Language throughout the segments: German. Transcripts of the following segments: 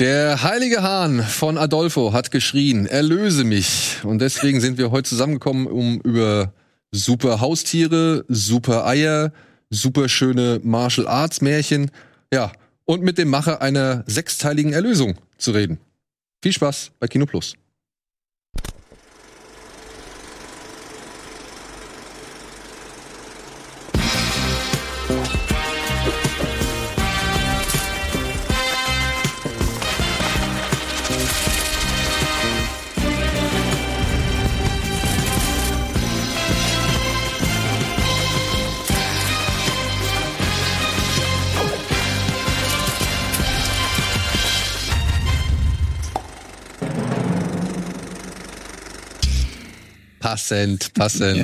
Der heilige Hahn von Adolfo hat geschrien, erlöse mich. Und deswegen sind wir heute zusammengekommen, um über super Haustiere, super Eier, super schöne Martial Arts Märchen, ja, und mit dem Macher einer sechsteiligen Erlösung zu reden. Viel Spaß bei Kino Plus. Passend, passend.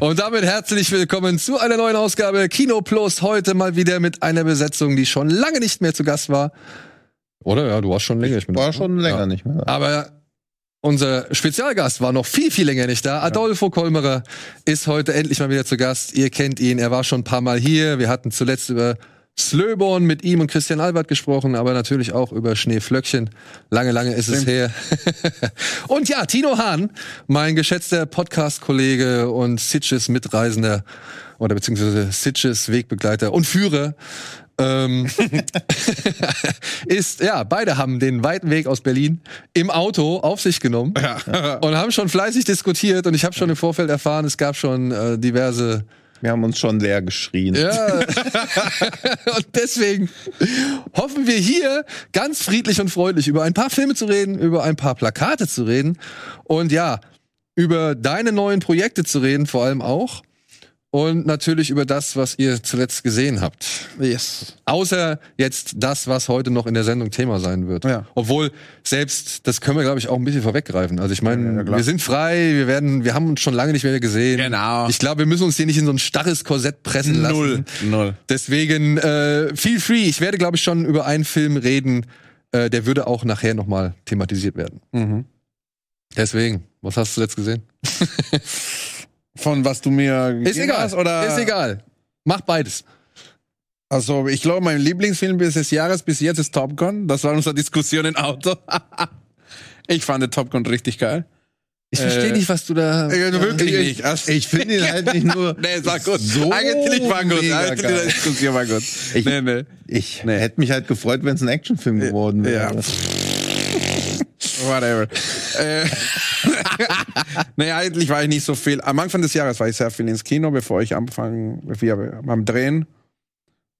Und damit herzlich willkommen zu einer neuen Ausgabe Kino Plus. Heute mal wieder mit einer Besetzung, die schon lange nicht mehr zu Gast war. Oder? Ja, du warst schon länger. Ich war schon länger ja. nicht mehr. Aber unser Spezialgast war noch viel, viel länger nicht da. Adolfo Kolmerer ist heute endlich mal wieder zu Gast. Ihr kennt ihn, er war schon ein paar Mal hier. Wir hatten zuletzt über Slöborn mit ihm und Christian Albert gesprochen, aber natürlich auch über Schneeflöckchen. Lange, lange ist Stimmt. es her. und ja, Tino Hahn, mein geschätzter Podcast-Kollege und Sitches Mitreisender oder beziehungsweise Sitches Wegbegleiter und Führer, ähm, ist, ja, beide haben den weiten Weg aus Berlin im Auto auf sich genommen ja. und haben schon fleißig diskutiert und ich habe schon im Vorfeld erfahren, es gab schon äh, diverse wir haben uns schon leer geschrien. Ja. und deswegen hoffen wir hier ganz friedlich und freundlich über ein paar Filme zu reden, über ein paar Plakate zu reden und ja, über deine neuen Projekte zu reden, vor allem auch und natürlich über das, was ihr zuletzt gesehen habt. Yes. Außer jetzt das, was heute noch in der Sendung Thema sein wird. Ja. Obwohl selbst das können wir glaube ich auch ein bisschen vorweggreifen. Also ich meine, ja, wir sind frei, wir werden wir haben uns schon lange nicht mehr gesehen. Genau. Ich glaube, wir müssen uns hier nicht in so ein starres Korsett pressen lassen. Null. Null. Deswegen äh, feel free. Ich werde glaube ich schon über einen Film reden, äh, der würde auch nachher noch mal thematisiert werden. Mhm. Deswegen, was hast du zuletzt gesehen? Von was du mir ist egal hast, oder ist egal. Mach beides. Also ich glaube, mein Lieblingsfilm bis des Jahres bis jetzt ist Top Gun. Das war unsere Diskussion im Auto. ich fand Top Gun richtig geil. Ich verstehe äh, nicht, was du da. Äh, wirklich nicht. Ich, ich finde ihn halt nicht nur. nee, sag gut. So Eigentlich war gut. Eigentlich die Diskussion war gut. Ich, nee, nee. ich nee. hätte mich halt gefreut, wenn es ein Actionfilm geworden wäre. Ja. Whatever. äh, nee, eigentlich war ich nicht so viel. Am Anfang des Jahres war ich sehr viel ins Kino, bevor ich anfangen, wir beim Drehen.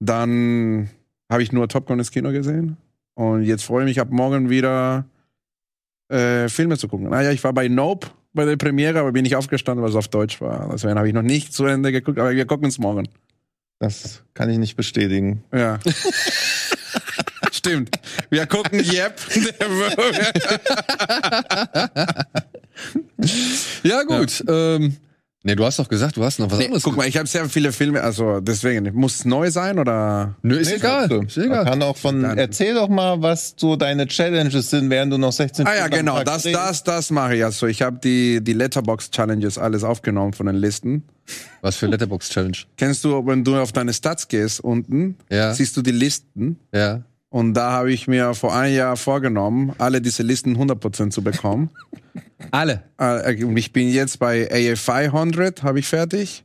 Dann habe ich nur Top Gun ins Kino gesehen. Und jetzt freue ich mich ab morgen wieder äh, Filme zu gucken. Naja, ich war bei Nope bei der Premiere, aber bin nicht aufgestanden, weil es auf Deutsch war. Deswegen habe ich noch nicht zu Ende geguckt, aber wir gucken es morgen. Das kann ich nicht bestätigen. Ja. Stimmt. Wir gucken Yep. ja, gut. Ja. Ähm, nee, du hast doch gesagt, du hast noch was nee, anderes. Guck mal, ich habe sehr viele Filme, also deswegen, muss es neu sein oder? Nö, ist nee, egal. Ist egal. kann auch von, Dann. erzähl doch mal, was so deine Challenges sind, während du noch 16 Ah ja, genau, das, das, das mache ich. Also ich habe die, die Letterbox Challenges alles aufgenommen von den Listen. Was für Letterbox Challenge? Kennst du, wenn du auf deine Stats gehst unten, ja. siehst du die Listen. Ja. Und da habe ich mir vor einem Jahr vorgenommen, alle diese Listen 100% zu bekommen. alle? Äh, ich bin jetzt bei AFI 100, habe ich fertig.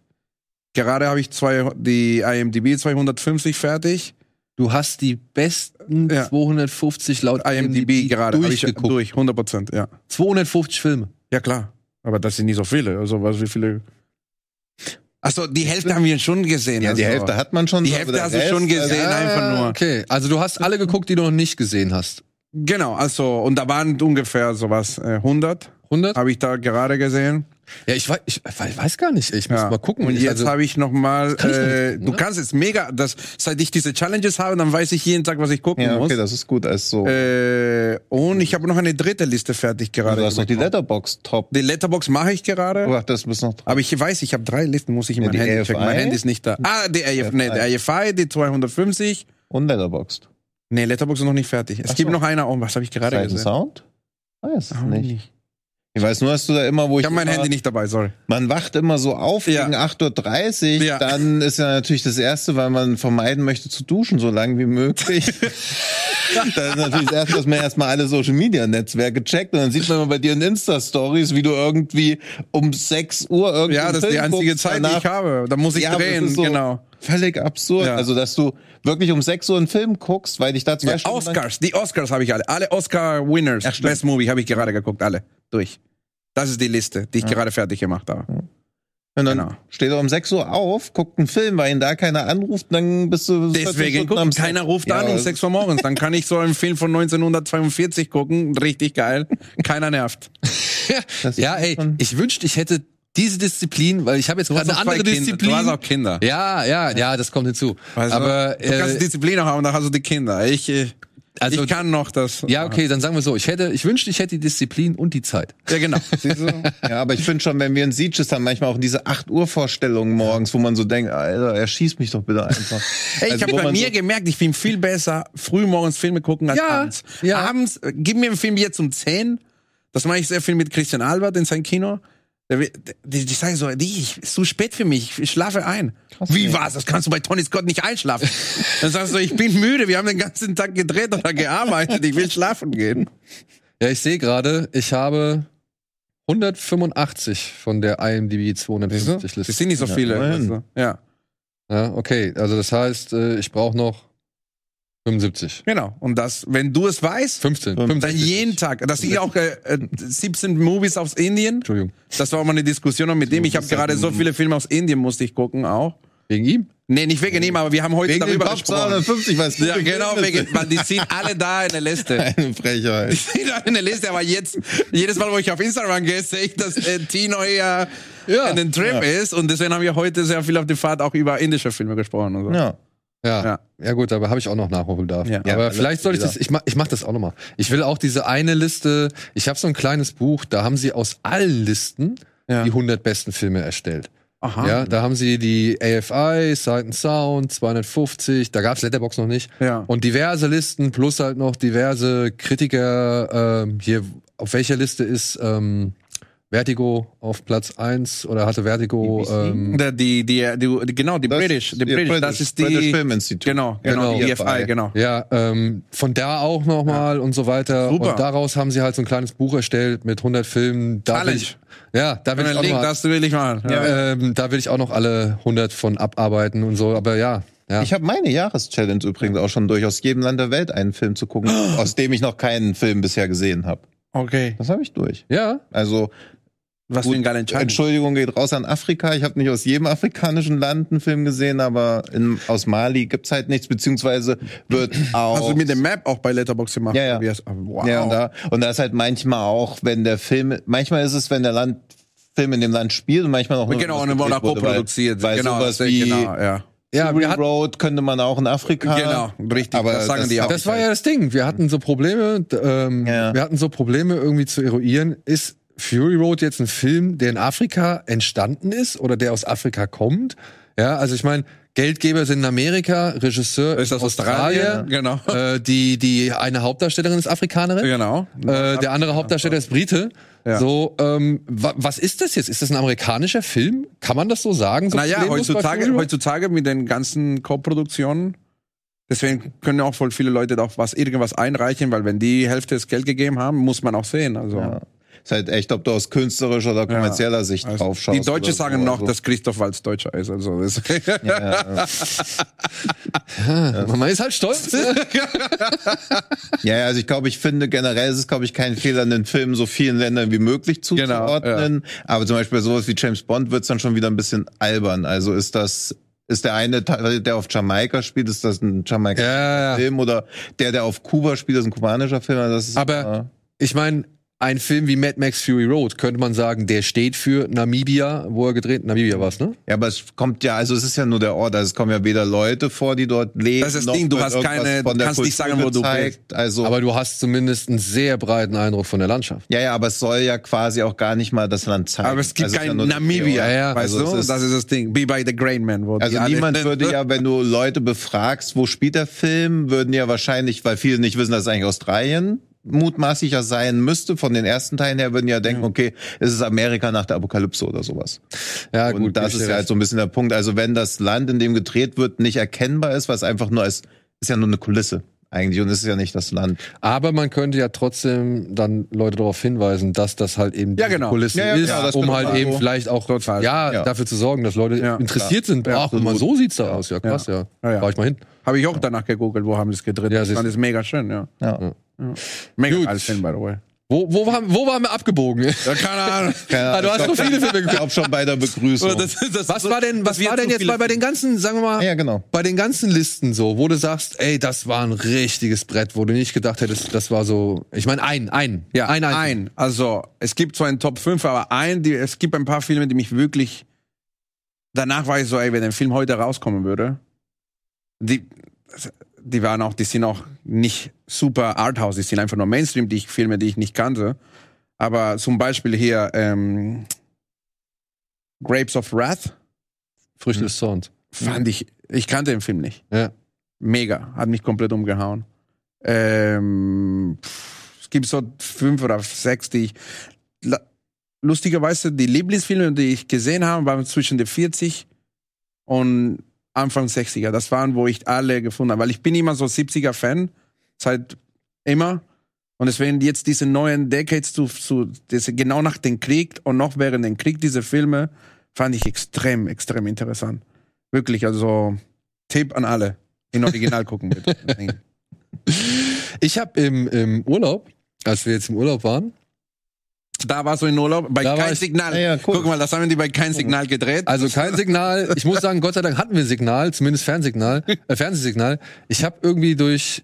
Gerade habe ich zwei, die IMDb 250 fertig. Du hast die besten ja. 250 laut IMDb, IMDb gerade durchgeguckt. durch, 100%, ja. 250 Filme? Ja, klar. Aber das sind nicht so viele. Also, was, wie viele Achso, die Hälfte haben wir schon gesehen. Ja, also. die Hälfte hat man schon. Die Hälfte hast du schon gesehen, also, einfach nur. Okay, also du hast alle geguckt, die du noch nicht gesehen hast. Genau, also, und da waren ungefähr sowas, äh, 100. 100? Habe ich da gerade gesehen. Ja, ich weiß, ich, ich weiß gar nicht. Ich muss ja. mal gucken. Und jetzt also, habe ich noch mal. Kann äh, du kannst es mega. Das, seit ich diese Challenges habe, dann weiß ich jeden Tag, was ich gucken ja, okay, muss. Okay, das ist gut. Also äh, und ich habe noch eine dritte Liste fertig gerade. Du hast noch die Letterbox Top. Die Letterbox mache ich gerade. Oh, das bist noch. Dran. Aber ich weiß, ich habe drei Listen, muss ich in ja, mein Handy checken. Mein Handy ist nicht da. Ah, die AF, nee, der AFI, die 250 und Letterboxd. Nee, Letterbox ist noch nicht fertig. Es Ach gibt so. noch eine. Oh, was habe ich gerade gesehen? Sound? Weiß oh, nicht. nicht. Ich weiß nur, dass du da immer, wo ich. Ich habe mein Handy nicht dabei, sorry. Man wacht immer so auf ja. gegen 8.30 Uhr. Ja. Dann ist ja natürlich das Erste, weil man vermeiden möchte zu duschen, so lange wie möglich. Da ist natürlich das erste, dass man erstmal alle Social Media Netzwerke checkt und dann sieht man bei dir in Insta-Stories, wie du irgendwie um 6 Uhr irgendwie. Ja, das ist die einzige Zeit, die ich habe. Da muss ich Ja, drehen, so genau. Völlig absurd. Ja. Also, dass du wirklich um 6 Uhr einen Film guckst, weil dich da zwei Ja, Stunden Oscars, die Oscars habe ich alle. Alle Oscar-Winners. Best Movie habe ich gerade geguckt, alle. Durch. Das ist die Liste, die ich gerade fertig gemacht habe. Und dann Genau. steht er um 6 Uhr auf, guckt einen Film, weil ihn da keiner anruft, dann bist du 14 Deswegen guckt, keiner ruft Ja, an um das- 6 Uhr morgens. Dann kann ich so einen Film von 1942 gucken. Richtig geil. Keiner nervt. Ja, ey, ich wünschte, ich hätte diese Disziplin, weil ich habe jetzt gerade eine andere Kinder. Disziplin. Du hast auch Kinder. Ja, ja, ja, das kommt hinzu. Weißt du? Aber du kannst äh, Disziplin auch haben, da hast du die Kinder. Ich, äh, Also- ich kann noch das. ja, okay, dann sagen wir so, ich hätte, ich wünschte, ich hätte die Disziplin und die Zeit. Ja, genau. Siehst du? Ja, aber ich finde schon, wenn wir in Sieges haben, manchmal auch diese 8 Uhr Vorstellungen morgens, wo man so denkt, Alter, erschieß mich doch bitte einfach. Ey, ich Also, habe wo bei mir so- gemerkt, ich bin viel besser früh morgens Filme gucken als Ja, abends. ja. Abends, äh, gib mir einen Film jetzt um 10. Das mache ich sehr viel mit Christian Albert in seinem Kino. Die, die sagen so, die, ich- ist zu spät für mich, ich schlafe ein. Wie war's? Das kannst du bei Tony Scott nicht einschlafen. Dann sagst du, ich bin müde, wir haben den ganzen Tag gedreht oder gearbeitet, ich will schlafen gehen. Ja, ich sehe gerade, ich habe 185 von der IMDb 250 Das Liste. sind nicht so Ja, viele. immerhin. Also, ja, Ja, okay, also das heißt, äh, ich brauche noch 75. genau. Und das, wenn du es weißt, 15. Dann dann 65. jeden Tag. Das sind auch äh, äh, 17 Movies aus Indien. Entschuldigung. Das war auch mal eine Diskussion noch mit dem. Ich habe gerade so viele Filme aus Indien, musste ich gucken auch. Wegen ihm? Nee, nicht wegen ihm, aber wir haben heute Wegen darüber gesprochen. 250, was Ja, genau, wegen, weil die sind alle da in der Liste. Eine Frechheit. Die sind alle in der Liste, aber jetzt, jedes Mal, wo ich auf Instagram gehe, sehe ich, dass äh, Tino hier Ja. in den Trip ist und deswegen haben wir heute sehr viel auf der Fahrt auch über indische Filme gesprochen. So. Ja. Ja. Ja. Ja, gut, aber habe ich auch noch Nachholbedarf. Ja. aber Ja, vielleicht soll ich das, ich mach, ich mach das auch noch mal. Ich will auch diese eine Liste, ich habe so ein kleines Buch, da haben sie aus allen Listen Ja. die 100 besten Filme erstellt. Aha. Ja, da haben sie die AFI, Sight and Sound, 250, da gab's Letterbox noch nicht. Ja. Und diverse Listen plus halt noch diverse Kritiker. Ähm, hier, auf welcher Liste ist ähm, Vertigo auf Platz 1 oder hatte Vertigo ähm, die, die, die, die, genau, die Das- British, die ja, British, das ist die, British Film Institute. genau, genau, Genau. die EFI, genau. Ja, ähm, von da auch nochmal und so weiter. Super. Und daraus haben sie halt so ein kleines Buch erstellt mit 100 Filmen. Da will ich, ja, da will ich auch Link, noch, das will ich machen. Ja. ähm, da will ich auch noch alle 100 von abarbeiten und so. Aber ja, ja. Ich habe meine Jahreschallenge übrigens auch schon durch, aus jedem Land der Welt einen Film zu gucken, aus dem ich noch keinen Film bisher gesehen habe. Okay. Das habe ich durch. ja, Also Was für ein geiler Entscheidung. Entschuldigung geht raus an Afrika. Ich habe nicht aus jedem afrikanischen Land einen Film gesehen, aber in, aus Mali gibt's halt nichts, beziehungsweise wird auch. Hast du mit dem Map auch bei Letterboxd gemacht? Ja, ja. Es- oh, Wow. Ja, und da, und da ist halt manchmal auch, wenn der Film, manchmal ist es, wenn der Land, Film in dem Land spielt und manchmal auch nur, genau, und wurde co-produziert. Weil, genau, sowas das- wie genau, ja. ja, Fury wir hatten, Road könnte man auch in Afrika. Genau, richtig. Aber das sagen das- die auch. das war ja das Ding. Wir hatten so Probleme, ähm, Ja. wir hatten so Probleme irgendwie zu eruieren. Ist Fury Road jetzt ein Film, der in Afrika entstanden ist oder der aus Afrika kommt? Ja, also ich meine, Geldgeber sind in Amerika, Regisseur ist das Australien? Genau. Äh, die, die eine Hauptdarstellerin ist Afrikanerin. Genau. Äh, der andere Hauptdarsteller ist Brite. Ja. So, ähm, wa was ist das jetzt? Ist das ein amerikanischer Film? Kann man das so sagen? So Naja, heutzutage, heutzutage mit den ganzen Co-Produktionen, deswegen können auch voll viele Leute auch was, irgendwas einreichen, weil wenn die Hälfte des Geld gegeben haben, muss man auch sehen. Also, Ja. Ist halt echt, ob du aus künstlerischer oder kommerzieller Sicht also drauf schaust. die Deutsche oder sagen so. noch, Also, dass Christoph Waltz Deutscher ist. Also, das Man ist halt stolz. ne? Ja, ja, also ich glaube, ich finde generell ist es, glaube ich, kein Fehler, einen Film so vielen Ländern wie möglich zuzuordnen. Aber zum Beispiel bei sowas wie James Bond wird's dann schon wieder ein bisschen albern. Also ist das, ist der eine, Teil, der auf Jamaika spielt, ist das ein jamaikanischer Ja, ja. Film oder der, der auf Kuba spielt, ist ein kubanischer Film. Also Das ist Aber ich meine, ein Film wie Mad Max Fury Road könnte man sagen, der steht für Namibia, wo er gedreht, Namibia war's, ne? Ja, aber es kommt ja, also es ist ja nur der Ort, also es kommen ja weder Leute vor, die dort leben. Das ist das noch Ding, du hast irgendwas keine- von du der kannst nicht Kultur sagen, wo du gezeigt. Also, Aber du hast zumindest einen sehr breiten Eindruck von der Landschaft. ja, ja, aber es soll ja quasi auch gar nicht mal das Land zeigen. aber es gibt Also ist ja kein der Namibia, ja, weißt also du? es ist- das ist das Ding. Wie bei The Grain Man. Wo Also niemand würde ja, wenn du Leute befragst, wo spielt der Film, würden ja wahrscheinlich, weil viele nicht wissen, dass es eigentlich Australien mutmaßlicher sein müsste, von den ersten Teilen her, würden ja denken, okay, es ist Amerika nach der Apokalypse oder sowas. Ja, Und gut. das geb ich ist ja halt so ein bisschen der Punkt. Also wenn das Land, in dem gedreht wird, nicht erkennbar ist, was einfach nur als, ist ja nur eine Kulisse eigentlich und es ist ja nicht das Land. Aber man könnte ja trotzdem dann Leute darauf hinweisen, dass das halt eben ja, genau. Kulisse ja, ja, ist, genau, um halt eben vielleicht auch ja, ja, dafür zu sorgen, dass Leute interessiert klar. sind. Ach, mal, so sieht's da aus. Ja, krass, ja. ja. Fahr ich mal hin. Habe ich auch danach gegoogelt, wo haben sie es gedreht. Ja, das ist mega schön, ja. Ja. Mega Gut. Film, by the way. Wo, wo, waren, wo waren wir abgebogen? Ja, keine Ahnung. Keine Ahnung. Ah, du hast so viele Filme geguckt. Ich glaube schon bei der Begrüßung. Das, das, was war denn, was war denn jetzt bei, bei den ganzen, sagen wir mal, ja, genau. bei den ganzen Listen so, wo du sagst, ey, das war ein richtiges Brett, wo du nicht gedacht hättest, das war so, ich meine, ein, ein. Ja, ein, ein. ein. Also, es gibt zwar einen Top 5, aber ein, die, es gibt ein paar Filme, die mich wirklich, danach war ich so, ey, wenn der Film heute rauskommen würde, die, die waren auch, die sind auch nicht super Arthouse, die sind einfach nur Mainstream, die ich, Filme, die ich nicht kannte. Aber zum Beispiel hier ähm, Grapes of Wrath. Früchte des Zorns. Fand ich, ich kannte den Film nicht. Ja. Mega, hat mich komplett umgehauen. Ähm, es gibt so fünf oder sechs, die ich. Lustigerweise, die Lieblingsfilme, die ich gesehen habe, waren zwischen den 40 und Anfang 60er. Das waren, wo ich alle gefunden habe. Weil ich bin immer so 70er-Fan. Seit immer. Und deswegen jetzt diese neuen Decades zu, zu diese, genau nach dem Krieg und noch während dem Krieg, diese Filme, fand ich extrem, extrem interessant. Wirklich, also Tipp an alle. In Original gucken bitte. Ich habe im, im Urlaub, als wir jetzt im Urlaub waren, da warst du in Urlaub bei Da kein ich- Signal. Ja, ja, cool. Guck mal, das haben die bei kein Signal gedreht. Also kein Signal. Ich muss sagen, Gott sei Dank hatten wir Signal, zumindest Fernsignal, äh, Fernsehsignal. Ich habe irgendwie durch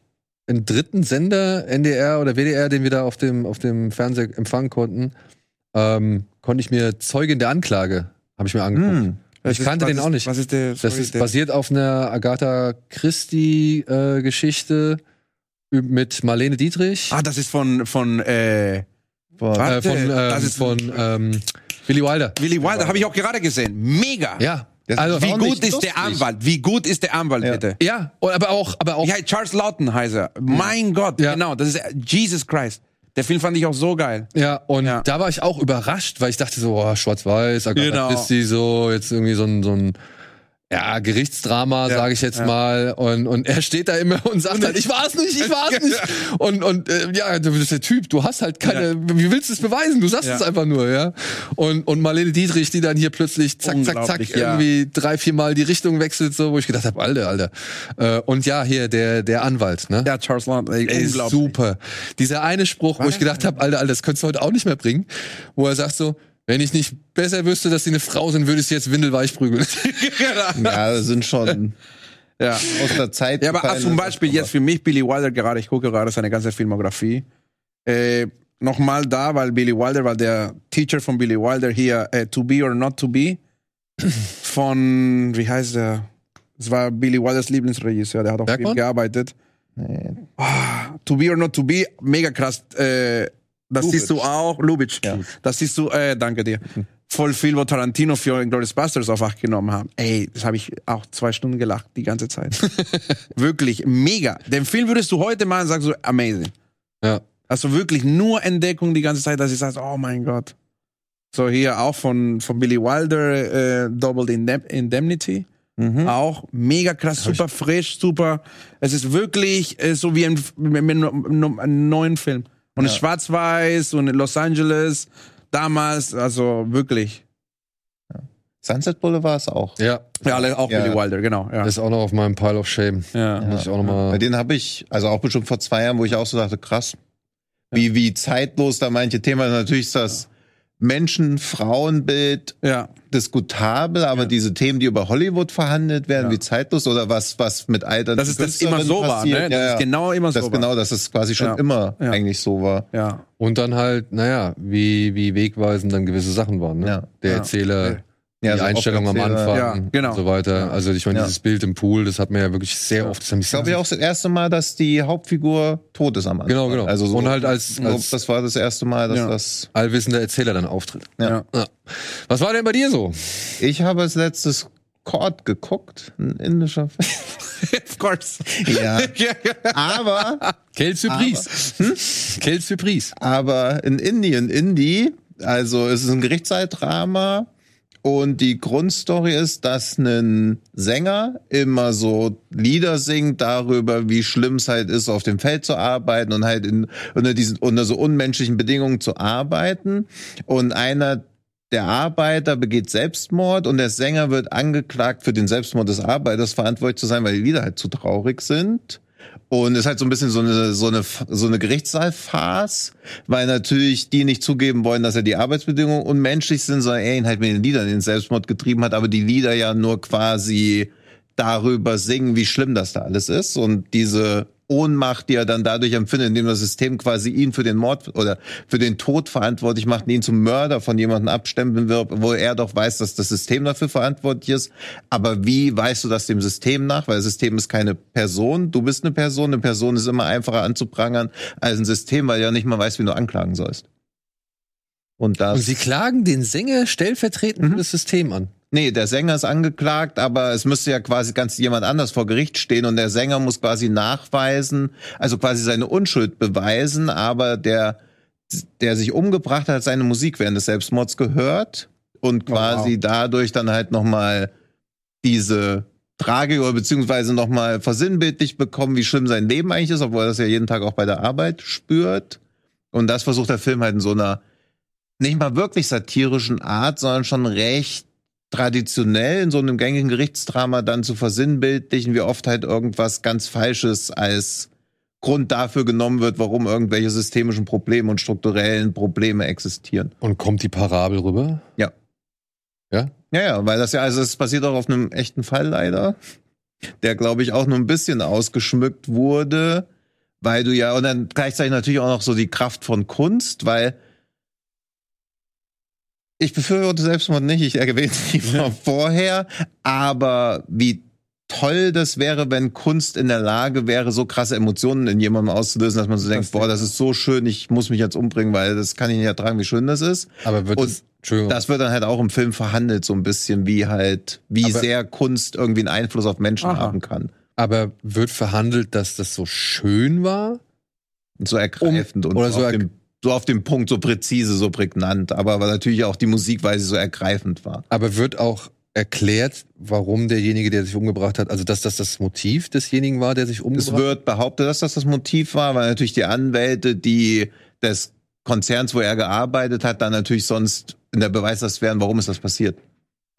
einen dritten Sender, NDR oder WDR, den wir da auf dem, auf dem Fernseher empfangen konnten, ähm, konnte ich mir Zeugin der Anklage, habe ich mir angeguckt. Was ich ist- kannte was den ist- auch nicht. Was ist der? Das sorry, ist der- basiert auf einer Agatha Christie-Geschichte mit Marlene Dietrich. Ah, das ist von von äh, äh, von das ähm, ist- von ähm, Billy Wilder. Willy Wilder. Habe ich auch gerade gesehen. Mega. Ja. Das Also, Wie gut ist lustig. der Anwalt? Wie gut ist der Anwalt Ja. bitte? ja, aber auch, aber auch Ja, Charles Lawton heißt er. Mein Gott, Ja. genau. Das ist Jesus Christ. Der Film fand ich auch so geil. Ja, und Ja. da war ich auch überrascht, weil ich dachte so, oh, schwarz-weiß, Agatha Genau. Christie, so, jetzt irgendwie so ein, so ein ja, Gerichtsdrama, Ja, sage ich jetzt ja. mal. Und, und er steht da immer und sagt halt, ich war's nicht, ich war's nicht. Und, und äh, ja, du bist der Typ, du hast halt keine, wie willst du es beweisen? Du sagst Ja. es einfach nur, ja. Und, und Marlene Dietrich, die dann hier plötzlich zack, zack, zack, ja. irgendwie drei, vier Mal die Richtung wechselt, so, wo ich gedacht habe, Alter, Alter. Äh, und ja, hier, der, der Anwalt, ne? Ja, Charles Lawton. Ey, Ey, super. Dieser eine Spruch, wo ich gedacht habe, Alter, Alter, das könntest du heute auch nicht mehr bringen, wo er sagt so, wenn ich nicht besser wüsste, dass sie eine Frau sind, würde ich sie jetzt windelweich prügeln. Ja, das sind schon Ja. aus der Zeit. Ja, aber zum Beispiel jetzt für mich Billy Wilder gerade, ich gucke gerade seine ganze Filmografie. Äh, Nochmal da, weil Billy Wilder war der Teacher von Billy Wilder hier, äh, To Be or Not to Be. Von, wie heißt der? Es war Billy Wilders Lieblingsregisseur, der hat auch viel Bergmann? gearbeitet. Ah, to Be or Not to Be, mega krass. Äh, das Lubitsch. siehst du auch, Lubitsch. Ja. Das siehst du, äh, danke dir. Voll viel, wo Tarantino für Glorious Busters auf Acht genommen haben. Ey, das habe ich auch zwei Stunden gelacht, die ganze Zeit. wirklich, mega. Den Film würdest du heute machen, sagst du, amazing. ja. Also wirklich nur Entdeckung die ganze Zeit, dass ich sage, oh mein Gott. So hier auch von, von Billy Wilder, äh, Doubled Indem Indemnity. Mhm. Auch mega krass, super frisch, super. Es ist wirklich äh, so wie ein, mit, mit einem neuen Film. Und ist schwarz-weiß und in Los Angeles damals, also wirklich. Sunset Boulevard ist auch. Ja, Ja, alle, auch Ja. Billy Wilder, genau. Ja. das ist auch noch auf meinem Pile of Shame. ja. Muss ich auch noch Bei mal. denen habe ich, also auch bestimmt vor zwei Jahren, wo ich auch so dachte, krass, wie, wie zeitlos da manche Themen, natürlich ist das Menschen, Frauenbild ja. diskutabel, aber diese Themen, die über Hollywood verhandelt werden, Ja. wie zeitlos oder was, was mit alternden Dass es das immer so war, ne? passiert. Das Ja, ist ja. genau immer das so war. genau, dass es quasi schon Ja. immer Ja. eigentlich so war. Ja. Und dann halt, naja, wie, wie wegweisend dann gewisse Sachen waren. Ne? Ja. Der Ja. Erzähler, Ja, die so Einstellung am. Anfang Ja, genau. und so weiter. Also ich meine, Ja. dieses Bild im Pool, das hat man ja wirklich sehr oft. Das Ich glaube ja auch das erste Mal, dass die Hauptfigur tot ist am Anfang. Genau, genau. Also so, Und halt als- als- das war das erste Mal, dass Ja. das. allwissender Erzähler dann auftritt. Ja. Ja. Was war denn bei dir so? Ich habe als letztes Cord geguckt, ein indischer Film. of course. Ja. aber, Quelle Surprise. Hm? Quelle Surprise. aber in Indien, Indie, also es ist ein Gerichtszeitdrama Und die Grundstory ist, dass ein Sänger immer so Lieder singt darüber, wie schlimm es halt ist, auf dem Feld zu arbeiten und halt in, unter diesen, unter so unmenschlichen Bedingungen zu arbeiten. Und einer der Arbeiter begeht Selbstmord und der Sänger wird angeklagt, für den Selbstmord des Arbeiters verantwortlich zu sein, weil die Lieder halt zu traurig sind. Und es ist halt so ein bisschen so eine, so eine, so eine Gerichtssaalfarce, weil natürlich die nicht zugeben wollen, dass er die Arbeitsbedingungen unmenschlich sind, sondern er ihn halt mit den Liedern in den Selbstmord getrieben hat, aber die Lieder ja nur quasi darüber singen, wie schlimm das da alles ist. Und diese Ohnmacht, die er dann dadurch empfindet, indem das System quasi ihn für den Mord oder für den Tod verantwortlich macht und ihn zum Mörder von jemandem abstempeln wird, wo er doch weiß, dass das System dafür verantwortlich ist. Aber wie weißt du das dem System nach? Weil das System ist keine Person, du bist eine Person, eine Person ist immer einfacher anzuprangern als ein System, weil ja nicht mal weiß, wie du anklagen sollst. Und, das und sie klagen den Sänger stellvertretend mhm. für das System an. Nee, der Sänger ist angeklagt, aber es müsste ja quasi ganz jemand anders vor Gericht stehen und der Sänger muss quasi nachweisen, also quasi seine Unschuld beweisen, aber der, der sich umgebracht hat, seine Musik während des Selbstmords gehört und quasi wow. dadurch dann halt nochmal diese Tragik oder beziehungsweise nochmal versinnbildlich bekommen, wie schlimm sein Leben eigentlich ist, obwohl er das ja jeden Tag auch bei der Arbeit spürt. Und das versucht der Film halt in so einer nicht mal wirklich satirischen Art, sondern schon recht traditionell in so einem gängigen Gerichtsdrama dann zu versinnbildlichen, wie oft halt irgendwas ganz Falsches als Grund dafür genommen wird, warum irgendwelche systemischen Probleme und strukturellen Probleme existieren. Und kommt die Parabel rüber? Ja. Ja? Ja, ja, weil das ja, also es basiert auch auf einem echten Fall leider, der glaube ich auch nur ein bisschen ausgeschmückt wurde, weil du ja, und dann gleichzeitig natürlich auch noch so die Kraft von Kunst, weil ich befürworte Selbstmord nicht, ich erwähne es nicht ja. vorher, aber wie toll das wäre, wenn Kunst in der Lage wäre, so krasse Emotionen in jemandem auszulösen, dass man so denkt, boah, das ist so schön, ich muss mich jetzt umbringen, weil das kann ich nicht ertragen, wie schön das ist. Aber wird Und das, das wird dann halt auch im Film verhandelt, so ein bisschen, wie halt, wie aber sehr Kunst irgendwie einen Einfluss auf Menschen aha. haben kann. Aber wird verhandelt, dass das so schön war? So ergreifend um, und oder so er so auf dem Punkt, so präzise, so prägnant, aber weil natürlich auch die Musikweise so ergreifend war. Aber wird auch erklärt, warum derjenige, der sich umgebracht hat, also dass das das Motiv desjenigen war, der sich umgebracht hat? Es wird behauptet, dass das das Motiv war, weil natürlich die Anwälte, die des Konzerns, wo er gearbeitet hat, dann natürlich sonst in der Beweislast wären, warum ist das passiert.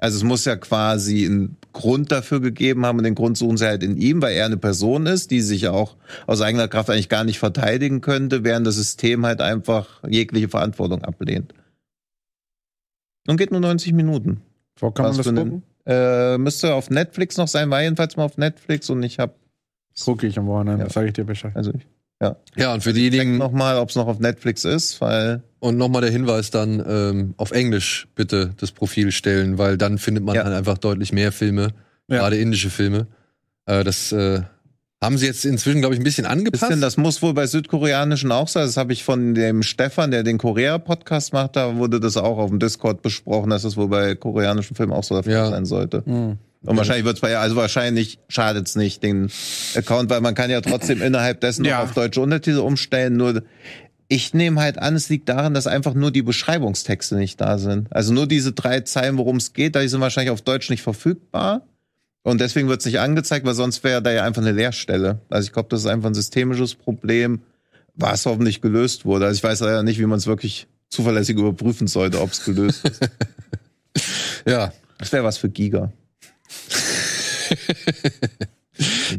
Also es muss ja quasi einen Grund dafür gegeben haben und den Grund suchen sie halt in ihm, weil er eine Person ist, die sich ja auch aus eigener Kraft eigentlich gar nicht verteidigen könnte, während das System halt einfach jegliche Verantwortung ablehnt. Und geht nur 90 Minuten. Wo kann man das gucken? Äh, müsste auf Netflix noch sein, war jedenfalls mal auf Netflix und ich habe Gucke ich am Wochenende, ja. sage ich dir Bescheid. Also ich ja. Ja, und für diejenigen. nochmal, ob es noch auf Netflix ist, weil. Und nochmal der Hinweis dann, ähm, auf Englisch bitte das Profil stellen, weil dann findet man ja. dann einfach deutlich mehr Filme, ja. gerade indische Filme. Äh, das äh, haben sie jetzt inzwischen, glaube ich, ein bisschen angepasst. Bisschen, das muss wohl bei südkoreanischen auch sein. Das habe ich von dem Stefan, der den Korea-Podcast macht, da wurde das auch auf dem Discord besprochen, dass das wohl bei koreanischen Filmen auch so der Fall ja. sein sollte. Mhm. Und wahrscheinlich wird es bei, also wahrscheinlich schadet es nicht, den Account, weil man kann ja trotzdem innerhalb dessen ja. auf deutsche Untertitel umstellen. Nur ich nehme halt an, es liegt daran, dass einfach nur die Beschreibungstexte nicht da sind. Also nur diese drei Zeilen, worum es geht, die sind wahrscheinlich auf Deutsch nicht verfügbar. Und deswegen wird es nicht angezeigt, weil sonst wäre da ja einfach eine Leerstelle. Also ich glaube, das ist einfach ein systemisches Problem, was hoffentlich gelöst wurde. Also ich weiß ja nicht, wie man es wirklich zuverlässig überprüfen sollte, ob es gelöst ist. ja. Das wäre was für Giga.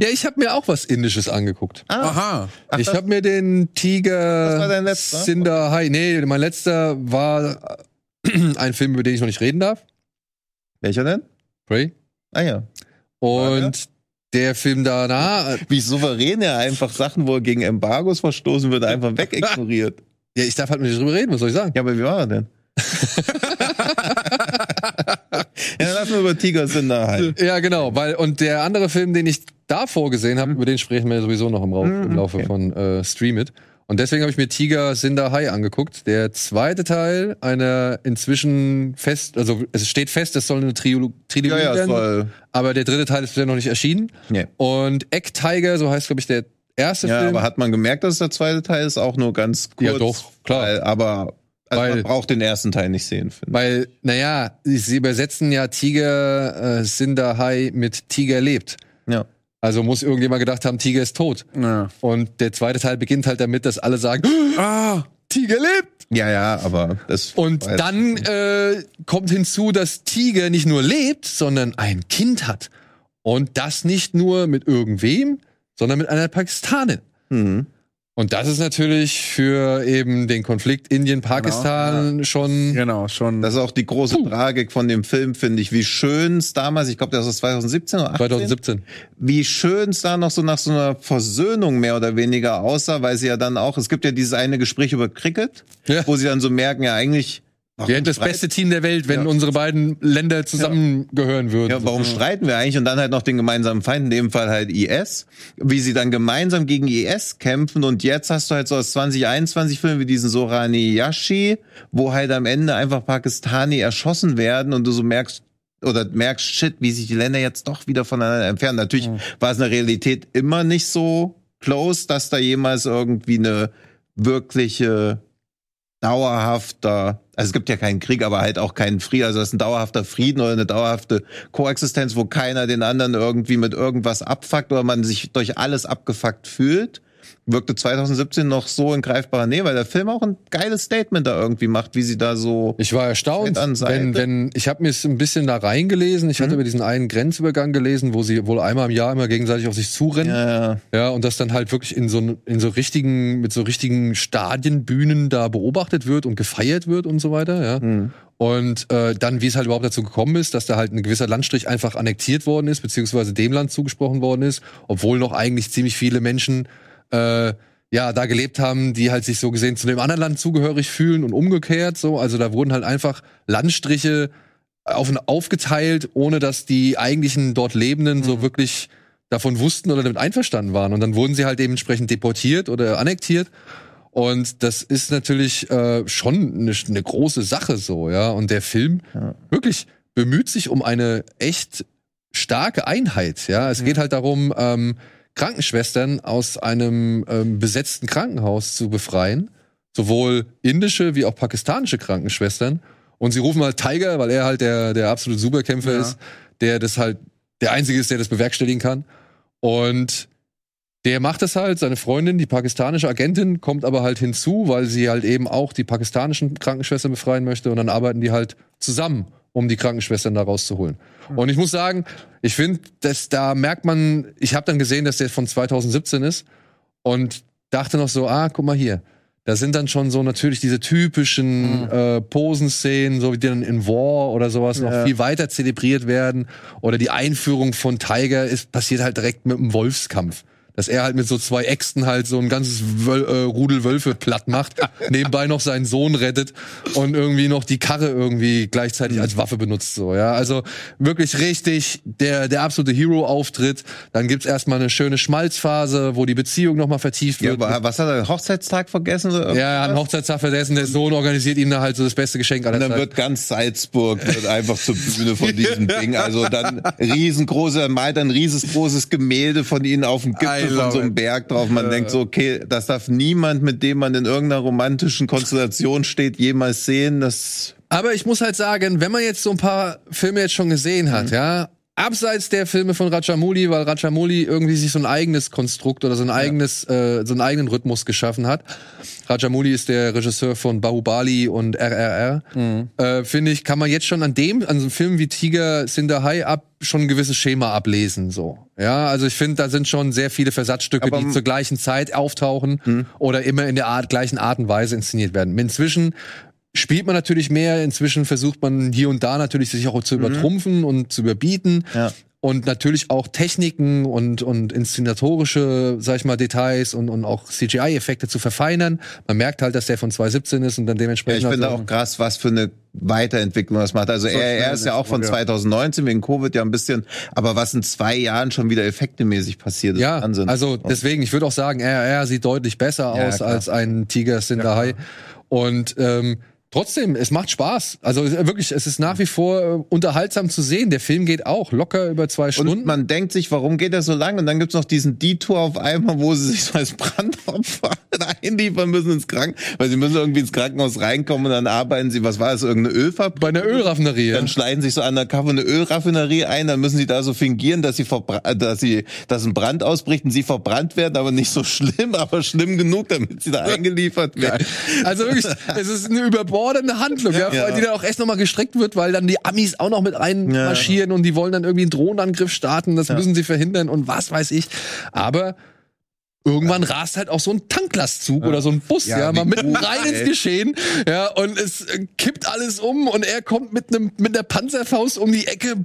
Ja, ich habe mir auch was Indisches angeguckt. Ah. Aha. Ach, ich habe mir den Tiger Was war dein letzter? Cinder High. Nee, mein letzter war ein Film, über den ich noch nicht reden darf. Welcher denn? Prey. Ah ja. Und der Film danach. Wie souverän er einfach Sachen, wo er gegen Embargos verstoßen wird, einfach wegignoriert. Ja, ich darf halt nicht drüber reden, was soll ich sagen? Ja, aber wie war er denn? ja, lass mal über Tiger Cinder halt. Ja, genau, weil und der andere Film, den ich davor gesehen habe, mhm. über den sprechen wir sowieso noch im, Rauf, mhm, im Laufe okay. von äh, Stream It. Und deswegen habe ich mir Tiger Cinder High angeguckt. Der zweite Teil einer inzwischen fest, also es steht fest, es soll eine Trilogie ja, ja, werden. Soll. Aber der dritte Teil ist bisher noch nicht erschienen. Nee. Und Egg Tiger, so heißt glaube ich der erste ja, Film. Ja, aber hat man gemerkt, dass es der zweite Teil ist? Auch nur ganz kurz. Ja, doch, klar. Weil, aber Also weil, man braucht den ersten Teil nicht sehen, finde ich. Weil, naja, sie übersetzen ja Tiger äh, Sinderhai mit Tiger lebt. Ja. Also muss irgendjemand gedacht haben, Tiger ist tot. Ja. Und der zweite Teil beginnt halt damit, dass alle sagen, ah, Tiger lebt. Ja, ja, aber das. Und dann äh, kommt hinzu, dass Tiger nicht nur lebt, sondern ein Kind hat. Und das nicht nur mit irgendwem, sondern mit einer Pakistanin. Mhm. Und das ist natürlich für eben den Konflikt Indien-Pakistan genau, ja. schon. Genau, schon. Das ist auch die große Puh. Tragik von dem Film, finde ich. Wie schön es damals, ich glaube, das ist 2017 oder 18, 2017. Wie schön es da noch so nach so einer Versöhnung mehr oder weniger aussah, weil sie ja dann auch, es gibt ja dieses eine Gespräch über Cricket, ja. wo sie dann so merken, ja eigentlich wir hätten das beste Team der Welt, wenn ja. unsere beiden Länder zusammengehören würden. Ja, warum streiten wir eigentlich? Und dann halt noch den gemeinsamen Feind, in dem Fall halt IS. Wie sie dann gemeinsam gegen IS kämpfen. Und jetzt hast du halt so aus 2021 Film wie diesen Sorani Yashi, wo halt am Ende einfach Pakistani erschossen werden und du so merkst, oder merkst, shit, wie sich die Länder jetzt doch wieder voneinander entfernen. Natürlich mhm. war es in der Realität immer nicht so close, dass da jemals irgendwie eine wirkliche dauerhafter, also es gibt ja keinen Krieg, aber halt auch keinen Frieden, also das ist ein dauerhafter Frieden oder eine dauerhafte Koexistenz, wo keiner den anderen irgendwie mit irgendwas abfuckt oder man sich durch alles abgefuckt fühlt wirkte 2017 noch so in greifbarer Nähe, weil der Film auch ein geiles Statement da irgendwie macht, wie sie da so. Ich war erstaunt, wenn, wenn ich habe mir es ein bisschen da reingelesen. Ich mhm. hatte über diesen einen Grenzübergang gelesen, wo sie wohl einmal im Jahr immer gegenseitig auf sich zurennen. Ja, ja. ja und das dann halt wirklich in so in so richtigen mit so richtigen Stadienbühnen da beobachtet wird und gefeiert wird und so weiter. Ja. Mhm. Und äh, dann, wie es halt überhaupt dazu gekommen ist, dass da halt ein gewisser Landstrich einfach annektiert worden ist, beziehungsweise dem Land zugesprochen worden ist, obwohl noch eigentlich ziemlich viele Menschen äh, ja, da gelebt haben, die halt sich so gesehen zu dem anderen Land zugehörig fühlen und umgekehrt so. Also da wurden halt einfach Landstriche auf, aufgeteilt, ohne dass die eigentlichen dort Lebenden mhm. so wirklich davon wussten oder damit einverstanden waren. Und dann wurden sie halt dementsprechend deportiert oder annektiert. Und das ist natürlich äh, schon eine, eine große Sache so, ja. Und der Film ja. wirklich bemüht sich um eine echt starke Einheit, ja. Es ja. geht halt darum, ähm, Krankenschwestern aus einem ähm, besetzten Krankenhaus zu befreien. Sowohl indische wie auch pakistanische Krankenschwestern. Und sie rufen halt Tiger, weil er halt der, der absolute Superkämpfer ja. ist, der das halt der Einzige ist, der das bewerkstelligen kann. Und der macht das halt, seine Freundin, die pakistanische Agentin, kommt aber halt hinzu, weil sie halt eben auch die pakistanischen Krankenschwestern befreien möchte und dann arbeiten die halt zusammen, um die Krankenschwestern da rauszuholen. Hm. Und ich muss sagen, ich finde, dass da merkt man, ich habe dann gesehen, dass der von 2017 ist und dachte noch so, ah, guck mal hier. Da sind dann schon so natürlich diese typischen mhm. äh, Posenszenen, so wie die dann in War oder sowas ja. noch viel weiter zelebriert werden. Oder die Einführung von Tiger ist passiert halt direkt mit einem Wolfskampf dass er halt mit so zwei Äxten halt so ein ganzes Wöl äh, Rudel Wölfe platt macht, nebenbei noch seinen Sohn rettet und irgendwie noch die Karre irgendwie gleichzeitig als Waffe benutzt so, ja. Also wirklich richtig der der absolute Hero Auftritt, dann gibt's erstmal eine schöne Schmalzphase, wo die Beziehung nochmal vertieft wird. Ja, was hat er Hochzeitstag vergessen? Oder ja, er hat einen Hochzeitstag vergessen, der Sohn organisiert ihm da halt so das beste Geschenk aller Und dann Zeit. wird ganz Salzburg wird einfach zur Bühne von diesem Ding, also dann riesengroße malt ein riesengroßes Gemälde von ihnen auf dem Gipfel von so einem Berg drauf. Man ja. denkt so, okay, das darf niemand, mit dem man in irgendeiner romantischen Konstellation steht, jemals sehen. Das aber ich muss halt sagen, wenn man jetzt so ein paar Filme jetzt schon gesehen hat, mhm. ja, abseits der Filme von Rajamouli, weil Rajamouli irgendwie sich so ein eigenes Konstrukt oder so ein eigenes, ja. äh, so einen eigenen Rhythmus geschaffen hat. Rajamouli ist der Regisseur von Bahubali und RRR. Mhm. Äh, Finde ich, kann man jetzt schon an dem, an so einem Film wie Tiger Sindahai ab schon ein gewisses Schema ablesen, so. Ja, also ich finde, da sind schon sehr viele Versatzstücke, Aber, die zur gleichen Zeit auftauchen mhm. oder immer in der Art, gleichen Art und Weise inszeniert werden. Inzwischen spielt man natürlich mehr. Inzwischen versucht man hier und da natürlich sich auch zu mhm. übertrumpfen mhm. und zu überbieten. Ja. Und natürlich auch Techniken und, und inszenatorische, sag ich mal, Details und, und auch CGI-Effekte zu verfeinern. Man merkt halt, dass der von 2017 ist und dann dementsprechend. Ja, ich finde auch krass, was für eine Weiterentwicklung das macht. Also er, er ist ja auch von 2019 wegen Covid ja ein bisschen, aber was in zwei Jahren schon wieder effektemäßig passiert, ist ja, Wahnsinn. Also deswegen, ich würde auch sagen, er sieht deutlich besser aus ja, als ein Tiger Sindahai. Ja, und ähm, trotzdem, es macht Spaß. Also wirklich, es ist nach wie vor äh, unterhaltsam zu sehen. Der Film geht auch locker über zwei Stunden. Und man denkt sich, warum geht er so lang? Und dann gibt's noch diesen Detour auf einmal, wo sie sich so als Brandopfer einliefern müssen ins Krankenhaus, weil sie müssen irgendwie ins Krankenhaus reinkommen und dann arbeiten sie, was war es, irgendeine Ölfabrik? Bei einer Ölraffinerie. Dann schleichen sich so an der Kaffee eine Ölraffinerie ein, dann müssen sie da so fingieren, dass sie, dass sie, dass ein Brand ausbricht und sie verbrannt werden, aber nicht so schlimm, aber schlimm genug, damit sie da eingeliefert werden. Also wirklich, es ist eine überbordende Handlung, ja, ja. die dann auch echt nochmal gestreckt wird, weil dann die Amis auch noch mit reinmarschieren ja. und die wollen dann irgendwie einen Drohnenangriff starten, das müssen sie verhindern und was weiß ich. Aber Irgendwann rast halt auch so ein Tanklastzug ja. oder so ein Bus, ja, ja mal mitten rein ins Geschehen, ja, und es äh, kippt alles um und er kommt mit einem mit der Panzerfaust um die Ecke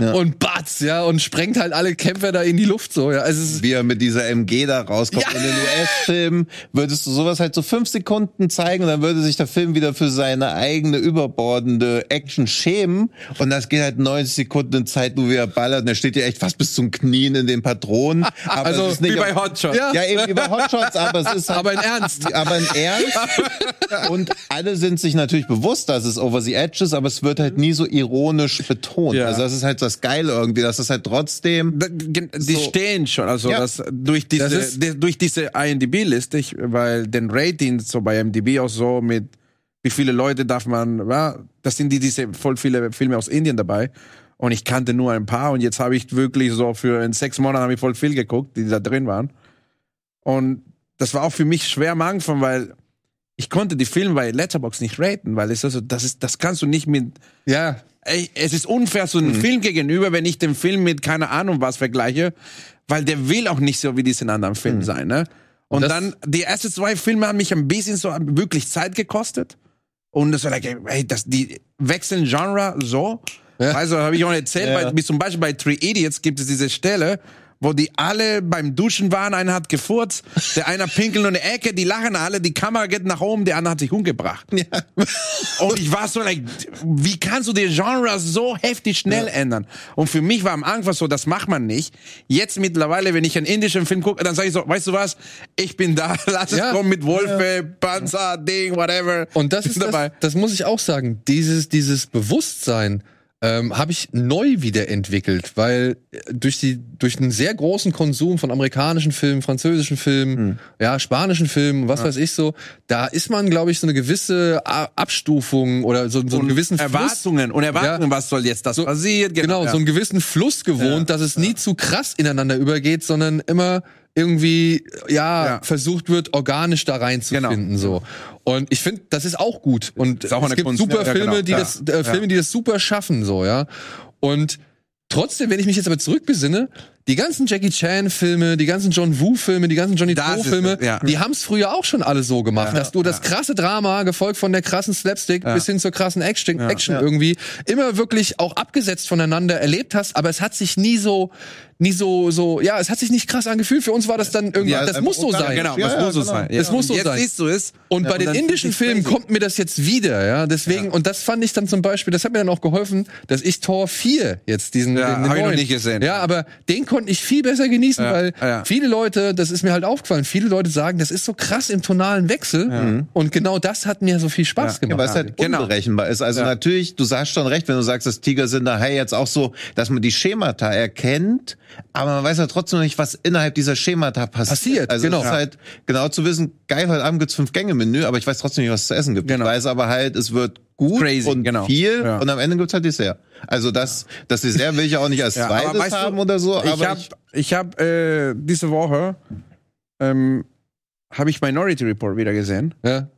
ja. und batz, ja, und sprengt halt alle Kämpfer da in die Luft so, ja. Also es Wie er mit dieser MG da rauskommt. Ja. In den US-Filmen würdest du sowas halt so fünf Sekunden zeigen und dann würde sich der Film wieder für seine eigene überbordende Action schämen und das geht halt 90 Sekunden in Zeit, wo er ballert und er steht ja echt fast bis zum Knien in den Patronen. Aber also wie bei Hot Hotshots. Ja. ja, eben über Hotshots, aber es ist halt, Aber in Ernst. Aber in Ernst. Und alle sind sich natürlich bewusst, dass es over the edge ist, aber es wird halt nie so ironisch betont. Ja. Also das ist halt das Geile irgendwie, dass es halt trotzdem. Die so stehen schon, also ja. das, durch diese, das durch diese IMDb-Liste, weil den Rating so bei IMDb auch so mit wie viele Leute darf man, ja, das sind die, diese voll viele Filme aus Indien dabei und ich kannte nur ein paar und jetzt habe ich wirklich so für in sechs Monaten habe ich voll viel geguckt, die da drin waren. Und das war auch für mich schwer am Anfang, weil ich konnte die Filme bei Letterbox nicht raten, weil es also, das ist, das kannst du nicht mit, ja, ey, es ist unfair so einem mhm. Film gegenüber, wenn ich den Film mit keine Ahnung was vergleiche, weil der will auch nicht so wie diesen anderen Film mhm. sein, ne? Und, Und dann, die ersten zwei Filme haben mich ein bisschen so wirklich Zeit gekostet. Und das war like, ey, das, die wechseln Genre so. Ja. Also habe ich auch erzählt, ja. bei, zum Beispiel bei Three Idiots gibt es diese Stelle, wo die alle beim Duschen waren, einer hat gefurzt, der einer pinkelt in der Ecke, die lachen alle, die Kamera geht nach oben, der andere hat sich umgebracht. Ja. Und ich war so like, wie kannst du die Genre so heftig schnell ja. ändern? Und für mich war am Anfang so, das macht man nicht. Jetzt mittlerweile, wenn ich einen indischen Film gucke, dann sage ich so, weißt du was, ich bin da, lass es ja. kommen mit Wolfe, Panzer, Ding, whatever. Und das ist dabei. Das, das muss ich auch sagen, dieses, dieses Bewusstsein, ähm, habe ich neu wiederentwickelt, weil äh, durch die durch einen sehr großen Konsum von amerikanischen Filmen, französischen Filmen, hm. ja spanischen Filmen, was ja. weiß ich so, da ist man, glaube ich, so eine gewisse Abstufung oder so, so einen gewissen Erwartungen Fluss, und Erwartungen, ja, was soll jetzt das so, passieren? Genau, genau ja. so einen gewissen Fluss gewohnt, dass es nie zu krass ineinander übergeht, sondern immer irgendwie ja, ja, versucht wird, organisch da reinzufinden genau. so. Und ich finde, das ist auch gut. Und es gibt Kunst. super ja, Filme, genau. die das äh, Filme, die das super schaffen so, ja. Und trotzdem, wenn ich mich jetzt aber zurückbesinne, die ganzen Jackie Chan Filme, die ganzen John Woo Filme, die ganzen Johnny To Filme, ja. die haben es früher auch schon alle so gemacht, ja, dass du das krasse Drama gefolgt von der krassen Slapstick bis hin zur krassen Action, Action irgendwie immer wirklich auch abgesetzt voneinander erlebt hast, aber es hat sich nie so nie so so ja, es hat sich nicht krass angefühlt. Für uns war das dann irgendwie ja, das muss so sein. Genau, das muss so genau. sein. Das muss so jetzt sein. Siehst du es. Und bei den indischen Filmen kommt mir das jetzt wieder, ja, deswegen und das fand ich dann zum Beispiel, das hat mir dann auch geholfen, dass ich Tor 4 jetzt diesen ja, den, den hab ich noch nicht gesehen. Ja, aber den konnte ich viel besser genießen, ja, weil ja. viele Leute, das ist mir halt aufgefallen, viele Leute sagen, das ist so krass im tonalen Wechsel ja. und genau das hat mir so viel Spaß gemacht. Ja, weil es halt genau. unberechenbar ist. Also natürlich, du sagst schon recht, wenn du sagst, dass Tiger sind daher jetzt auch so, dass man die Schemata erkennt, aber man weiß ja trotzdem nicht, was innerhalb dieser Schemata passiert. Passiert, also genau. Es ist halt genau zu wissen, geil, heute Abend gibt's fünf Gänge Menü, aber ich weiß trotzdem nicht, was es zu essen gibt. Genau. Ich weiß aber halt, es wird gut Crazy, und genau. viel ja. und am Ende gibt's halt Dessert. Also das, das Dessert will ich auch nicht als ja, zweites haben du, oder so. ich habe hab, äh, diese Woche ähm, habe ich Minority Report wieder gesehen. Ja.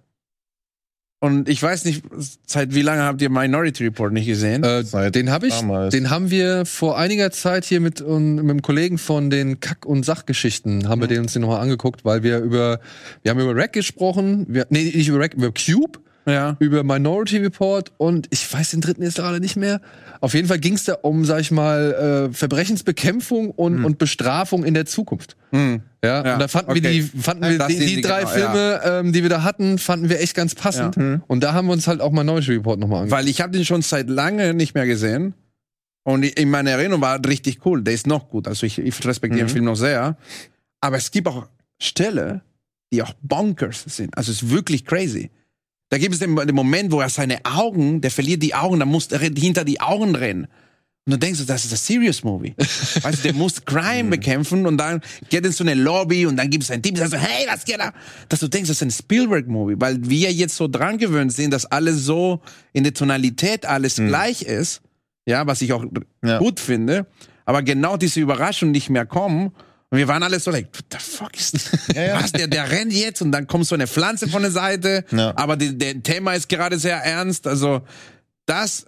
Und ich weiß nicht, seit wie lange habt ihr Minority Report nicht gesehen? Äh, den habe ich, damals. den haben wir vor einiger Zeit hier mit, um, mit einem Kollegen von den Kack- und Sachgeschichten, haben mhm. wir den uns den nochmal angeguckt, weil wir über, wir haben über Rack gesprochen, wir, nee, nicht über Rack, über Cube ja. über Minority Report und ich weiß den dritten jetzt gerade nicht mehr. Auf jeden Fall ging es da um, sag ich mal, äh, Verbrechensbekämpfung und, hm. und Bestrafung in der Zukunft. Hm. Ja, ja, und da fanden okay. wir die, fanden wir die, die drei genau, Filme, ja. ähm, die wir da hatten, fanden wir echt ganz passend. Ja. Hm. Und da haben wir uns halt auch Minority Report nochmal angeguckt. Weil ich habe den schon seit lange nicht mehr gesehen. Und in meiner Erinnerung war richtig cool. Der ist noch gut. Also ich, ich respektiere mhm. den Film noch sehr. Aber es gibt auch Stelle, die auch bonkers sind. Also es ist wirklich crazy. Da gibt es den, den, Moment, wo er seine Augen, der verliert die Augen, da muss er hinter die Augen rennen. Und du denkst, das ist ein Serious Movie. weißt du, der muss Crime bekämpfen und dann geht in so eine Lobby und dann gibt es ein Team, das sagt hey, was geht da? Dass du denkst, das ist ein Spielberg-Movie, weil wir jetzt so dran gewöhnt sind, dass alles so in der Tonalität alles mhm. gleich ist. Ja, was ich auch ja. gut finde. Aber genau diese Überraschung nicht mehr kommen. Und wir waren alle so like, what the fuck ist das? Ja, ja. Was, der, der rennt jetzt und dann kommt so eine Pflanze von der Seite. Ja. Aber die, der Thema ist gerade sehr ernst. Also, das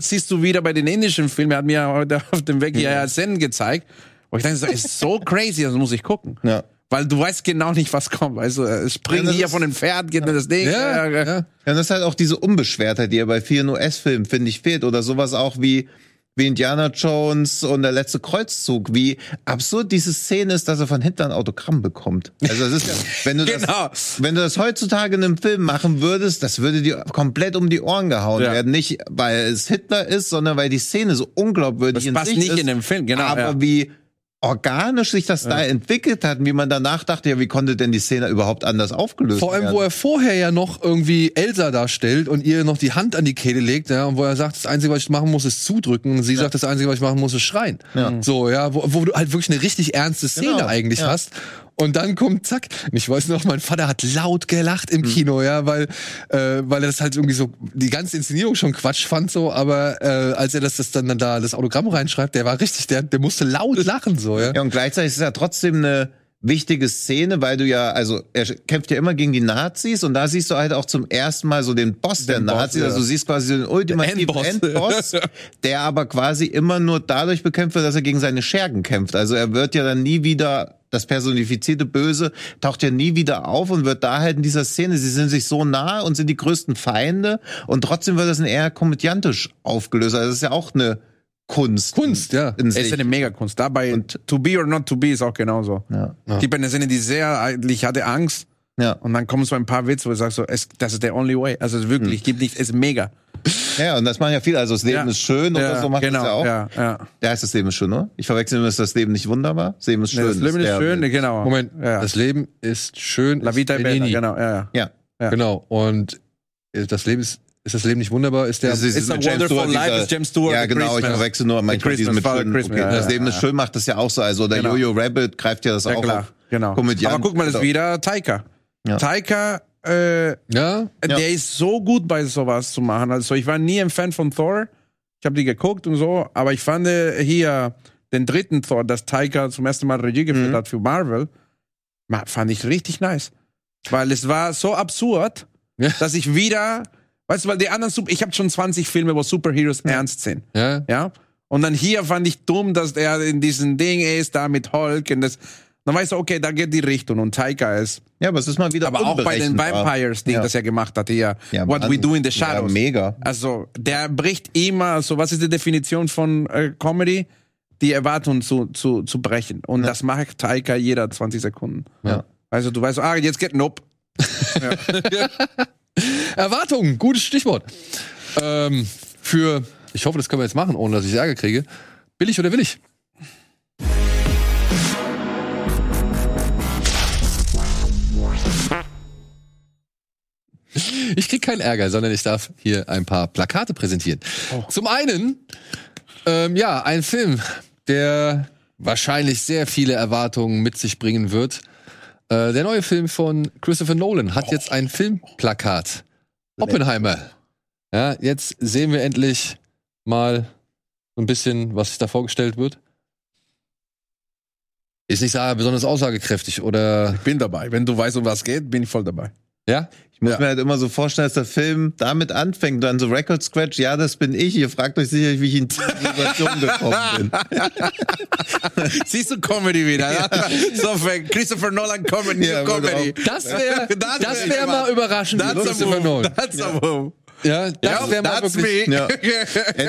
siehst du wieder bei den indischen Filmen. Er hat mir heute auf dem Weg hierher Zen gezeigt. Und ich dachte, das ist so crazy, das muss ich gucken. Ja. Weil du weißt genau nicht, was kommt. Also, es springt ja, hier von dem Pferd, geht ja. das Ding. Ja, ja. ja, das ist halt auch diese Unbeschwertheit, die ja bei vielen US-Filmen, finde ich, fehlt. Oder sowas auch wie, wie Indiana Jones und der letzte Kreuzzug, wie absurd diese Szene ist, dass er von hinten ein Autogramm bekommt. Also das ist ja, wenn du genau. das, wenn du das heutzutage in einem Film machen würdest, das würde dir komplett um die Ohren gehauen ja. werden. Nicht, weil es Hitler ist, sondern weil die Szene so unglaubwürdig das passt nicht ist, in dem Film, genau. Aber ja. wie organisch sich das ja. da entwickelt hat wie man danach dachte, ja, wie konnte denn die Szene überhaupt anders aufgelöst werden? Vor allem, werden? wo er vorher ja noch irgendwie Elsa darstellt und ihr noch die Hand an die Kehle legt, ja, und wo er sagt, das Einzige, was ich machen muss, ist zudrücken. Und sie ja. sagt, das Einzige, was ich machen muss, ist schreien. Ja. So, ja, wo, wo du halt wirklich eine richtig ernste Szene genau. eigentlich hast. Und dann kommt zack. Ich weiß noch, mein Vater hat laut gelacht im mhm. Kino, ja, weil äh, weil er das halt irgendwie so die ganze Inszenierung schon Quatsch fand so, aber äh, als er das, das dann da das Autogramm reinschreibt, der war richtig, der der musste laut lachen so, ja. Ja und gleichzeitig ist ja trotzdem eine wichtige Szene, weil du ja, also er kämpft ja immer gegen die Nazis und da siehst du halt auch zum ersten Mal so den Boss den der Nazis, Boss, ja. also du siehst quasi den ultimativen Endboss. Endboss, der aber quasi immer nur dadurch bekämpft wird, dass er gegen seine Schergen kämpft. Also er wird ja dann nie wieder das personifizierte Böse taucht ja nie wieder auf und wird da halt in dieser Szene, sie sind sich so nah und sind die größten Feinde und trotzdem wird das eher komödiantisch aufgelöst. Also das ist ja auch eine Kunst. Kunst, ja. Es ist eine Megakunst. Dabei und To Be or Not To Be ist auch genauso. Ja. ja. Gibt eine Szene, die sehr, ich hatte Angst. Ja. Und dann kommen so ein paar Witze, wo du sagst so, es, das ist der only way. Also es wirklich, mhm. gibt nicht, es ist mega. Ja, und das machen ja viele. Also das Leben ja. ist schön oder ja, so macht genau, das ja auch. Ja, ja. ja, heißt das Leben ist schön, oder? Ich verwechsel immer, ist das Leben nicht wunderbar? Das Leben ist schön. Nee, das Leben ist, ist schön, genau. Moment, ja. das Leben ist schön. La Vita Bella, genau, ja, ja. Ja. Genau. Und das Leben ist ist das Leben nicht wunderbar? Ist der ist, ist, ist a wonderful life dieser, ist James Stewart. Ja, genau, ich verwechsel nur manchmal diesen mit schön, okay, ja, Das Leben ist schön macht das ja auch so. Also der genau. Jojo Rabbit greift ja das ja, auch klar. auf. Genau. Aber guck mal, das ist wieder Taika. Ja. Taika äh, ja? Der ja. ist so gut bei sowas zu machen. Also ich war nie ein Fan von Thor. Ich habe die geguckt und so, aber ich fand äh, hier den dritten Thor, das Taika zum ersten Mal Regie geführt mhm. hat für Marvel, fand ich richtig nice. Weil es war so absurd, ja. dass ich wieder, weißt du, weil die anderen, ich habe schon 20 Filme, wo Superheroes ja. ernst sind. Ja. ja. Und dann hier fand ich dumm, dass er in diesem Ding ist, da mit Hulk und das, dann weißt du, okay, da geht die Richtung und Taika ist. Ja, aber es ist mal wieder Aber auch bei den Vampires-Ding, ja. das er gemacht hat, hier. Ja, What Mann. We Do in the Shadows. Ja, mega. Also, der bricht immer, also, was ist die Definition von äh, Comedy? Die Erwartung zu, zu, zu brechen. Und ja. das macht Taika jeder 20 Sekunden. Ja. Also, du weißt, ah, jetzt geht Nope. Erwartungen, gutes Stichwort. Ähm, für, ich hoffe, das können wir jetzt machen, ohne dass ich Ärger kriege. Billig oder willig? Ich krieg keinen Ärger, sondern ich darf hier ein paar Plakate präsentieren. Oh. Zum einen, ähm, ja, ein Film, der wahrscheinlich sehr viele Erwartungen mit sich bringen wird. Äh, der neue Film von Christopher Nolan hat oh. jetzt ein Filmplakat. Oppenheimer. Ja, jetzt sehen wir endlich mal so ein bisschen, was da vorgestellt wird. Ist nicht besonders aussagekräftig oder. Ich bin dabei. Wenn du weißt, um was geht, bin ich voll dabei. Ja? Ich muss ja. mir halt immer so vorstellen, dass der Film damit anfängt, dann so Record Scratch, ja, das bin ich. Ihr fragt euch sicherlich, wie ich in diese Situation gekommen bin. Siehst du Comedy wieder? Ja. So Christopher Nolan Comedy. Ja, Comedy. Das wäre das, das wär mal überraschend. That's Christopher Nolan. That's a move. Ja, das ja, wäre mal wirklich. Ja.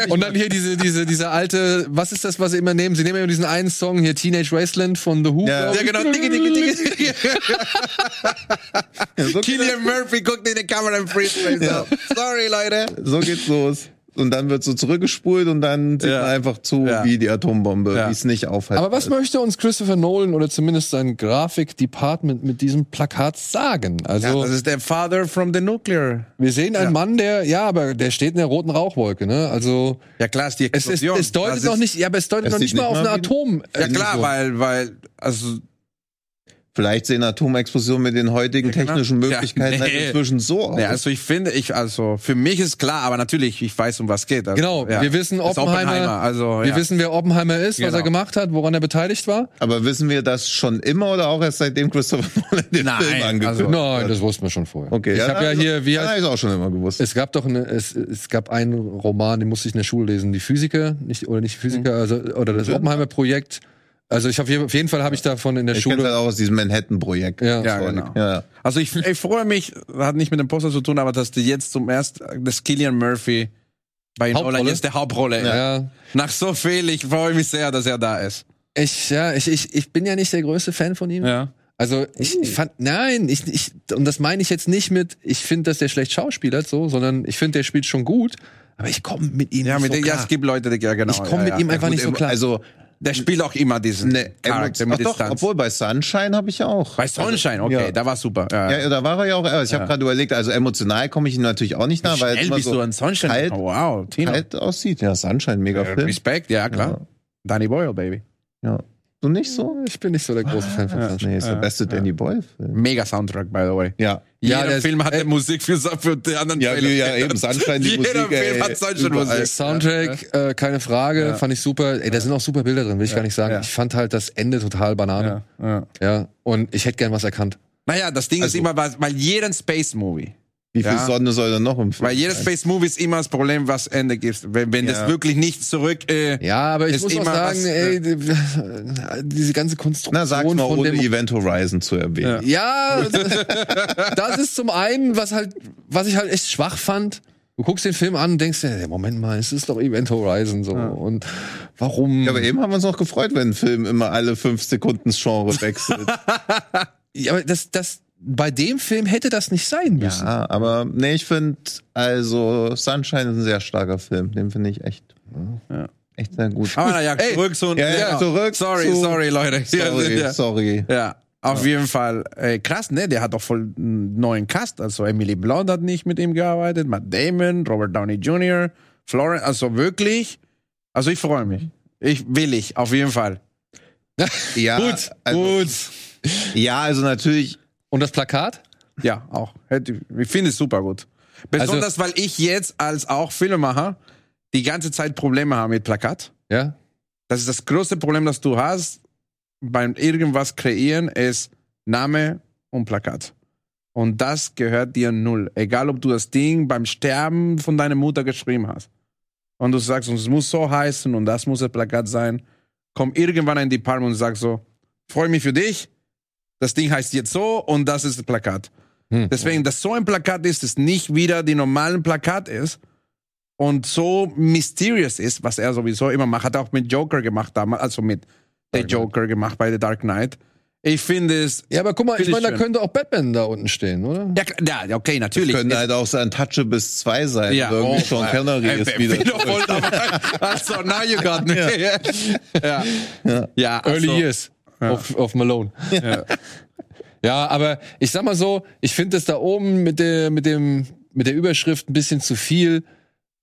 Und dann hier diese, diese, diese alte, was ist das, was sie immer nehmen? Sie nehmen immer diesen einen Song hier, Teenage Wasteland von The Who. Ja, ja genau. Dicke, dicke, dicke. Killian Murphy guckt in die Kamera im Freestyle. Sorry, Leute. So geht's los. Und dann wird so zurückgespult und dann sieht Ja. man einfach zu, Ja. wie die Atombombe, Ja. wie es nicht aufhält. Aber was möchte uns Christopher Nolan oder zumindest sein Grafikdepartment mit diesem Plakat sagen? Ja, Also, das ist der Father from the Nuclear. wir sehen einen Ja. Mann, der, ja, aber der steht in der roten Rauchwolke, ne? Also, Ja klar, ist die es, es, Explosion. es deutet noch ist- nicht, ja, aber es deutet Es noch nicht mal nicht auf eine Atom. Ja klar, so. weil, weil, also Vielleicht sehen Atomexplosionen mit den heutigen genau. technischen Ja, Möglichkeiten halt nee. inzwischen so aus. Ja, also ich finde, ich, also für mich ist klar, aber natürlich, ich weiß, um was geht. Also, Genau, ja. wir wissen, ist Oppenheimer, also, wir ja. wissen, wer Oppenheimer ist, was Genau. er gemacht hat, woran er beteiligt war. Aber wissen wir das schon immer oder auch erst seitdem Christopher Nolan den Nein, Film angekündigt also- Nein, das wussten wir schon vorher. Okay, ich habe ja hier, wie ja, heißt, ich auch schon immer gewusst. es gab doch eine, es, es gab einen Roman, den musste ich in der Schule lesen, die Physiker, nicht oder nicht Physiker, also oder das Oppenheimer Projekt. Also ich auf jeden, auf jeden Fall habe ich davon in der Ich kenne das Schule. auch aus diesem Manhattan-Projekt. Ja. Ja, genau. Ja. Also ich, ich freue mich, hat nicht mit dem Poster zu tun, aber dass die jetzt zum ersten, das Killian Murphy bei? Nolan jetzt der Hauptrolle. Ja. Nach so viel, ich freue mich sehr, dass er da ist. Ich, ja, ich, ich, ich bin ja nicht der größte Fan von ihm. Ja. Also ich, ich fand, nein, ich, ich, und das meine ich jetzt nicht mit, ich finde, dass der schlecht schauspielert, so, sondern ich finde, der spielt schon gut, aber ich komme mit ihm Ja, nicht mit so ja, klar. es gibt Leute, die, ja, genau. ich komme ja, mit ihm ja. einfach Gut, nicht so klar. Also, Der spielt auch immer diesen ne, Charakter Ach mit doch, Distanz. obwohl bei Sunshine habe ich ja auch. bei Sonnenschein, okay, Ja. da war super. Ja. Ja, da war er ja auch. Also ich habe gerade überlegt, also emotional komme ich ihm natürlich auch nicht nah, weil bist so du an Sonnenschein. kalt, oh, wow, kalt aussieht. Ja, Sunshine, mega Film. Respekt, ja, klar. Danny Boyle, Baby. Ja. Du nicht so? ich bin nicht so der große Fan von Ja. Sunshine. Nee, ist der beste Danny Boyle-Film. Mega Soundtrack, by the way. Ja. Jeder Ja, der ist- Film hat Musik für, für die anderen Ja, Trailer. ja, eben, Sunshine, die Jeder Musik, Film ey, hat Sunshine überall. Musik. Soundtrack, äh, keine Frage, Ja. fand ich super. Ey, da sind auch super Bilder drin, will ich gar nicht sagen. ja. Ich fand halt das Ende total Banane. Ja, ja. Ja. Und ich hätte gern was erkannt. Naja, das Ding ist Also- immer, weil, weil jeden Space-Movie, Wie viel Ja. Sonne soll denn noch im Film weil jedes sein? Space-Movie ist immer das Problem, was Ende gibt. Wenn, wenn Ja. das wirklich nicht zurück, äh, Ja, aber ich muss auch immer sagen, was, ey, die- diese ganze Konstruktion Na, sag's mal, ohne Event Horizon zu erwähnen. Ja, das ist zum einen, was halt, was ich halt echt schwach fand. Du guckst den Film an und denkst dir, Moment mal, es ist doch Event Horizon so. Und warum? Ja, aber eben haben wir uns noch gefreut, wenn ein Film immer alle fünf Sekunden das Genre wechselt. Ja, aber das, das, bei dem Film hätte das nicht sein müssen. ja, aber nee, ich finde, also Sunshine ist ein sehr starker Film. Den finde ich echt, Ja. echt sehr gut. aber naja, zurück zu, ja, ja, zurück Sorry, zu- sorry, Leute. Sorry, Ja, sorry. ja. Auf jeden Fall, äh, krass, ne? Der hat doch voll einen neuen Cast. Also Emily Blunt hat nicht mit ihm gearbeitet, Matt Damon, Robert Downey Jr., Florence, also wirklich. Also ich freue mich. Ich will ich, auf jeden Fall. Ja, Gut, also, gut. Ja, also natürlich, Und das Plakat? Ja, auch. Ich finde es super gut. Besonders, weil ich jetzt als auch Filmemacher die ganze Zeit Probleme habe mit Plakat. Ja. Das ist das größte Problem, das du hast beim irgendwas kreieren, ist Name und Plakat. Und das gehört dir null. Egal, ob du das Ding beim Sterben von deiner Mutter geschrieben hast. Und du sagst, es muss so heißen und das muss das Plakat sein. Komm irgendwann ein Department und sag so, freue mich für dich. Das Ding heißt jetzt so und das ist das Plakat. Hm. Deswegen, dass so ein Plakat ist, das nicht wieder die normalen Plakat ist und so mysterious ist, was er sowieso immer macht, hat er auch mit Joker gemacht damals, also mit der Joker gemacht bei The Dark Knight. Ich finde es, Ja, aber guck mal, ich meine, da könnte auch Batman da unten stehen, oder? ja, ja okay, natürlich. könnte Es- halt auch sein Touchables 2 sein. Ja, Irgendwie oh, Sean äh, Connery äh, ist wieder. wieder voll dabei. Also, now you got me. Ja. Ja. ja. Early also, Years auf, auf Malone. Ja. Ja, aber ich sag mal so, ich finde es da oben mit der, mit dem, mit der Überschrift ein bisschen zu viel.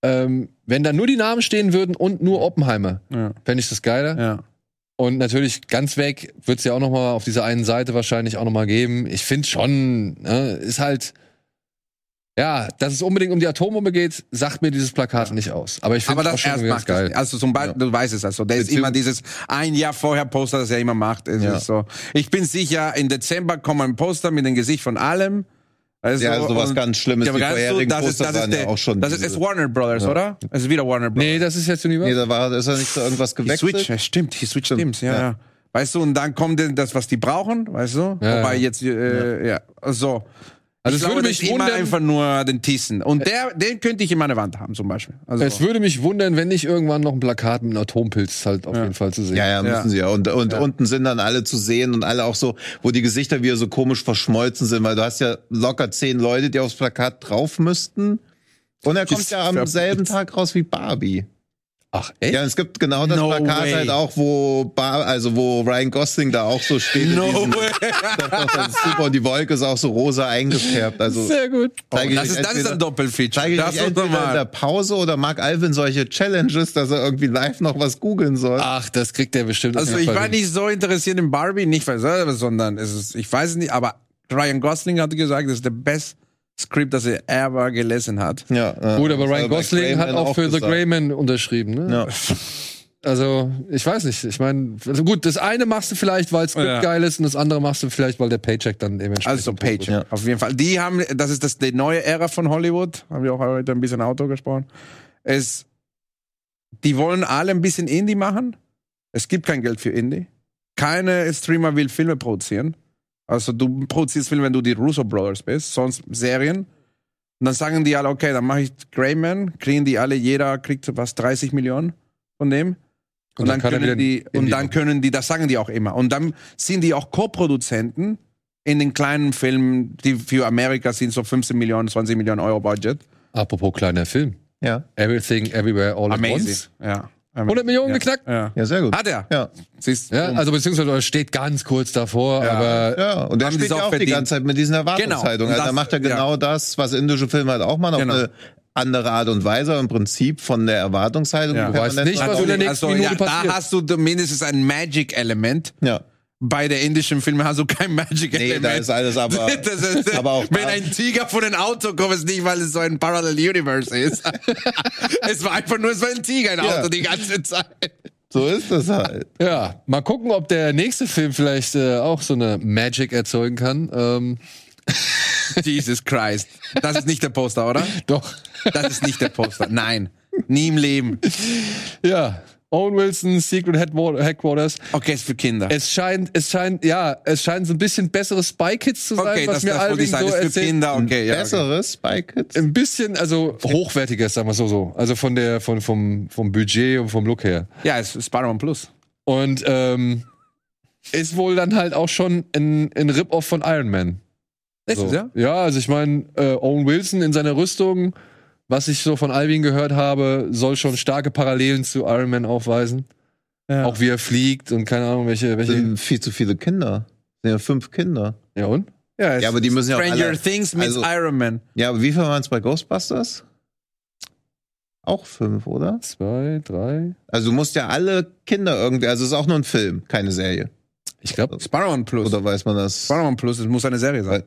Ähm, wenn da nur die Namen stehen würden und nur Oppenheimer, Ja. fände ich das geiler. Ja. Und natürlich ganz weg wird es ja auch noch mal auf dieser einen Seite wahrscheinlich auch noch mal geben. Ich finde schon, ne, ist halt, ja, dass es unbedingt um die Atombombe geht, sagt mir dieses Plakat nicht aus. Aber ich finde es auch das schon ganz geil. Also zum Beispiel, du weißt es also, der ist immer dieses ein Jahr vorher Poster, das er immer macht. Ja. ist so. Ich bin sicher, im Dezember kommt ein Poster mit dem Gesicht von allem. Also, Ja, sowas ganz Schlimmes. Ja, Die vorherigen das ist, Poster das ist, der, ja auch schon. das ist, ist Warner Brothers, oder? Es ist wieder Warner Brothers. Nee, das ist jetzt Nee, Universal. da war, ist er nicht so irgendwas Die gewechselt? Switch, ja, stimmt, die Switch Stimmt, stimmt, ja, ja. ja. Weißt du, und dann kommt das, was die brauchen, weißt du? Ja, Wobei ja. jetzt, äh, ja, so. Also ich es würde glaube, mich das ist immer wundern- einfach nur den Thyssen. Und der, den könnte ich in meiner Wand haben, zum Beispiel. Also, Es würde mich wundern, wenn nicht irgendwann noch ein Plakat mit einem Atompilz halt auf Ja. jeden Fall zu sehen. Ja, ja, müssen Ja. sie ja. Und, und unten sind dann alle zu sehen und alle auch so, wo die Gesichter wieder so komisch verschmolzen sind, weil du hast ja locker zehn Leute, die aufs Plakat drauf müssten. Und er kommt ja am selben Tag raus wie Barbie. Ach, echt? Ja, es gibt genau das no Plakat way. halt auch, wo Bar, also wo Ryan Gosling da auch so steht. No diesem, way. Das, das ist super und die Wolke ist auch so rosa eingefärbt. Also Sehr gut. Oh, das, ist, das ist ein Doppelfeature. Zeige ich das ist entweder in der Pause oder mag Alvin solche Challenges, dass er irgendwie live noch was googeln soll. Ach, das kriegt er bestimmt. Also ich war nicht so interessiert in Barbie, nicht weil selber, sondern es ist, ich weiß es nicht, aber Ryan Gosling hat gesagt, das ist der best Script, das er ever gelesen hat. Ja, äh, Gut, aber Ryan Gosling hat auch, auch für gesagt. The Greyman unterschrieben, ne? Ja. Also, ich weiß nicht. Ich meine, also gut, das eine machst du vielleicht, weil es ja. geil ist, und das andere machst du vielleicht, weil der Paycheck dann dementsprechend. Also Paycheck, ja. auf jeden Fall. Die haben, das ist das die neue Ära von Hollywood. Haben wir auch heute ein bisschen Auto gesprochen. Es, die wollen alle ein bisschen Indie machen. Es gibt kein Geld für Indie. Keine Streamer will Filme produzieren. Also du produzierst Filme, wenn du die Russo Brothers bist, sonst Serien. Und dann sagen die alle, okay, dann mache ich Greyman, kriegen die alle, jeder kriegt was 30 Millionen von dem. Und, und dann, dann können die, und dann können die, das sagen die auch immer. Und dann sind die auch Co-Produzenten in den kleinen Filmen, die für Amerika sind so 15 Millionen, 20 Millionen Euro Budget. Apropos kleiner Film. Ja. Everything, Everywhere, All Amazing. at Once. Ja. 100 Millionen ja. geknackt? Ja. ja, sehr gut. Hat er. Ja. Siehst, ja, also beziehungsweise steht ganz kurz davor, ja. aber ja, und der spielt ja auch verdient. die ganze Zeit mit diesen Erwartungshaltungen. Genau. Also er macht ja genau ja. das, was indische Filme halt auch machen, auf genau. eine andere Art und Weise, im Prinzip von der Erwartungshaltung. Ja. Du weißt nicht, was in der nächsten also, Minute passiert. Da hast du mindestens ein Magic-Element. Ja bei der indischen Filme hast du kein Magic Element. Nee, da ist alles aber, das ist, aber auch Wenn ein Tiger von einem Auto kommt, ist nicht, weil es so ein Parallel Universe ist. es war einfach nur, es war ein Tiger ein Auto ja. die ganze Zeit. So ist das halt. Ja, mal gucken, ob der nächste Film vielleicht äh, auch so eine Magic erzeugen kann. Ähm. Jesus Christ. Das ist nicht der Poster, oder? Doch. Das ist nicht der Poster. Nein. Nie im Leben. Ja, Owen Wilson, Secret Headquarters. Okay, ist für Kinder. Es scheint, es scheint, ja, es scheint so ein bisschen bessere Spy Kids zu sein, okay, was das, mir das Alvin so ist erzählt. Kinder, okay, ja, Besseres okay. Spy Kids? Ein bisschen, also hochwertiges, sagen wir so so. Also von der, von, vom, vom Budget und vom Look her. Ja, es ist Spider-Man Plus. Und, ähm, ist wohl dann halt auch schon ein, ein Rip-Off von Iron Man. So. Ja? ja, also ich meine, äh, Owen Wilson in seiner Rüstung was ich so von Alvin gehört habe, soll schon starke Parallelen zu Iron Man aufweisen. Ja. Auch wie er fliegt und keine Ahnung, welche. welche sind viel zu viele Kinder. Sind ja fünf Kinder. Ja, und? Ja, ja aber die müssen ja auch. Stranger alle, Things mit also, Iron Man. Ja, aber wie viel waren es bei Ghostbusters? Auch fünf, oder? Zwei, drei. Also du musst ja alle Kinder irgendwie, also es ist auch nur ein Film, keine Serie. Ich glaube. Spider-Man Plus. Oder weiß man das? Spider-Man Plus, es muss eine Serie sein.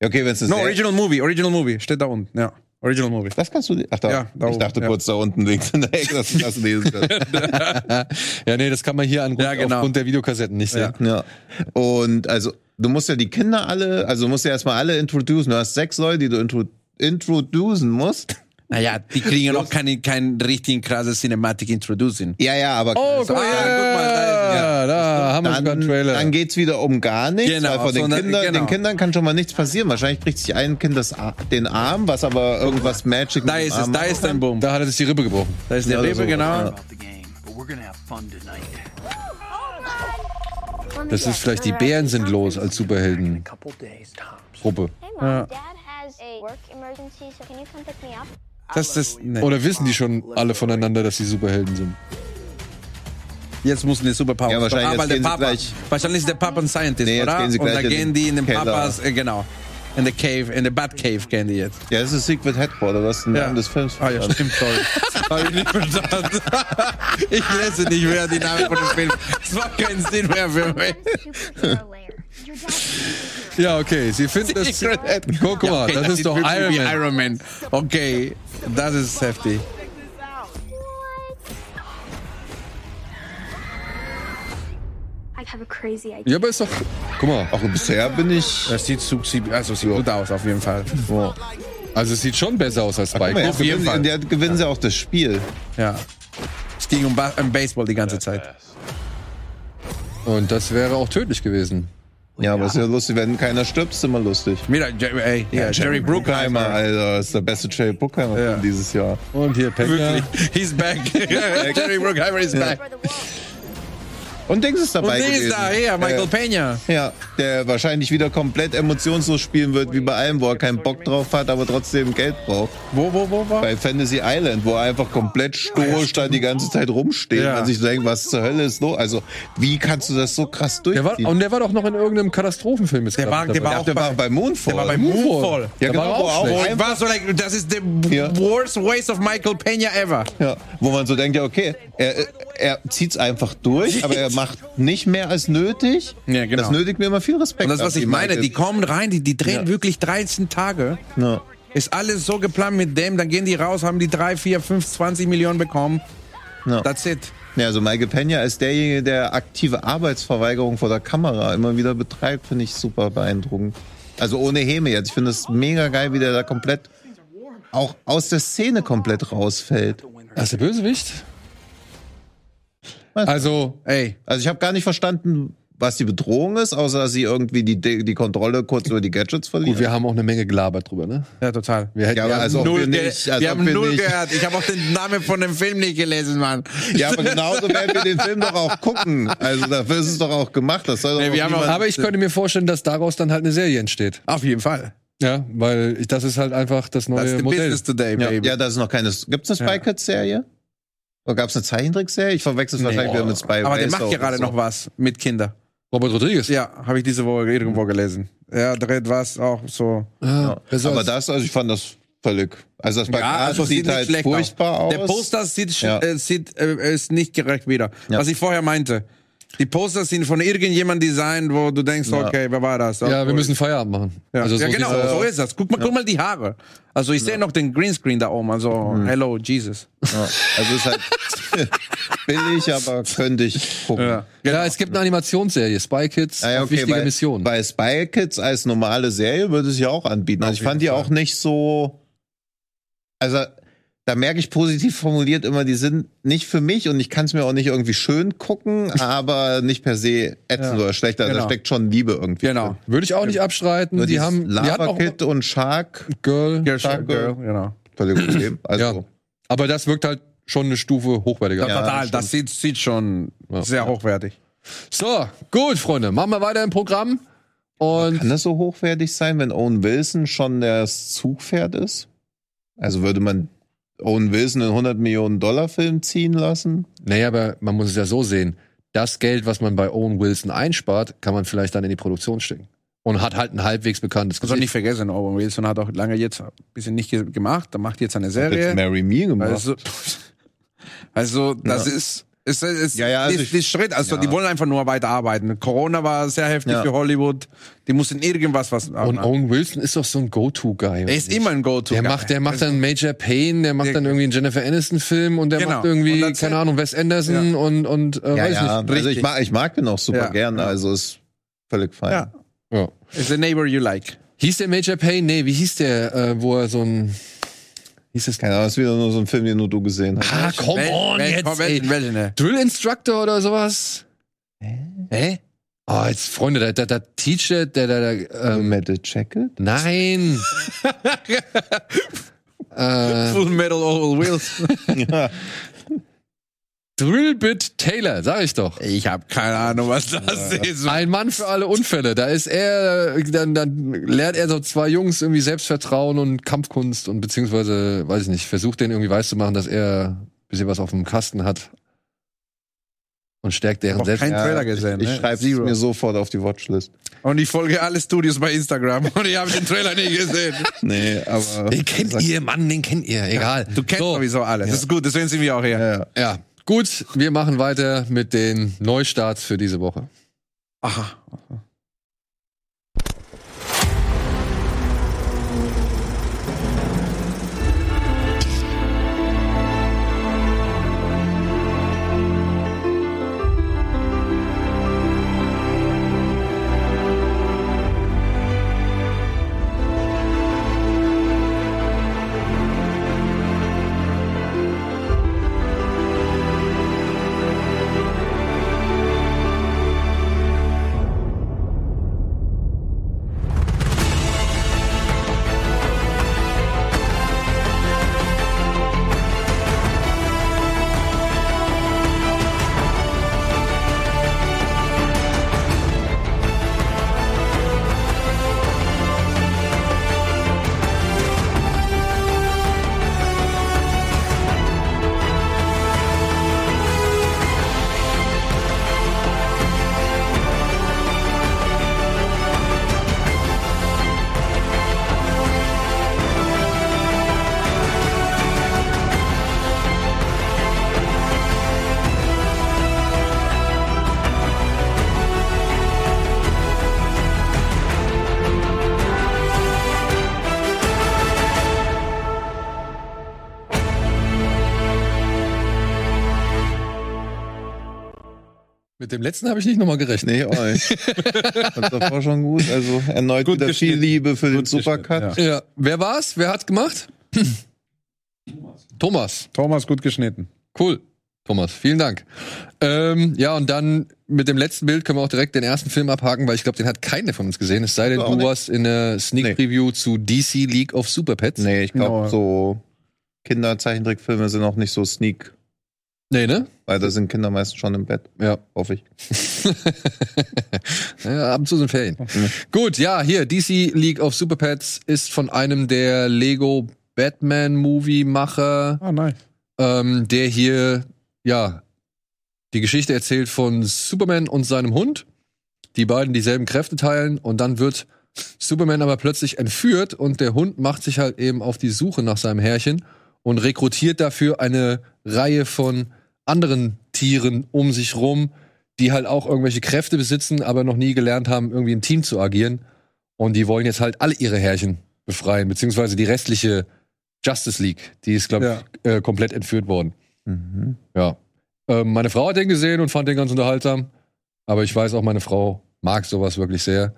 Ja, okay, wenn es eine No, Serie Original Movie, Original Movie, steht da unten, ja. Original Movie. Das kannst du. Ach, da. Ja, da ich dachte ja. kurz da unten links in der Ecke, dass du das lesen kannst. ja, nee, das kann man hier an, ja, genau. aufgrund der Videokassetten nicht sehen. Ja. Und also, du musst ja die Kinder alle, also du musst ja erstmal alle introducen. Du hast sechs Leute, die du intro introducen musst. Naja, die kriegen ja noch keinen kein richtigen krasses Cinematic Introducing. Ja, ja, aber. Oh, guck mal, ja, guck mal, da, ja, da haben wir sogar einen Trailer. Dann geht's wieder um gar nichts, genau, weil von den, Kindern, genau. den Kindern kann schon mal nichts passieren. Wahrscheinlich bricht sich ein Kind das, den Arm, was aber irgendwas Magic Da ist es, da ist dein Boom. Da hat er sich die Rippe gebrochen. Da ist die ja, Rippe, so, genau. Ja. Das ist vielleicht die Bären sind los als Superhelden. Gruppe. Ja. Das ist nee. Oder wissen die schon alle voneinander, dass sie Superhelden sind? Jetzt müssen die Superpower. Ja, wahrscheinlich, ah, der Papa, wahrscheinlich ist der Papa ein Scientist, nee, oder? Gehen sie Und da gehen die in den Keller. Papas, äh, genau. In der Cave, in der Bat Cave gehen die jetzt. Ja, das ist Secret Headquarter, das ist ein ja. Name des Films. Ah ja, stimmt, sorry. Hab ich nicht verstanden. ich lese nicht mehr die Namen von dem Film. Es macht keinen Sinn mehr für mich. Ja, okay. Sie finden das. Guck mal, okay, das, das ist doch Iron Man. Iron Man. Okay, das ist heftig. Ja, aber ist doch. Guck mal. Auch bisher bin ich. Das sieht, sieht also sieht gut aus, auf jeden Fall. Oh. Also es sieht schon besser aus als Spike. Ach, auf jeden Fall. Und der gewinnen sie auch das Spiel. Ja. Es ging um, ba um Baseball die ganze Zeit. Und das wäre auch tödlich gewesen. Ja, aber es ist ja lustig, wenn keiner stirbt, ist immer lustig. Mira, ey, ja, Jerry Bruckheimer, Alter, ist der beste Jerry Bruckheimer ja. dieses Jahr. Und hier Pekka. Wirklich, he's back. Jerry Bruckheimer is back. Und Dings ist dabei Und Dings ist da, her, Michael Peña. Ja, der wahrscheinlich wieder komplett emotionslos spielen wird, wie bei allem, wo er keinen Bock drauf hat, aber trotzdem Geld braucht. Wo, wo, wo, wo? Bei Fantasy Island, wo er einfach komplett stoisch da die ganze Zeit rumsteht Ja. und sich so denkt, was zur Hölle ist los? Also, wie kannst du das so krass Der war, durchziehen? und der war doch noch in irgendeinem Katastrophenfilm jetzt Der war- der war Ja, der war bei Moonfall. Der war bei Moonfall. Ja, Da genau, war wo auch auch war so like, das ist the Ja. worst waste of Michael Peña ever. Ja, wo man so denkt, ja, okay, er, er zieht's einfach durch, aber er macht nicht mehr als nötig. Ja, genau. Das nötigt mir immer viel Respekt. Und das, ist, was ich meine, die kommen rein, die, die drehen Ja. wirklich 13 Tage. Ja. Ist alles so geplant mit dem, dann gehen die raus, haben die 3, 4, 5, 20 Millionen bekommen. Ja. That's it. Ja, also Michael Peña ist derjenige, der aktive Arbeitsverweigerung vor der Kamera immer wieder betreibt, finde ich super beeindruckend. Also ohne Häme jetzt. Ich finde es mega geil, wie der da komplett auch aus der Szene komplett rausfällt. Das ist der Bösewicht? Also, Ey, Also ich habe gar nicht verstanden, was die Bedrohung ist, außer dass sie irgendwie die, die Kontrolle kurz über die Gadgets verlieren. gut, wir haben auch eine Menge gelabert drüber, ne? ja, total. Wir hätten Ja, ob null wir nicht, als wir ob haben wir null nicht, gehört. Ich habe auch den Namen von dem Film nicht gelesen, Mann. Ja, aber genauso werden wir den Film doch auch gucken. Also dafür ist es doch auch gemacht. Das soll doch Nee, auch wir haben auch- niemand- aber ich könnte mir vorstellen, dass daraus dann halt eine Serie entsteht. Auf jeden Fall. Ja, weil ich, das ist halt einfach das That's neue the Modell. business today, ja, baby. ja, das ist noch keine. Gibt es eine Spy Kids Serie? Oder gab es eine Zeichentrickserie? Ich verwechsel es wahrscheinlich wieder mit Spy Aber der macht gerade so. noch was mit Kindern. Robert Rodriguez. Ja, habe ich diese Woche irgendwo gelesen. Er dreht was auch so. Ja, besser Aber das, also ich fand das völlig. Also das Plakat also sieht, nicht halt furchtbar aus. Der Poster sieht, Ja. äh, sieht äh, ist nicht gerecht wieder. Ja. Was ich vorher meinte. Die Poster sind von irgendjemand designt, wo du denkst, Ja. okay, wer war das? ja, wir müssen Feierabend machen. Ja, Also ja so genau, sieht's aus. so ist das. Guck mal, guck mal die Haare. Also ich sehe noch den Greenscreen da oben. Also hello Jesus. ja. Also ist halt billig, aber könnte ich gucken. Ja. Ja, es gibt eine Animationsserie, Spy Kids, Ah, ja, okay, wichtige bei, Mission. Bei Spy Kids als normale Serie würde es ja auch anbieten. Also ich fand die auch nicht so. Also da merke ich positiv formuliert immer, die sind nicht für mich und ich kann es mir auch nicht irgendwie schön gucken, aber nicht per se ätzend Ja. oder schlecht. Da Genau. steckt schon Liebe irgendwie. Genau. drin. Würde ich auch nicht abstreiten. Nur die haben, Lava Kid und Shark. Girl. Girl, Shark Girl, Girl. genau. Völlig okay. Also, Ja. Aber das wirkt halt schon eine Stufe hochwertiger. Ja, Total, das das sieht, sieht schon Ja. sehr hochwertig. So, gut, Freunde, machen wir weiter im Programm. Und Kann das so hochwertig sein, wenn Owen Wilson schon das Zugpferd ist? Also würde man Owen Wilson einen 100 Millionen Dollar Film ziehen lassen? naja, aber man muss es ja so sehen. Das Geld, was man bei Owen Wilson einspart, kann man vielleicht dann in die Produktion stecken. Und hat halt ein halbwegs bekanntes Also nicht Gesicht. vergessen, Owen Wilson hat auch lange jetzt ein bisschen nicht ge- gemacht. Er macht jetzt eine Hat Serie. jetzt Marry Me gemacht. Also, also das Ja. ist, ist, ist Ja, ja, also die, ich- die Schritt. Also ja. die wollen einfach nur weiterarbeiten. Corona war sehr heftig Ja. für Hollywood. Die mussten irgendwas was. Und Owen Wilson ist doch so ein Go-To-Guy. er ist immer ein Go-To. Der macht, der macht dann Major Payne, der macht Der- dann irgendwie einen Jennifer Aniston-Film und der Genau. macht irgendwie, Und das- keine Ahnung, Wes Anderson und, und äh, ja, weiß ja. nicht. Also ich mag, ich mag den auch super Ja. gern. Also ist völlig fein. Ja. Ja. Is the neighbor you like. Hieß der Major Payne? Nee, wie hieß der, äh, wo er so ein. Hieß das? Keine Ahnung, das ist wieder nur so ein Film, den nur du gesehen hast. Ah, come on, Wel- jetzt. wel- Ey. welchen, ne? Drill Instructor oder sowas? Hä? Oh, jetzt, Freunde, da, da, da Teacher, der, der, der ähm, Metal Jacket? nein. äh, Full Metal Owen Wilson. Ja. Drillbit Taylor, sag ich doch. ich habe keine Ahnung, was das ist. Ein Mann für alle Unfälle. Da ist er, dann, dann lernt er so zwei Jungs irgendwie Selbstvertrauen und Kampfkunst und beziehungsweise, weiß ich nicht, versucht denen irgendwie weiszumachen, dass er ein bisschen was auf dem Kasten hat. Und stärkt deren Selbst. Trailer gesehen. Ich ne? schreibe es mir sofort auf die Watchlist. Und ich folge alle Studios bei Instagram und ich habe den Trailer nie gesehen. Nee, aber. Den kennt ihr, Mann, den kennt ihr, egal. Du kennst So, sowieso alles. Das ist gut, deswegen sind wir auch hier. Ja, ja. Gut, wir machen weiter mit den Neustarts für diese Woche. Aha. Mit dem letzten habe ich nicht nochmal gerechnet. Nee, nicht. das war schon gut. Also erneut gut wieder viel Liebe für gut den Supercut. Ja. ja. Wer war's? Wer hat's gemacht? Thomas. Thomas gut geschnitten. Cool. Thomas, vielen Dank. Ähm, ja, und dann mit dem letzten Bild können wir auch direkt den ersten Film abhaken, weil ich glaube, den hat keiner von uns gesehen. Es sei denn, du warst in der Sneak Preview nee. zu DC League of Super Pets. Nee, ich glaube, no. so Kinderzeichentrickfilme sind auch nicht so Sneak. Nee, ne? Weil da sind Kinder meistens schon im Bett. Ja. Hoffe ich. ja, ab und zu sind Ferien. Mhm. Gut, ja, hier, DC League of Super Pets ist von einem der Lego Batman-Movie-Macher. Ah, nice. Ähm, der hier, ja, die Geschichte erzählt von Superman und seinem Hund, die beiden dieselben Kräfte teilen und dann wird Superman aber plötzlich entführt und der Hund macht sich halt eben auf die Suche nach seinem Herrchen und rekrutiert dafür eine Reihe von anderen Tieren um sich rum, die halt auch irgendwelche Kräfte besitzen, aber noch nie gelernt haben, irgendwie im Team zu agieren. Und die wollen jetzt halt alle ihre Herrchen befreien, beziehungsweise die restliche Justice League. Die ist, glaube ich, ja. äh, komplett entführt worden. Mhm. Ja. Ähm, meine Frau hat den gesehen und fand den ganz unterhaltsam. Aber ich weiß auch, meine Frau mag sowas wirklich sehr.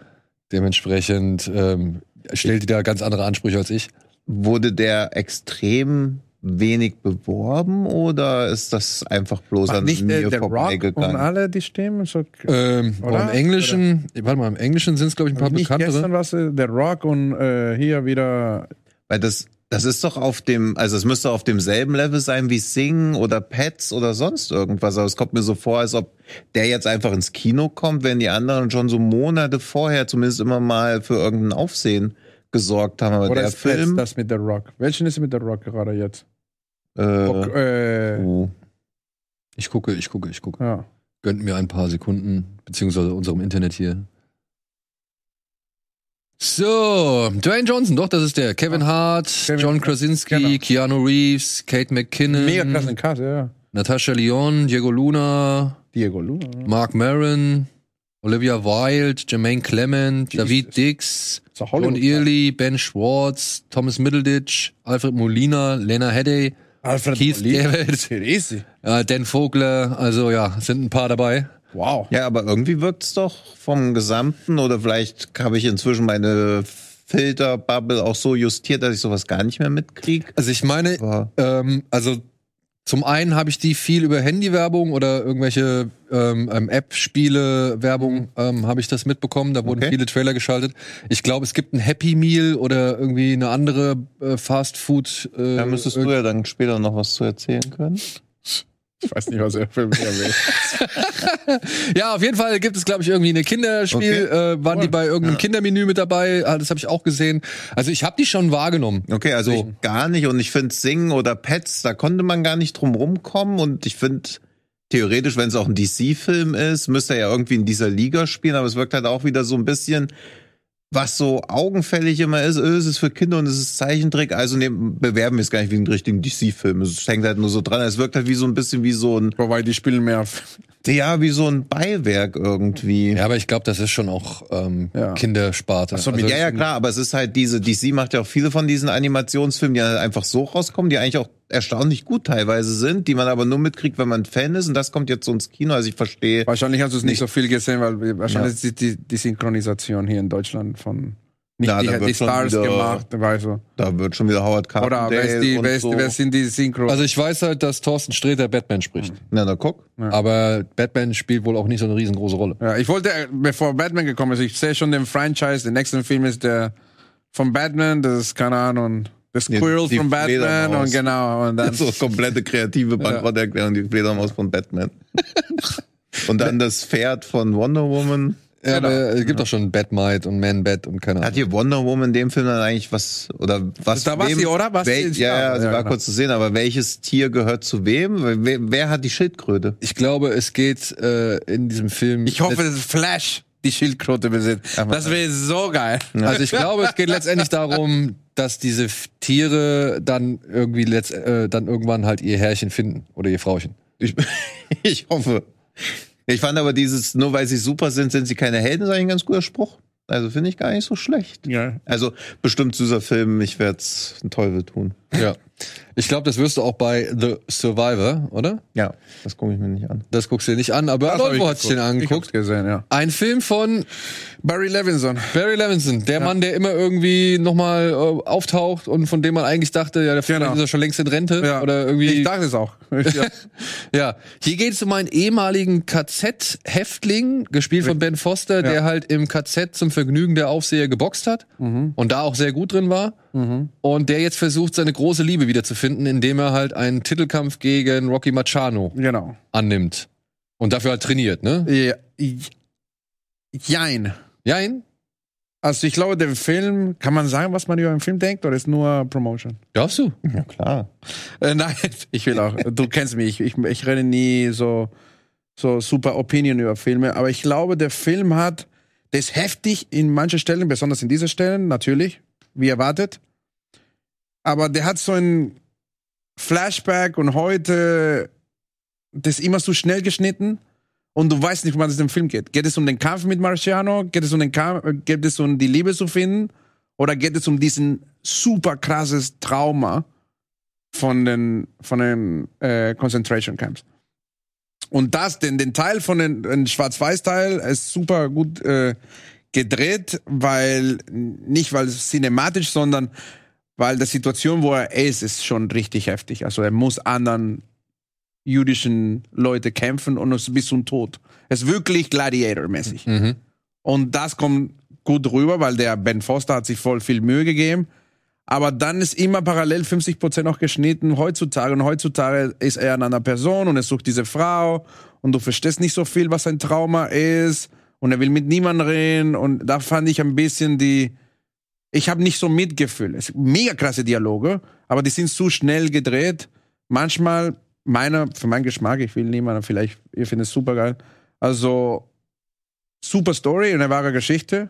Dementsprechend ähm, stellt die da ganz andere Ansprüche als ich. Wurde der extrem wenig beworben oder ist das einfach bloß Macht an nicht mir der vorbeigegangen? Und alle die Stimmen so, ähm, oder? Im Englischen, oder? warte mal, im Englischen sind es glaube ich ein paar nicht bekanntere. Gestern was der Rock und äh, hier wieder. Weil das das ist doch auf dem, also es müsste auf demselben Level sein wie Sing oder Pets oder sonst irgendwas. Aber es kommt mir so vor, als ob der jetzt einfach ins Kino kommt, wenn die anderen schon so Monate vorher zumindest immer mal für irgendein Aufsehen gesorgt haben. Aber oder der ist Film. Pets das mit der Rock? Welchen ist mit der Rock gerade jetzt? Äh, Rock, äh, oh. Ich gucke, ich gucke, ich gucke. Ja. Gönnt mir ein paar Sekunden, beziehungsweise unserem Internet hier. So, Dwayne Johnson, doch, das ist der. Kevin Hart, Kevin John Krasinski, genau. Keanu Reeves, Kate McKinnon. Mega klasse Cast, ja. Natasha Lyon, Diego Luna. Diego Luna. Mark Maron, Olivia Wilde, Jermaine Clement, Jesus. David Dix, John Early, Ben Schwartz, Thomas Middleditch, Alfred Molina, Lena Headey, Alfred Keith David, äh, Dan Vogler, also ja, sind ein paar dabei. Wow. Ja, aber irgendwie wirkt es doch vom Gesamten oder vielleicht habe ich inzwischen meine Filterbubble auch so justiert, dass ich sowas gar nicht mehr mitkriege. Also ich meine, ähm, also zum einen habe ich die viel über Handywerbung oder irgendwelche ähm, ähm, App-Spiele-Werbung mhm. ähm, habe ich das mitbekommen. Da wurden okay. viele Trailer geschaltet. Ich glaube, es gibt ein Happy Meal oder irgendwie eine andere äh, Fast Food. Äh, da müsstest du ja dann später noch was zu erzählen können. Ich weiß nicht, was er für mich erwähnt. ja, auf jeden Fall gibt es, glaube ich, irgendwie eine Kinderspiel. Okay. Äh, waren cool. die bei irgendeinem ja. Kindermenü mit dabei? Ah, das habe ich auch gesehen. Also ich habe die schon wahrgenommen. Okay, also so. gar nicht. Und ich finde Singen oder Pets, da konnte man gar nicht drum rumkommen. Und ich finde theoretisch, wenn es auch ein DC-Film ist, müsste er ja irgendwie in dieser Liga spielen. Aber es wirkt halt auch wieder so ein bisschen was so augenfällig immer ist, öh, es ist für Kinder und es ist Zeichentrick, also nehmen, bewerben wir es gar nicht wie einen richtigen DC-Film. Es hängt halt nur so dran. Es wirkt halt wie so ein bisschen wie so ein. Wobei die spielen mehr. Ja, wie so ein Beiwerk irgendwie. Ja, aber ich glaube, das ist schon auch ähm, ja. Kindersparte. So, also, ja, ja, klar, aber es ist halt diese, DC macht ja auch viele von diesen Animationsfilmen, die halt einfach so rauskommen, die eigentlich auch erstaunlich gut teilweise sind, die man aber nur mitkriegt, wenn man Fan ist und das kommt jetzt so ins Kino, also ich verstehe. Wahrscheinlich hast du es nicht, nicht so viel gesehen, weil wahrscheinlich ja. ist die, die Synchronisation hier in Deutschland von nicht ja, die, da wird die Stars wieder, gemacht, weißt du. Da wird schon wieder Howard Carpendale Oder wer, ist die, wer, ist, so. wer sind die Synchro? Also ich weiß halt, dass Thorsten Sträter Batman spricht. Na, da guck. Ja. Aber Batman spielt wohl auch nicht so eine riesengroße Rolle. Ja, ich wollte, bevor Batman gekommen ist, ich sehe schon den Franchise, der nächste Film ist der von Batman, das ist, keine Ahnung, The Squirrel von Batman und genau. Und dann so komplette kreative Bankrotterklärung, die Fledermaus von Batman. und dann das Pferd von Wonder Woman. Ja, genau. aber es gibt doch schon Batmite und Man-Bat und keine Ahnung. Hat hier Wonder Woman in dem Film dann eigentlich was, oder was? Da war sie, oder? Was wel, ja, ja, sie ja, war genau. kurz zu sehen, aber welches Tier gehört zu wem? Wer, wer hat die Schildkröte? Ich glaube, es geht äh, in diesem Film. Ich hoffe, es ist Flash die Schildkröte besitzt. Das wäre so geil. Also ich glaube, es geht letztendlich darum, dass diese Tiere dann irgendwie letzt, äh, dann irgendwann halt ihr Herrchen finden oder ihr Frauchen. Ich, ich hoffe. Ich fand aber dieses, nur weil sie super sind, sind sie keine Helden, ist eigentlich ein ganz guter Spruch. Also finde ich gar nicht so schlecht. Ja. Also bestimmt dieser Film, ich werde es einen Teufel tun. Ja. Ich glaube, das wirst du auch bei The Survivor, oder? Ja, das gucke ich mir nicht an. Das guckst du dir nicht an, aber Adolfo hat sich den angeguckt. gesehen, ja. Ein Film von Barry Levinson. Barry Levinson, der Mann, der immer irgendwie nochmal äh, auftaucht und von dem man eigentlich dachte, ja, der Genau. ist ja schon längst in Rente Ja. oder irgendwie. Ich dachte es auch. ja. Ja, hier geht es um einen ehemaligen KZ-Häftling, gespielt von Ben Foster, der halt im KZ zum Vergnügen der Aufseher geboxt hat und da auch sehr gut drin war. Und der jetzt versucht, seine große Liebe wiederzufinden, indem er halt einen Titelkampf gegen Rocky Machano Genau. annimmt. Und dafür halt trainiert, ne? Ja. Jein. Jein? Also ich glaube, der Film, kann man sagen, was man über den Film denkt, oder ist nur Promotion? Darfst du? Ja, klar. Äh, nein, ich will auch. Du kennst mich. Ich, ich, ich rede nie so, so super Opinion über Filme. Aber ich glaube, der Film hat, der ist heftig in manchen Stellen, besonders in diesen Stellen, natürlich, wie erwartet. Aber der hat so ein Flashback und heute, das immer so schnell geschnitten. Und du weißt nicht, um was es im Film geht. Geht es um den Kampf mit Marciano? Geht es um den Kampf, geht es um die Liebe zu finden? Oder geht es um diesen super krasses Trauma? von den von den äh, Concentration Camps. Und das, den, den Teil von den, den Schwarz-Weiß-Teil ist super gut äh, gedreht, weil nicht weil es cinematisch, sondern weil die Situation, wo er ist, ist schon richtig heftig. Also er muss anderen jüdischen Leute kämpfen und es bis zum Tod. Es ist wirklich Gladiator-mäßig. Mhm. Und das kommt gut rüber, weil der Ben Foster hat sich voll viel Mühe gegeben. Aber dann ist immer parallel 50% noch geschnitten heutzutage. Und heutzutage ist er an einer Person und er sucht diese Frau. Und du verstehst nicht so viel, was sein Trauma ist. Und er will mit niemandem reden. Und da fand ich ein bisschen die. Ich habe nicht so Mitgefühl. Es mega krasse Dialoge, aber die sind zu schnell gedreht. Manchmal, meiner, für meinen Geschmack, ich will niemanden, vielleicht, ihr findet es super geil. Also, super Story, eine wahre Geschichte.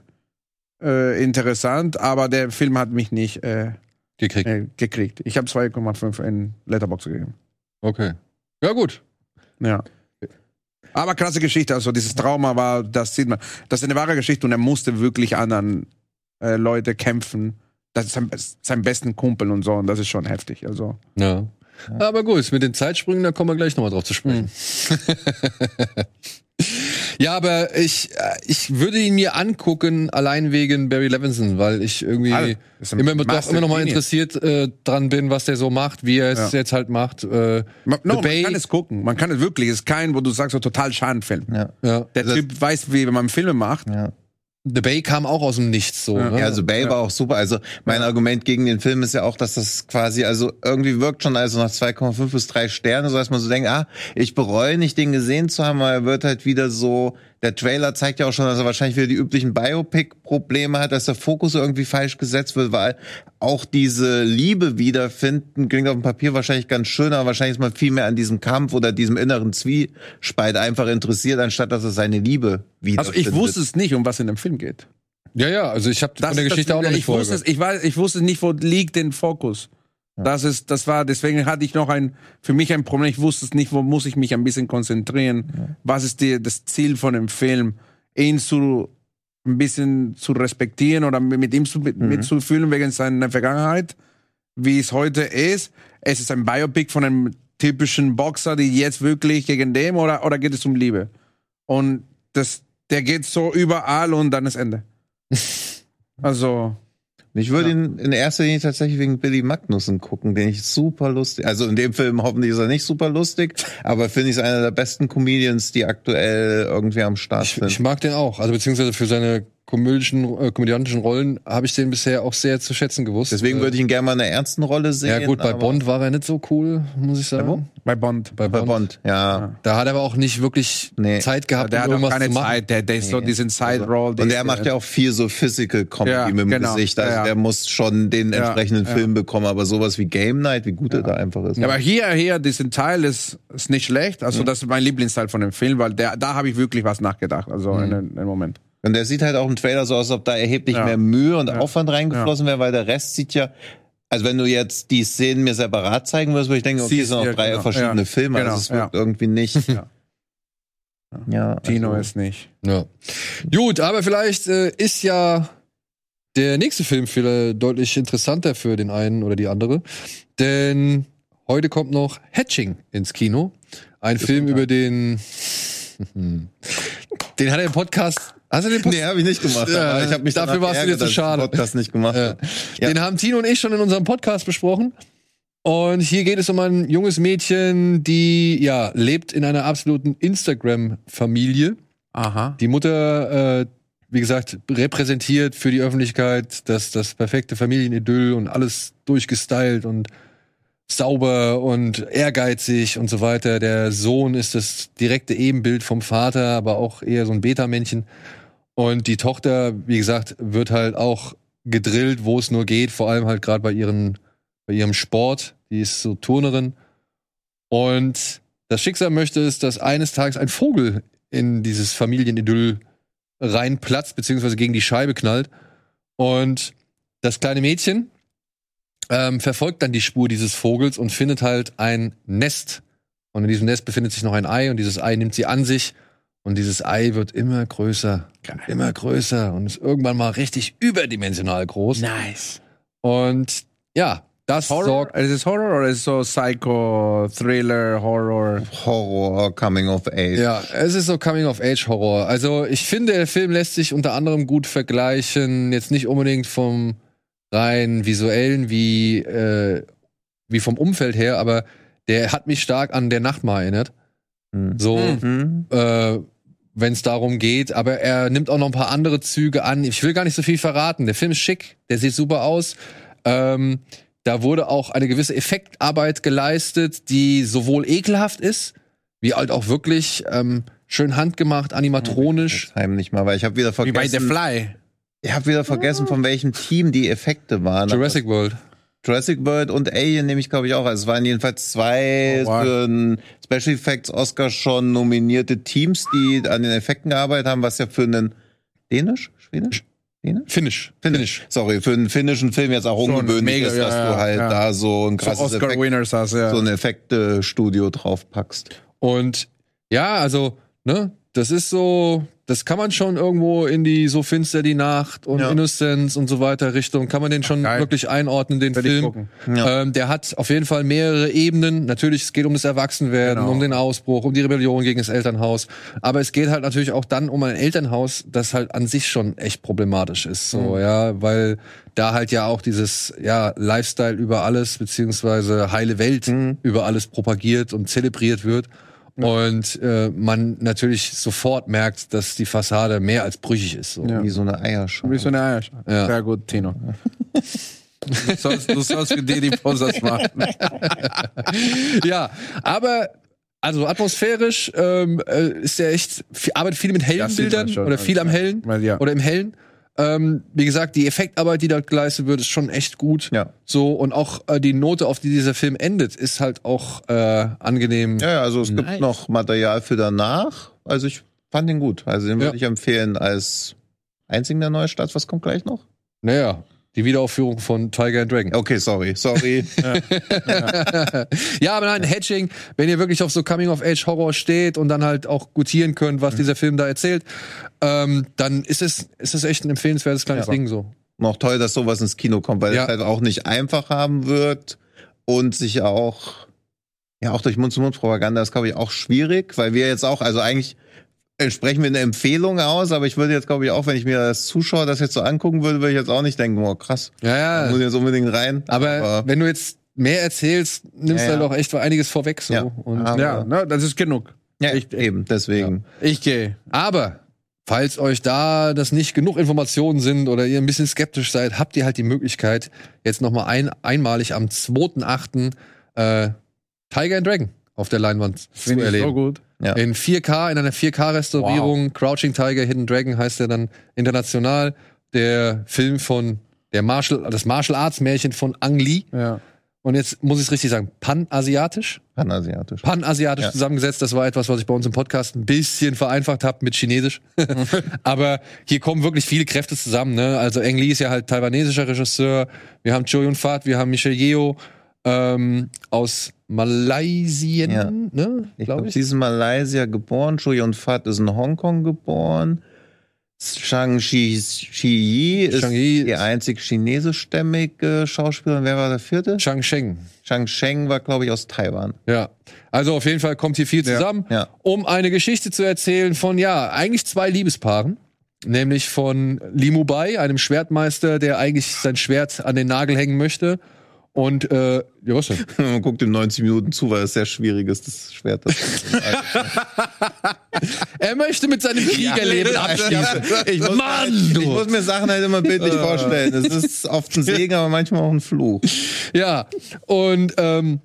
Äh, interessant, aber der Film hat mich nicht äh, Gekriegt. äh, gekriegt. Ich habe 2,5 in Letterbox gegeben. Okay. Ja, gut. Ja. Aber krasse Geschichte, also dieses Trauma war, das sieht man, das ist eine wahre Geschichte und er musste wirklich anderen äh, Leute kämpfen. Das ist sein, sein besten Kumpel und so und das ist schon heftig. Also Ja. Aber gut, mit den Zeitsprüngen, da kommen wir gleich nochmal drauf zu sprechen. ja, aber ich, äh, ich würde ihn mir angucken, allein wegen Barry Levinson, weil ich irgendwie. Das ein immer, doch immer noch mal interessiert äh, dran bin, was der so macht, wie er es Ja. jetzt halt macht. Äh, man, no, man kann es gucken, man kann es wirklich. Es ist kein, wo du sagst, so total Schadenfilm. Ja. ja. Der Also- Typ weiß, wie man Filme macht. ja. The Bay kam auch aus dem Nichts so. Ne? Ja, also Bay war auch super. Also mein Argument gegen den Film ist ja auch, dass das quasi, also irgendwie wirkt schon also nach 2,5 bis 3 Sterne, so dass man so denkt, ah, ich bereue nicht, den gesehen zu haben, weil er wird halt wieder so, der Trailer zeigt ja auch schon, dass er wahrscheinlich wieder die üblichen Biopic-Probleme hat, dass der Fokus irgendwie falsch gesetzt wird, weil auch diese Liebe wiederfinden klingt auf dem Papier wahrscheinlich ganz schön, aber wahrscheinlich ist man viel mehr an diesem Kampf oder diesem inneren Zwiespalt einfach interessiert, anstatt dass er seine Liebe Also wiederfindet. ich wusste es nicht, um was in dem Film geht. ja, ja, also ich habe von der ist das Geschichte auch noch nicht ich wusste, es, ich, weiß, ich wusste nicht, wo liegt den Fokus. Das ist, das war, deswegen hatte ich noch ein, für mich ein Problem. Ich wusste es nicht, wo muss ich mich ein bisschen konzentrieren. Was ist die, das Ziel von dem Film? Ihn zu, ein bisschen zu respektieren oder mit ihm zu, mit, mitzufühlen wegen seiner Vergangenheit, wie es heute ist. Es ist ein Biopic von einem typischen Boxer, die jetzt wirklich gegen dem oder, oder geht es um Liebe? Und das, der geht so überall und dann ist Ende. Also, Ich würde ihn in erster Linie tatsächlich wegen Billy Magnussen gucken, den ich super lustig. Also in dem Film hoffentlich ist er nicht super lustig, aber finde ich ist einer der besten Comedians, die aktuell irgendwie am Start Ich, sind. ich mag den auch. Also beziehungsweise für seine komödischen, äh, komödiantischen Rollen habe ich den bisher auch sehr zu schätzen gewusst. Deswegen würde ich ihn gerne mal in einer ernsten Rolle sehen. Ja gut, bei Bond war er nicht so cool, muss ich sagen. bei Bond. Bei Bei Bond. Bond, ja. Da hat er aber auch nicht wirklich Nee. Zeit gehabt, Der um hat auch irgendwas keine zu machen. Zeit, der, der ist so Nee. diesen Side-Roll. Und er macht ja auch viel so Physical Comedy Ja, mit dem genau. Gesicht. Also Ja, ja. der muss schon den Ja, entsprechenden ja. Film bekommen, aber sowas wie Game Night, wie gut er da einfach ist. Aber hier, hier, diesen Teil ist, ist nicht schlecht. Also, das ist mein Lieblingsteil von dem Film, weil der, da habe ich wirklich was nachgedacht. Also, in einem einem Moment. Und der sieht halt auch im Trailer so aus, als ob da erheblich Ja. mehr Mühe und Aufwand reingeflossen wäre, weil der Rest sieht ja, also wenn du jetzt die Szenen mir separat zeigen würdest, würde ich denken, okay, es sind auch ja, drei genau. verschiedene Ja, Filme, genau, also es wirkt ja. irgendwie nicht. Ja. Ja, Tino also, ist nicht. Ja. Gut, aber vielleicht äh, ist ja Der nächste Film vielleicht deutlich interessanter für den einen oder die andere, denn heute kommt noch Hatching ins Kino. Ein Film über den. den hat er im Podcast. Hast du den Podcast? Nee, habe ich nicht gemacht. Ja, ich hab mich dafür warst du dir zu schade. Podcast nicht gemacht. Ja. Ja. Den haben Tino und ich schon in unserem Podcast besprochen. Und hier geht es um ein junges Mädchen, die ja lebt in einer absoluten Instagram-Familie. Aha. Die Mutter, äh, wie gesagt, repräsentiert für die Öffentlichkeit das, das perfekte Familienidyll und alles durchgestylt und sauber und ehrgeizig und so weiter. Der Sohn ist das direkte Ebenbild vom Vater, aber auch eher so ein Beta-Männchen. Und die Tochter, wie gesagt, wird halt auch gedrillt, wo es nur geht, vor allem halt gerade bei ihren, bei ihrem Sport. Die ist so Turnerin. Und das Schicksal möchte es, dass eines Tages ein Vogel in dieses Familienidyll reinplatzt, beziehungsweise gegen die Scheibe knallt. Und das kleine Mädchen ähm, verfolgt dann die Spur dieses Vogels und findet halt ein Nest. Und in diesem Nest befindet sich noch ein Ei und dieses Ei nimmt sie an sich und dieses Ei wird immer größer, Geil. immer größer und ist irgendwann mal richtig überdimensional groß. Nice. Und ja, das Horror? sorgt. Ist es Horror oder ist es so Psycho, Thriller, Horror? Horror, Coming of Age. Ja, es ist so Coming of Age Horror. Also ich finde, der Film lässt sich unter anderem gut vergleichen, jetzt nicht unbedingt vom rein visuellen wie, äh, wie vom Umfeld her, aber der hat mich stark an der Nachtmar erinnert. Mhm. So, mhm. äh, wenn es darum geht, aber er nimmt auch noch ein paar andere Züge an. Ich will gar nicht so viel verraten. Der Film ist schick, der sieht super aus. Ähm, da wurde auch eine gewisse Effektarbeit geleistet, die sowohl ekelhaft ist, wie halt auch wirklich ähm, schön handgemacht, animatronisch. Heimlich mal, weil ich habe wieder vergessen. Wie bei The Fly. Ich habe wieder vergessen, von welchem Team die Effekte waren. Jurassic World. Jurassic World und Alien nehme ich, glaube ich, auch. Also es waren jedenfalls zwei oh, wow. für einen Special Effects Oscar schon nominierte Teams, die an den Effekten gearbeitet haben, was ja für einen Dänisch? Schwedisch? Dänisch? Finnisch. Finnisch. Sorry, für einen finnischen Film jetzt auch schon ungewöhnlich mega, ist, dass ja, du halt ja. da so ein krasses so Oscar Winners hast, ja. so ein Effekte-Studio draufpackst. Und ja, also, ne, das ist so, das kann man schon irgendwo in die so finster die Nacht und ja. Innocence und so weiter Richtung, kann man den schon Ach, wirklich einordnen, den Will Film. Ja. Ähm, der hat auf jeden Fall mehrere Ebenen. Natürlich, es geht um das Erwachsenwerden, genau. um den Ausbruch, um die Rebellion gegen das Elternhaus. Aber es geht halt natürlich auch dann um ein Elternhaus, das halt an sich schon echt problematisch ist. So, mhm. ja, weil da halt ja auch dieses ja Lifestyle über alles beziehungsweise heile Welt mhm. über alles propagiert und zelebriert wird. Und äh, man natürlich sofort merkt, dass die Fassade mehr als brüchig ist. So. Ja. Wie so eine Eierschale. Wie so eine Eierschale. Ja. Sehr gut, Tino. Du sollst, du sollst für dir die Posers machen. ja, aber also atmosphärisch ähm, äh, ist der echt, arbeitet viel mit hellen Bildern oder viel am hellen ja. oder im hellen. Ähm, wie gesagt, die Effektarbeit, die dort geleistet wird, ist schon echt gut. Ja. So, und auch äh, die Note, auf die dieser Film endet, ist halt auch äh, angenehm. Ja, also es nice. gibt noch Material für danach. Also ich fand den gut. Also den ja. würde ich empfehlen als einzigen der Neustarts. Was kommt gleich noch? Naja, die Wiederaufführung von Tiger and Dragon. Okay, sorry, sorry. ja. Ja. ja, aber nein, Hedging, wenn ihr wirklich auf so Coming-of-Age-Horror steht und dann halt auch gutieren könnt, was mhm. dieser Film da erzählt, ähm, dann ist es, ist es echt ein empfehlenswertes kleines ja. Ding so. Noch toll, dass sowas ins Kino kommt, weil es halt auch nicht einfach haben wird und sich auch, ja, auch durch Mund-zu-Mund-Propaganda ist, glaube ich, auch schwierig, weil wir jetzt auch, also eigentlich entsprechen wir eine Empfehlung aus, aber ich würde jetzt, glaube ich, auch, wenn ich mir das Zuschauer das jetzt so angucken würde, würde ich jetzt auch nicht denken, oh krass, ja, ja. muss ich jetzt unbedingt rein. Aber, aber wenn du jetzt mehr erzählst, nimmst du ja, halt auch echt einiges vorweg so. Ja, und, ja ne, das ist genug. Ja, ich, eben, deswegen. Ja. Ich gehe. Aber falls euch da das nicht genug Informationen sind oder ihr ein bisschen skeptisch seid, habt ihr halt die Möglichkeit, jetzt nochmal ein, einmalig am 2.8. Äh, Tiger and Dragon auf der Leinwand Find zu erleben. So gut. Ja. In 4K, in einer 4K-Restaurierung. Wow. Crouching Tiger, Hidden Dragon heißt er dann international. Der Film von der Martial, das Martial Arts Märchen von Ang Lee. Ja. Und jetzt muss ich es richtig sagen, panasiatisch? Panasiatisch. Panasiatisch ja. zusammengesetzt. Das war etwas, was ich bei uns im Podcast ein bisschen vereinfacht habe mit Chinesisch. Aber hier kommen wirklich viele Kräfte zusammen. Ne? Also Ang Lee ist ja halt taiwanesischer Regisseur. Wir haben Cho Yun Fat, wir haben Michel Yeo ähm, aus Malaysien, ja. ne? Ich glaube, glaub, sie ist in Malaysia geboren. Cho Yun Fat ist in Hongkong geboren. Shang Shi Yi ist die einzig chinesischstämmige Schauspielerin. Wer war der vierte? Shang Sheng. Shang Sheng war, glaube ich, aus Taiwan. Ja. Also auf jeden Fall kommt hier viel zusammen, Ja. um eine Geschichte zu erzählen von, ja, eigentlich zwei Liebespaaren. Nämlich von Limu Bai, einem Schwertmeister, der eigentlich sein Schwert an den Nagel hängen möchte. Und, äh, ja, was denn? Man guckt ihm 90 Minuten zu, weil es sehr schwierig ist, das Schwert. Das Er möchte mit seinem Kriegerleben abschließen. ich muss, Mann, du. ich muss mir Sachen halt immer bildlich vorstellen. Es ist oft ein Segen, aber manchmal auch ein Fluch. Ja, und ähm,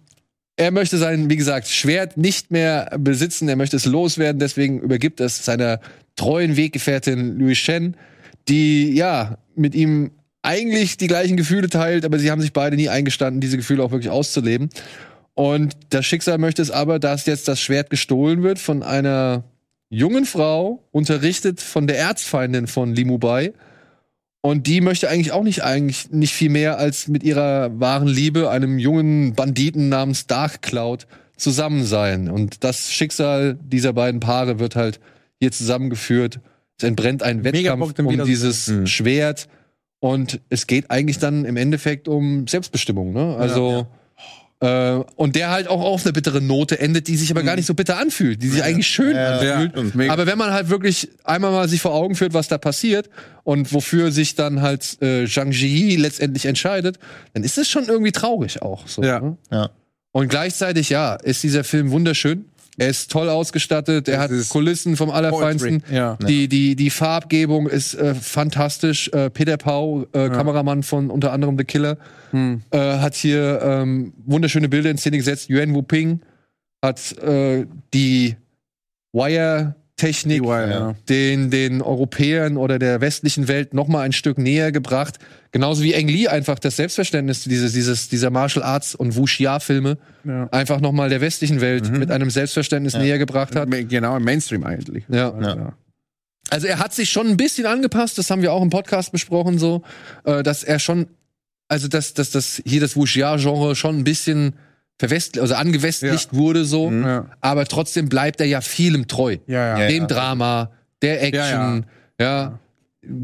er möchte sein, wie gesagt, Schwert nicht mehr besitzen, er möchte es loswerden, deswegen übergibt es seiner treuen Weggefährtin Louis Shen, die ja mit ihm eigentlich die gleichen Gefühle teilt, aber sie haben sich beide nie eingestanden, diese Gefühle auch wirklich auszuleben. Und das Schicksal möchte es aber, dass jetzt das Schwert gestohlen wird von einer jungen Frau, unterrichtet von der Erzfeindin von Limubai. Und die möchte eigentlich auch nicht eigentlich nicht viel mehr als mit ihrer wahren Liebe, einem jungen Banditen namens Dark Cloud, zusammen sein. Und das Schicksal dieser beiden Paare wird halt hier zusammengeführt. Es entbrennt ein Wettkampf um dieses Mhm. Schwert. Und es geht eigentlich dann im Endeffekt um Selbstbestimmung. Ne? Also Äh, und der halt auch auf eine bittere Note endet, die sich aber gar nicht so bitter anfühlt, die sich eigentlich schön anfühlt. Ja. Aber wenn man halt wirklich einmal mal sich vor Augen führt, was da passiert und wofür sich dann halt äh, Zhang Ji letztendlich entscheidet, dann ist es schon irgendwie traurig auch. So, Ja. ne? Ja. Und gleichzeitig, ja, ist dieser Film wunderschön. Er ist toll ausgestattet, er hat Kulissen vom Allerfeinsten. Ja. Die, die, die Farbgebung ist äh, fantastisch. Äh, Peter Pau, äh, Kameramann von unter anderem The Killer, Hm. äh, hat hier ähm, wunderschöne Bilder in Szene gesetzt. Yuan Wuping hat äh, die Wire-Technik Die Wire, ja. den, den Europäern oder der westlichen Welt noch mal ein Stück näher gebracht. Genauso wie Eng Lee einfach das Selbstverständnis dieses, dieses, dieser Martial Arts und Wuxia-Filme Ja. einfach noch mal der westlichen Welt mit einem Selbstverständnis näher gebracht hat. Genau, im Mainstream eigentlich. Ja. ja. Also er hat sich schon ein bisschen angepasst, das haben wir auch im Podcast besprochen, so, äh, dass er schon, also dass, dass, dass hier das Wuxia-Genre schon ein bisschen verwest, also angewestlicht wurde, so, Ja. aber trotzdem bleibt er ja vielem treu. Ja, ja. Ja, Dem ja. Drama, der Action, ja.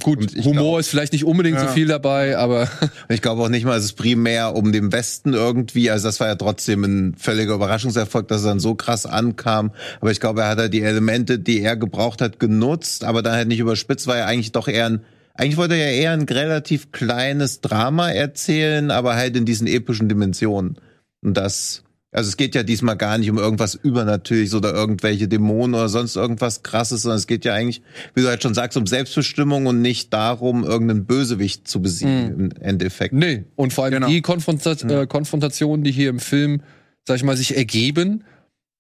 Gut, Humor glaub- ist vielleicht nicht unbedingt so Ja. viel dabei, aber Ich glaube auch nicht mal, es ist primär um den Westen irgendwie. Also das war ja trotzdem ein völliger Überraschungserfolg, dass es dann so krass ankam. Aber ich glaube, er hat halt die Elemente, die er gebraucht hat, genutzt, aber dann halt nicht überspitzt, weil er eigentlich doch eher ein eigentlich wollte er ja eher ein relativ kleines Drama erzählen, aber halt in diesen epischen Dimensionen. Und das, also es geht ja diesmal gar nicht um irgendwas Übernatürliches oder irgendwelche Dämonen oder sonst irgendwas krasses, sondern es geht ja eigentlich, wie du halt schon sagst, um Selbstbestimmung und nicht darum, irgendeinen Bösewicht zu besiegen im Endeffekt. nee. Und vor allem Genau. die Konfronta äh, Konfrontationen, die hier im Film, sag ich mal, sich ergeben,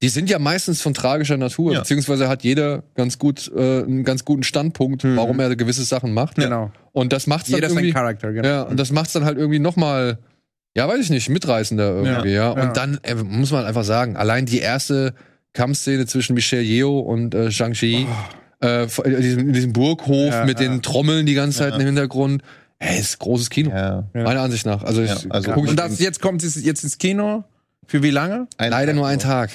die sind ja meistens von tragischer Natur, Ja. beziehungsweise hat jeder ganz gut, äh, einen ganz guten Standpunkt, warum er gewisse Sachen macht. Genau. Und das macht's dann Jeder sein irgendwie, Charakter, genau. ja, und das macht's dann halt irgendwie noch mal, ja, weiß ich nicht, mitreißender irgendwie, ja. Ja. Und dann äh, muss man einfach sagen, allein die erste Kampfszene zwischen Michelle Yeoh und äh, Zhang Shi, äh, vor- in diesem, in diesem Burghof Ja, mit ja. den Trommeln die ganze Zeit im Hintergrund, ey, ist großes Kino. Ja. Meiner Ansicht nach. Also, ich, Ja, also- guck ich Und das jetzt kommt es jetzt ins Kino? Für wie lange? Ein leider nur einen Tag.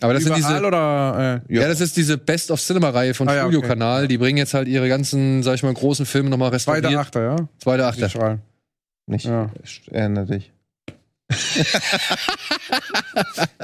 Aber das sind diese, oder? Äh, ja. das ist diese Best of Cinema Reihe von Ah, ja, okay. Studio Kanal. Die bringen jetzt halt ihre ganzen, sag ich mal, großen Filme nochmal restauriert. zweiter Achter, ja? Zweiter Achter. Nicht. Ja. Erinnere dich.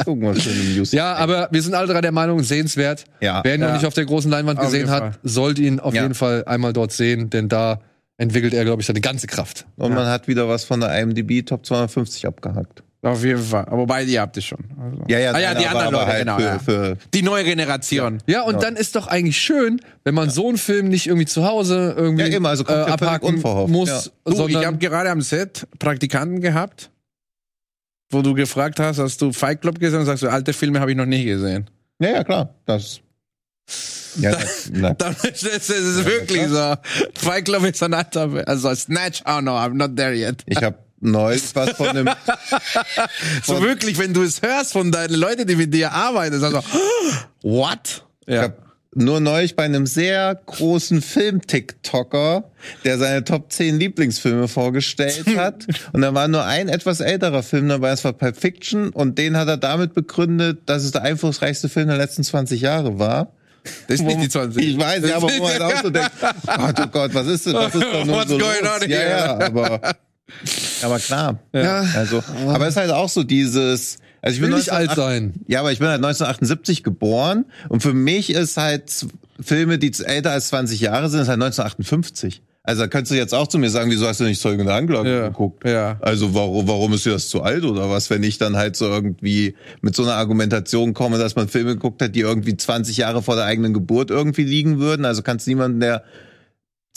Gucken wir schon im News. Ja, aber wir sind alle drei der Meinung, sehenswert. Ja. Wer ihn noch Ja. nicht auf der großen Leinwand Auf gesehen hat, sollte ihn auf Ja. jeden Fall einmal dort sehen, denn da entwickelt er, glaube ich, seine ganze Kraft. Und man hat wieder was von der IMDb Top 250 abgehackt. Auf jeden Fall. Aber Wobei, ihr habt es schon. Also. Ja, ja, Ah, ja, die anderen Leute, halt genau, für, ja. für Die neue Generation. Ja, und Ja. dann ist doch eigentlich schön, wenn man so einen Film nicht irgendwie zu Hause irgendwie Ja, immer, also äh, ja abhaken muss, ja. Du, ich habe gerade am Set Praktikanten gehabt, wo du gefragt hast, hast du Fight Club gesehen und sagst du, alte Filme habe ich noch nie gesehen. Ja, ja, klar. Das. Ja, na, Dann ist es ist wirklich so. Fight Club ist ein alter, also Snatch, oh no, I'm not there yet. ich habe neulich was von einem. So wirklich, wenn du es hörst von deinen Leuten, die mit dir arbeiten, sagst du, what? Ich hab nur neulich bei einem sehr großen Film-TikToker, der seine Top 10 Lieblingsfilme vorgestellt hat. und da war nur ein etwas älterer Film dabei, das war Pulp Fiction. Und den hat er damit begründet, dass es der einflussreichste Film der letzten 20 Jahre war. Das ist nicht die 20. Ich weiß, ja, aber wo man halt auch so denkt, Gott, oh Gott, was ist das? Was ist da nur What's so going los? on ja, here? ja, aber, aber klar. Ja. Also, aber es ist halt auch so dieses, also ich Will bin nicht alt 1908 sein. Ja, aber ich bin halt 1978 geboren und für mich ist halt Filme, die älter als 20 Jahre sind, ist halt 1958. Also da könntest du jetzt auch zu mir sagen, wieso hast du nicht Zeugen der Anklage Ja. geguckt? Ja. Also warum, warum ist dir das zu alt oder was, wenn ich dann halt so irgendwie mit so einer Argumentation komme, dass man Filme geguckt hat, die irgendwie 20 Jahre vor der eigenen Geburt irgendwie liegen würden? Also kannst du niemanden, der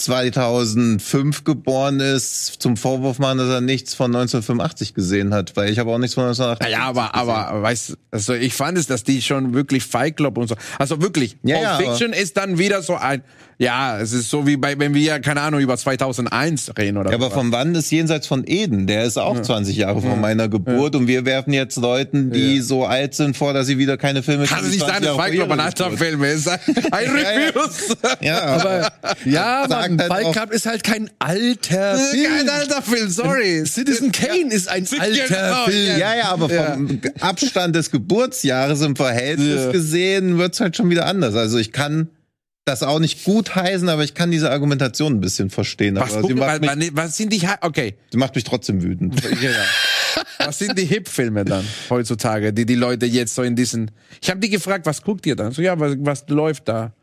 2005 geboren ist, zum Vorwurf machen, dass er nichts von 1985 gesehen hat, weil ich habe auch nichts von 1988 Naja, aber, aber, weißt also ich fand es, dass die schon wirklich Fight Club und so. Also wirklich, Ja, Pulp ja, Fiction ist dann wieder so ein, ja, es ist so wie bei, wenn wir, keine Ahnung, über 2001 reden oder Ja, aber vom Wann ist jenseits von Eden. Der ist auch 20 Jahre vor meiner Geburt und wir werfen jetzt Leuten, die so alt sind, vor, dass sie wieder keine Filme Kann es nicht 20 sein, dass Fight Club ein alter Film ist? Ein ja. Refuse. Ja, aber Ja, Sagt Halt Fight Club ist halt kein alter Film. Kein alter Film, sorry. Citizen Kane ist ein alter Film. ja, ja, aber vom Abstand des Geburtsjahres im Verhältnis Ja. gesehen wird's halt schon wieder anders. Also ich kann das auch nicht gut heißen, aber ich kann diese Argumentation ein bisschen verstehen. Was, aber sie macht, was, mich, was sind die, okay, sie macht mich trotzdem wütend. was sind die Hip-Filme dann heutzutage, die die Leute jetzt so in diesen, ich habe die gefragt, was guckt ihr dann? So, ja, was, was läuft da?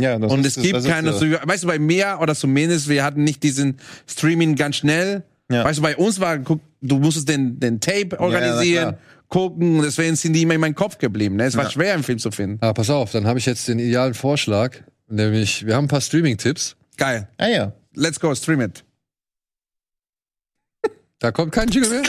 Ja, das Und ist- es gibt das keine, so, weißt du, bei mir oder zumindest, wir hatten nicht diesen Streaming ganz schnell. Ja. Weißt du, bei uns war, guck, du musstest den, den Tape organisieren, klar. gucken, und deswegen sind die immer in meinem Kopf geblieben. Ne? Es war Ja. schwer, einen Film zu finden. Ah, pass auf, dann habe ich jetzt den idealen Vorschlag. Nämlich, wir haben ein paar Streaming-Tipps. Geil. Ah ja. Let's go, stream it. Da kommt kein Jingle mehr.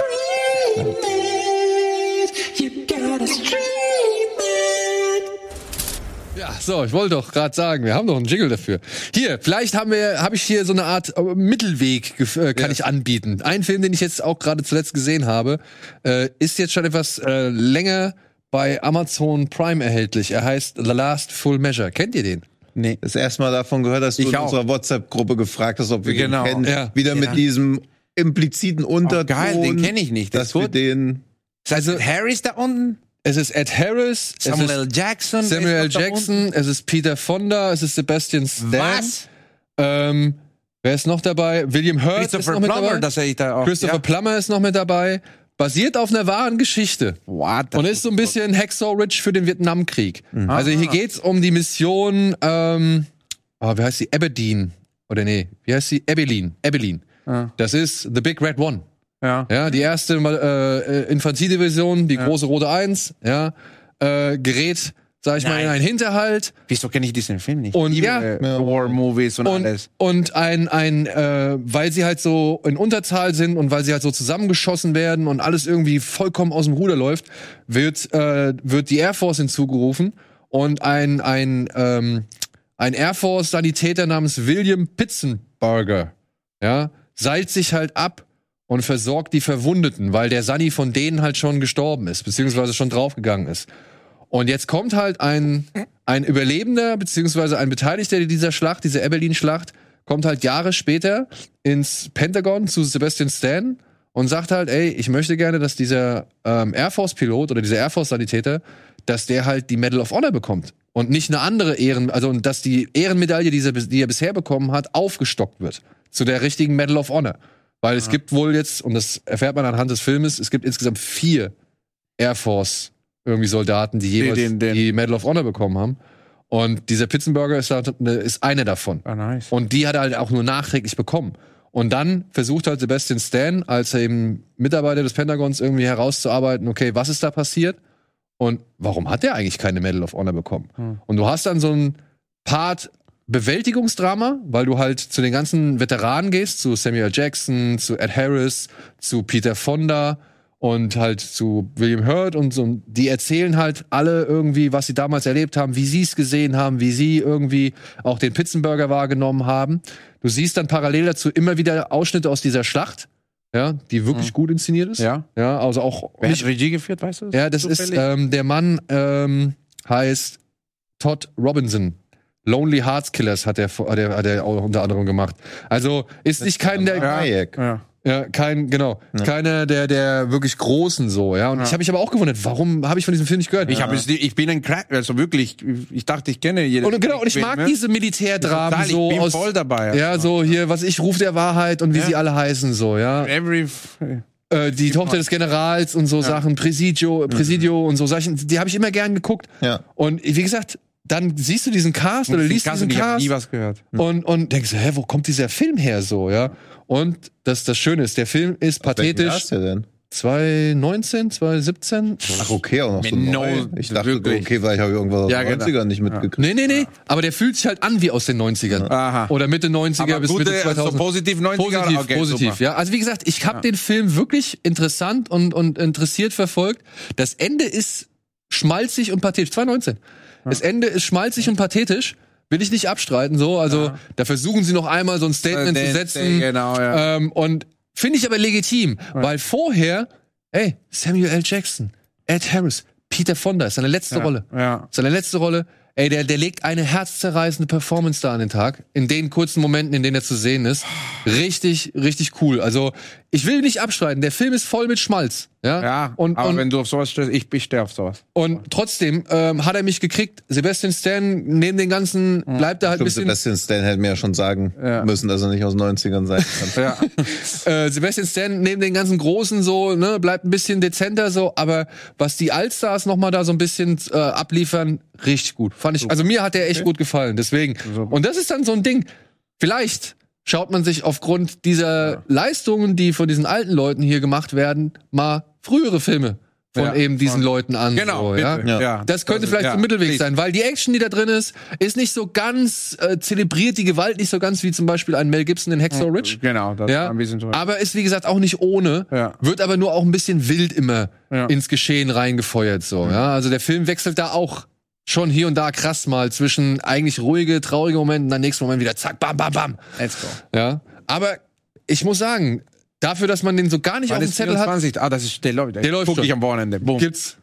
So, ich wollte doch gerade sagen, wir haben doch einen Jingle dafür. Hier, vielleicht haben wir, habe ich hier so eine Art äh, Mittelweg, äh, kann ich anbieten. Ein Film, den ich jetzt auch gerade zuletzt gesehen habe, äh, ist jetzt schon etwas äh, länger bei Amazon Prime erhältlich. Er heißt The Last Full Measure. Kennt ihr den? Nee. Das erste Mal davon gehört, dass du Ich in auch. unserer WhatsApp-Gruppe gefragt hast, ob wir Genau, den kennen. ja. Wieder mit Ja. diesem impliziten Unterton. Oh, geil, den kenne ich nicht. Das Dass wir den Also, Harris da unten, Es ist Ed Harris, Samuel es Jackson. Samuel Jackson, es ist Peter Fonda, es ist Sebastian Stan. Was? Ähm, wer ist noch dabei? William Hurt ist Christopher noch mit Plummer, dabei. das sehe ich da auch. Christopher ja. Plummer ist noch mit dabei. Basiert auf einer wahren Geschichte. What? Und ist so ein bisschen Hacksaw Ridge für den Vietnamkrieg. Also hier Ah. geht's um die Mission, ähm, oh, wie heißt sie? Aberdeen. Oder nee, wie heißt sie? Abilene. Abilene. Ah. Das ist The Big Red One. Ja. Ja, die erste äh, äh, Infanteriedivision, die große rote Eins, ja, äh, gerät, sag ich mal, in Nein. einen Hinterhalt. Wieso kenne ich diesen Film nicht? Und ja. äh, Ja. War-Movies und, Und, alles. und ein, ein äh, weil sie halt so in Unterzahl sind und weil sie halt so zusammengeschossen werden und alles irgendwie vollkommen aus dem Ruder läuft, wird, äh, wird die Air Force hinzugerufen und ein, ein, ähm, ein Air Force-Sanitäter namens William Pitzenberger, ja, seilt sich halt ab und versorgt die Verwundeten, weil der Sunny von denen halt schon gestorben ist, beziehungsweise schon draufgegangen ist. Und jetzt kommt halt ein, ein Überlebender, beziehungsweise ein Beteiligter dieser Schlacht, dieser Abilene-Schlacht, kommt halt Jahre später ins Pentagon zu Sebastian Stan und sagt halt, ey, ich möchte gerne, dass dieser ähm, Air Force-Pilot oder dieser Air Force-Sanitäter, dass der halt die Medal of Honor bekommt. Und nicht eine andere Ehren, also dass die Ehrenmedaille, die er, die er bisher bekommen hat, aufgestockt wird. Zu der richtigen Medal of Honor. Weil es gibt wohl jetzt, und das erfährt man anhand des Filmes, es gibt insgesamt vier Air Force irgendwie Soldaten, die jeweils den- den- die Medal of Honor bekommen haben. Und dieser Pitzenberger ist, da, ist einer davon. Ah, nice. Und die hat er halt auch nur nachträglich bekommen. Und dann versucht halt Sebastian Stan, als er eben Mitarbeiter des Pentagons irgendwie herauszuarbeiten, okay, was ist da passiert? Und warum hat er eigentlich keine Medal of Honor bekommen? Hm. Und du hast dann so ein Part Bewältigungsdrama, weil du halt zu den ganzen Veteranen gehst, zu Samuel Jackson, zu Ed Harris, zu Peter Fonda und halt zu William Hurt und so. Die erzählen halt alle irgendwie, was sie damals erlebt haben, wie sie es gesehen haben, wie sie irgendwie auch den Pitzenburger wahrgenommen haben. Du siehst dann parallel dazu immer wieder Ausschnitte aus dieser Schlacht, ja, die wirklich gut inszeniert ist. Ja. Ja, also auch Wer nicht hat Regie geführt, weißt du? ja, das ist, Zufällig? ähm, der Mann ähm, heißt Todd Robinson. Lonely Hearts Killers hat er, hat er, hat er auch unter anderem gemacht. Also ist nicht kein der, Hayek. ja. Ja, kein, genau. Ja. Keiner der, der wirklich Großen so, ja. Und ja. ich habe mich aber auch gewundert, warum habe ich von diesem Film nicht gehört? Ich, hab, ich bin ein Crack, also wirklich, ich dachte, ich kenne jeden. Und genau, und ich mag diese Militärdramen so. Ich bin aus, voll dabei. Ja, so hier, was ich, Ruf der Wahrheit und wie ja. sie alle heißen, so, ja. Every, äh, die Tochter des Generals und so Sachen, Presidio, Presidio mhm. und so Sachen, die habe ich immer gern geguckt. Ja. Und wie gesagt, dann siehst du diesen Cast oder liest diesen Cast. Ich hab nie was gehört. Und, und denkst du, hä, wo kommt dieser Film her so, ja? Und das, das Schöne ist, der Film ist pathetisch. Was ist der denn? 2019, 2017. Ach, okay, auch noch so neu. Ich dachte, wirklich. okay, weil ich habe irgendwas aus ja, den 90ern genau. nicht mitgekriegt. Nee, nee, nee. Aber der fühlt sich halt an wie aus den 90ern. Aha. Oder Mitte 90er Aber bis gute, Mitte 2000. Also positiv 90er? Positiv, okay, positiv, super. ja. Also wie gesagt, ich habe ja. den Film wirklich interessant und, und interessiert verfolgt. Das Ende ist schmalzig und pathetisch. 2019. Ja. Das Ende ist schmalzig und pathetisch. Will ich nicht abstreiten, so. Also, ja. da versuchen sie noch einmal so ein Statement äh, zu setzen. Genau, ja. Ähm, und finde ich aber legitim, ja. weil vorher, ey, Samuel L. Jackson, Ed Harris, Peter Fonda, ist seine letzte Rolle. Ja. Seine letzte Rolle. Ey, der, der legt eine herzzerreißende Performance da an den Tag. In den kurzen Momenten, in denen er zu sehen ist. Richtig, richtig cool. Also, ich will nicht abstreiten. Der Film ist voll mit Schmalz. Ja, ja und, aber und, wenn du auf sowas stehst, ich, ich stehe auf sowas. Und trotzdem ähm, hat er mich gekriegt. Sebastian Stan, neben den ganzen, hm. bleibt er halt ein bisschen... Sebastian Stan hätte mir ja schon sagen ja. müssen, dass er nicht aus den 90ern sein kann. ja. äh, Sebastian Stan, neben den ganzen Großen so, ne, bleibt ein bisschen dezenter so, aber was die Allstars nochmal da so ein bisschen äh, abliefern, richtig gut. Fand ich, also mir hat der echt okay. gut gefallen, deswegen. Und das ist dann so ein Ding, vielleicht schaut man sich aufgrund dieser ja. Leistungen, die von diesen alten Leuten hier gemacht werden, mal frühere Filme von ja, eben diesen von, Leuten an. Genau. So, ja? ja? Das könnte also, vielleicht ja, ein Mittelweg please. sein, weil die Action, die da drin ist, ist nicht so ganz äh, zelebriert, die Gewalt nicht so ganz wie zum Beispiel ein Mel Gibson in Hacksaw Ridge. Genau. Das ja? ein bisschen so. Aber ist wie gesagt auch nicht ohne, ja. wird aber nur auch ein bisschen wild immer ins Geschehen reingefeuert so. Ja, also der Film wechselt da auch schon hier und da krass mal zwischen eigentlich ruhige, traurige Momenten, dann nächsten Moment wieder zack, bam, bam, bam. Let's go. Ja, aber ich muss sagen, dafür, dass man den so gar nicht War auf dem Zettel 24? hat. Ah, das ist der läuft. Der läuft ich am Wochenende. Boom. Gibt's.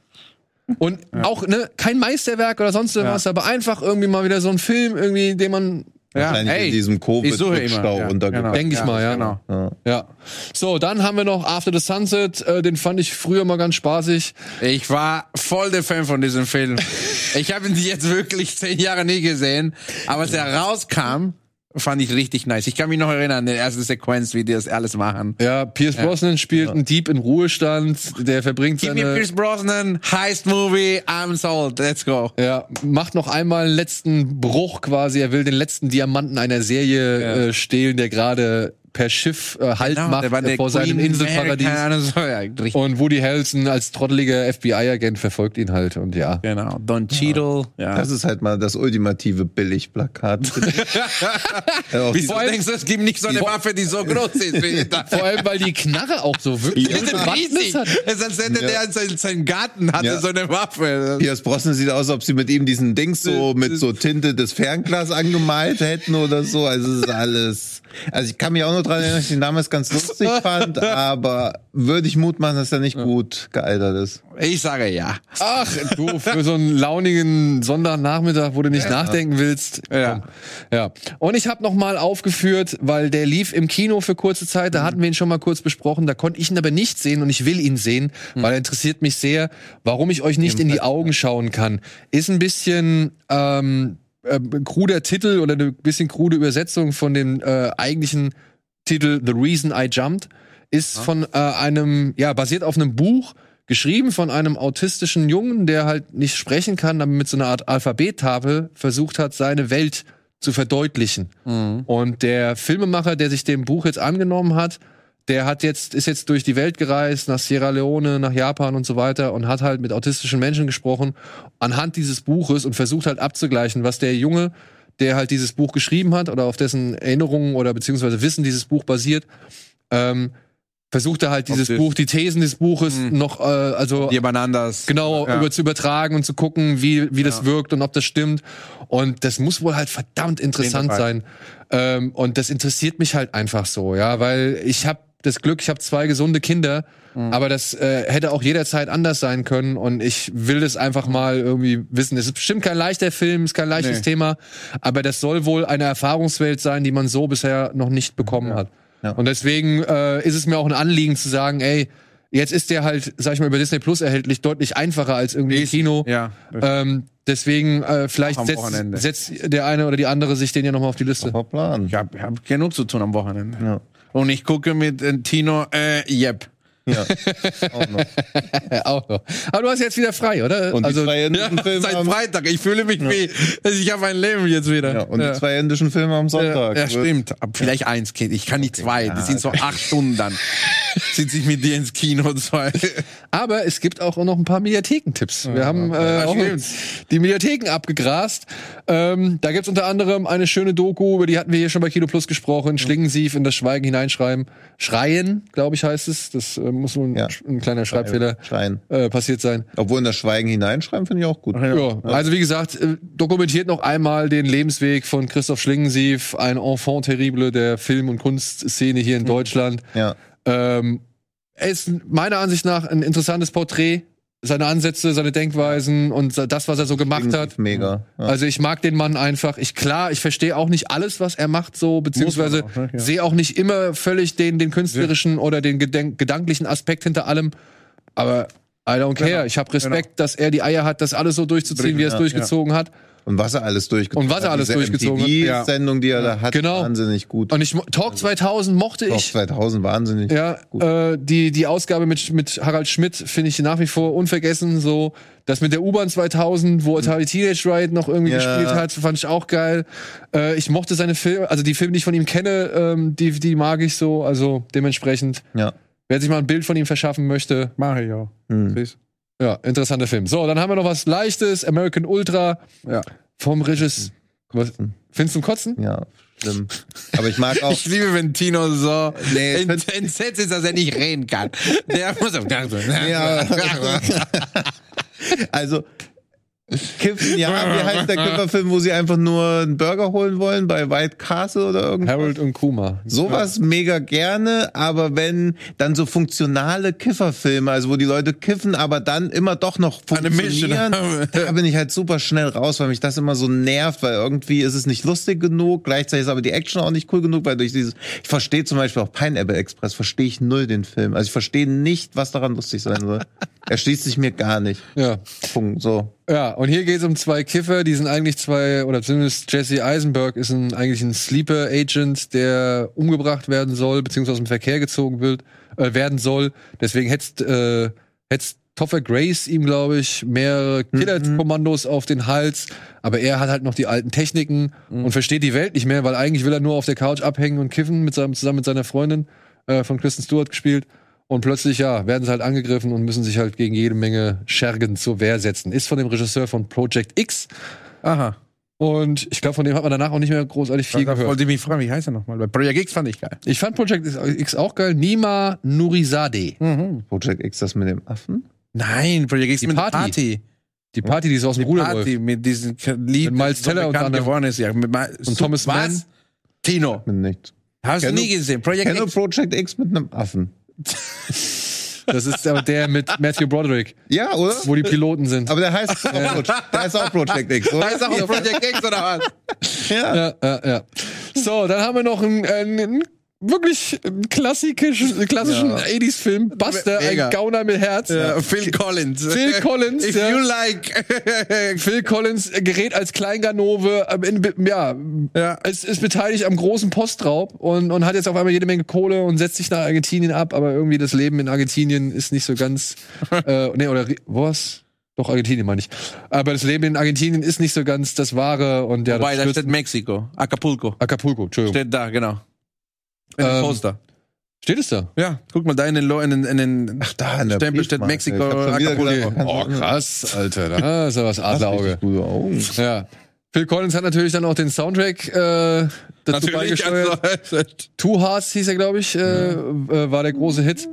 Und ja. auch ne, kein Meisterwerk oder sonst was, ja. aber einfach irgendwie mal wieder so ein Film, irgendwie, den man ja, ey, in diesem Covid-Stau ja, genau. Denke ich mal, ja. Genau. Ja. ja. So, dann haben wir noch After the Sunset. Äh, den fand ich früher mal ganz spaßig. Ich war voll der Fan von diesem Film. ich habe ihn jetzt wirklich zehn Jahre nie gesehen. Aber als er rauskam, Fand ich richtig nice. Ich kann mich noch erinnern an die erste Sequenz, wie die das alles machen. Ja, Pierce ja. Brosnan spielt ja. einen Dieb in Ruhestand, der verbringt Gib seine... mir Pierce Brosnan, Heist Movie, I'm sold, let's go. Ja, macht noch einmal einen letzten Bruch quasi. Er will den letzten Diamanten einer Serie ja. äh, stehlen, der gerade per Schiff äh, Halt genau, macht äh, vor seinem Inselparadies. So, ja, und Woody Harrelson als trotteliger FBI-Agent verfolgt ihn halt und ja. Genau. Don Cheadle. Ja. Das ist halt mal das ultimative Billigplakat. ja, Wieso denkst du, es gibt nicht so eine Waffe, die so groß ist wie Vor allem, weil die Knarre auch so wirklich ist riesig. ist, als hätte der in seinem, Garten hatte ja. so eine Waffe. Piers Brosnan sieht aus, als ob sie mit ihm diesen Dings so mit so Tinte des Fernglas angemalt hätten oder so. Also es ist alles also ich kann mich auch noch dran erinnern, dass ich ihn damals ganz lustig fand, aber würde ich Mut machen, dass er nicht gut gealtert ist. Ich sage ja. Ach, du, für so einen launigen Sonntagnachmittag, wo du nicht ja. nachdenken willst. Ja. Ja. Und ich habe noch mal aufgeführt, weil der lief im Kino für kurze Zeit, da hatten wir ihn schon mal kurz besprochen, da konnte ich ihn aber nicht sehen und ich will ihn sehen, hm. weil er interessiert mich sehr, warum ich euch nicht in die Augen schauen kann. Ist ein bisschen ähm, äh, kruder Titel oder eine bisschen krude Übersetzung von dem äh, eigentlichen Titel The Reason I Jumped ist ja. von äh, einem, ja, basiert auf einem Buch, geschrieben von einem autistischen Jungen, der halt nicht sprechen kann, aber mit so einer Art Alphabettafel versucht hat, seine Welt zu verdeutlichen. Mhm. Und der Filmemacher, der sich dem Buch jetzt angenommen hat, der hat jetzt, ist jetzt durch die Welt gereist, nach Sierra Leone, nach Japan und so weiter und hat halt mit autistischen Menschen gesprochen anhand dieses Buches und versucht halt abzugleichen, was der Junge, der halt dieses Buch geschrieben hat oder auf dessen Erinnerungen oder beziehungsweise Wissen dieses Buch basiert, ähm, versucht er halt dieses Buch, die Thesen des Buches mh. noch, äh, also nebeneinander genau ja. über zu übertragen und zu gucken, wie wie das ja. wirkt und ob das stimmt. Und das muss wohl halt verdammt interessant sein. Ähm, und das interessiert mich halt einfach so, ja, weil ich habe das Glück, ich habe zwei gesunde Kinder, mhm. aber das äh, hätte auch jederzeit anders sein können und ich will das einfach mal irgendwie wissen. Es ist bestimmt kein leichter Film, ist kein leichtes nee. Thema, aber das soll wohl eine Erfahrungswelt sein, die man so bisher noch nicht bekommen ja. hat. Ja. Und deswegen äh, ist es mir auch ein Anliegen zu sagen, ey, jetzt ist der halt, sag ich mal, über Disney Plus erhältlich deutlich einfacher als irgendwie im Kino. Ja. Ähm, deswegen äh, vielleicht setzt, setzt der eine oder die andere sich den ja nochmal auf die Liste. Plan. Ich habe hab genug zu tun am Wochenende. Ja. Und ich gucke mit äh, Tino, äh, yep. Ja, auch noch. auch noch. Aber du hast jetzt wieder frei, oder? Und also ja, seit Freitag. Ich fühle mich ja. wie, ich habe ein Leben jetzt wieder. Ja, und ja. die zwei indischen Filme am Sonntag. Ja, stimmt. Vielleicht eins, Kind. Ich kann nicht zwei. Das sind so acht Stunden dann. Sitze ich mit dir ins Kino zwei. Aber es gibt auch noch ein paar Mediathekentipps. Wir haben äh, auch die Mediatheken abgegrast. Ähm, da gibt's unter anderem eine schöne Doku, über die hatten wir hier schon bei Kino Plus gesprochen. Schlingensief in das Schweigen hineinschreiben. Schreien, glaube ich, heißt es. Das äh, muss nur ein, ja. ein kleiner Schreibfehler äh, passiert sein. Obwohl in das Schweigen hineinschreiben finde ich auch gut. Ja. ja. Also wie gesagt, äh, dokumentiert noch einmal den Lebensweg von Christoph Schlingensief, ein Enfant terrible der Film- und Kunstszene hier in mhm. Deutschland. Ja. Ähm, er ist meiner Ansicht nach ein interessantes Porträt seine Ansätze, seine Denkweisen und das, was er so gemacht hat. Mega. Ja. Also ich mag den Mann einfach. Ich klar, ich verstehe auch nicht alles, was er macht, so beziehungsweise auch, ne? ja. sehe auch nicht immer völlig den den künstlerischen ja. oder den gedenk gedanklichen Aspekt hinter allem. Aber I don't care. Genau. Ich habe Respekt, genau. dass er die Eier hat, das alles so durchzuziehen, wie er es durchgezogen hat. Und was er alles durchgezogen hat. Und was er alles Diese durchgezogen MTV hat. Sendung, die er da hat, genau. wahnsinnig gut. Und ich Talk 2000 mochte Talk ich. Talk 2000 wahnsinnig ja, gut. Äh, die die Ausgabe mit mit Harald Schmidt finde ich nach wie vor unvergessen so das mit der U-Bahn 2000, wo Atari Teenage Ride noch irgendwie ja. gespielt hat, fand ich auch geil. Äh, ich mochte seine Filme, also die Filme, die ich von ihm kenne, ähm, die die mag ich so, also dementsprechend. Ja. Wer sich mal ein Bild von ihm verschaffen möchte, mache ich auch. Ja, interessanter Film. So, dann haben wir noch was Leichtes, American Ultra. Ja. Vom Regisseur. Was? Findest du Kotzen? Ja, schlimm. Aber ich mag auch. ich liebe, wenn Tino so nee, entsetzt ist, dass er nicht reden kann. Der muss auch. Ja. also, Kiffen, ja, wie heißt der Kifferfilm, wo sie einfach nur einen Burger holen wollen bei White Castle oder irgendwas? Harold und Kuma. Sowas ja. mega gerne, aber wenn dann so funktionale Kifferfilme, also wo die Leute kiffen, aber dann immer doch noch funktionieren, da bin ich halt super schnell raus, weil mich das immer so nervt, weil irgendwie ist es nicht lustig genug, gleichzeitig ist aber die Action auch nicht cool genug, weil durch dieses, ich verstehe zum Beispiel auch Pineapple Express, verstehe ich null den Film. Also ich verstehe nicht, was daran lustig sein soll. er schließt sich mir gar nicht. Ja. Punkt, so. Ja, und hier geht es um zwei Kiffer, die sind eigentlich zwei, oder zumindest Jesse Eisenberg ist ein, eigentlich ein Sleeper-Agent, der umgebracht werden soll, beziehungsweise aus dem Verkehr gezogen wird, äh, werden soll. Deswegen hetzt, äh, hetzt Topher Grace ihm, glaube ich, mehrere mhm. Killer-Kommandos mhm. auf den Hals. Aber er hat halt noch die alten Techniken mhm. und versteht die Welt nicht mehr, weil eigentlich will er nur auf der Couch abhängen und kiffen mit seinem, zusammen mit seiner Freundin, äh, von Kristen Stewart gespielt. Und plötzlich, ja, werden sie halt angegriffen und müssen sich halt gegen jede Menge Schergen zur Wehr setzen. Ist von dem Regisseur von Project X. Aha. Und ich glaube, von dem hat man danach auch nicht mehr großartig viel da gehört. wollte ich mich fragen, wie heißt er nochmal? Bei Project X fand ich geil. Ich fand Project X auch geil. Nima Nurizade. Mhm. Project X, das mit dem Affen? Nein, Project X die mit Party. Party. Die Party, die ist aus dem Ruder Party mit diesem Lied, mit Miles Teller und, geworden ist, ja. Mit und Thomas Mann. Tino. Nicht. Hast du nie gesehen? Project X. Project X mit einem Affen. Das ist aber der mit Matthew Broderick. Ja, oder? Wo die Piloten sind. Aber der heißt auch, der heißt auch Project X, oder? Der heißt auch Project X, oder was? Ja. ja, ja, ja. So, dann haben wir noch einen, einen wirklich klassischen, klassischen ja. 80s-Film. Buster, Mega. ein Gauner mit Herz. Ja, Phil Collins. Phil Collins. If ja. you like. Phil Collins gerät als Kleinganove, in, ja, ja. Ist, ist beteiligt am großen Postraub und, und hat jetzt auf einmal jede Menge Kohle und setzt sich nach Argentinien ab, aber irgendwie das Leben in Argentinien ist nicht so ganz, äh, nee, oder, was? Doch, Argentinien meine ich. Aber das Leben in Argentinien ist nicht so ganz das Wahre und ja. Wobei, da steht Mexiko. Acapulco. Acapulco, Entschuldigung. Steht da, genau. In ähm, Poster. Steht es da? Ja, guck mal da in den, in den, in den Ach, da in der Stempel steht Mexiko. Oh, krass, Alter. Da ist ja was Adlerauge. Ja. Phil Collins hat natürlich dann auch den Soundtrack äh, dazu natürlich, beigesteuert. Two Hearts hieß er, glaube ich, äh, äh, war der große Hit.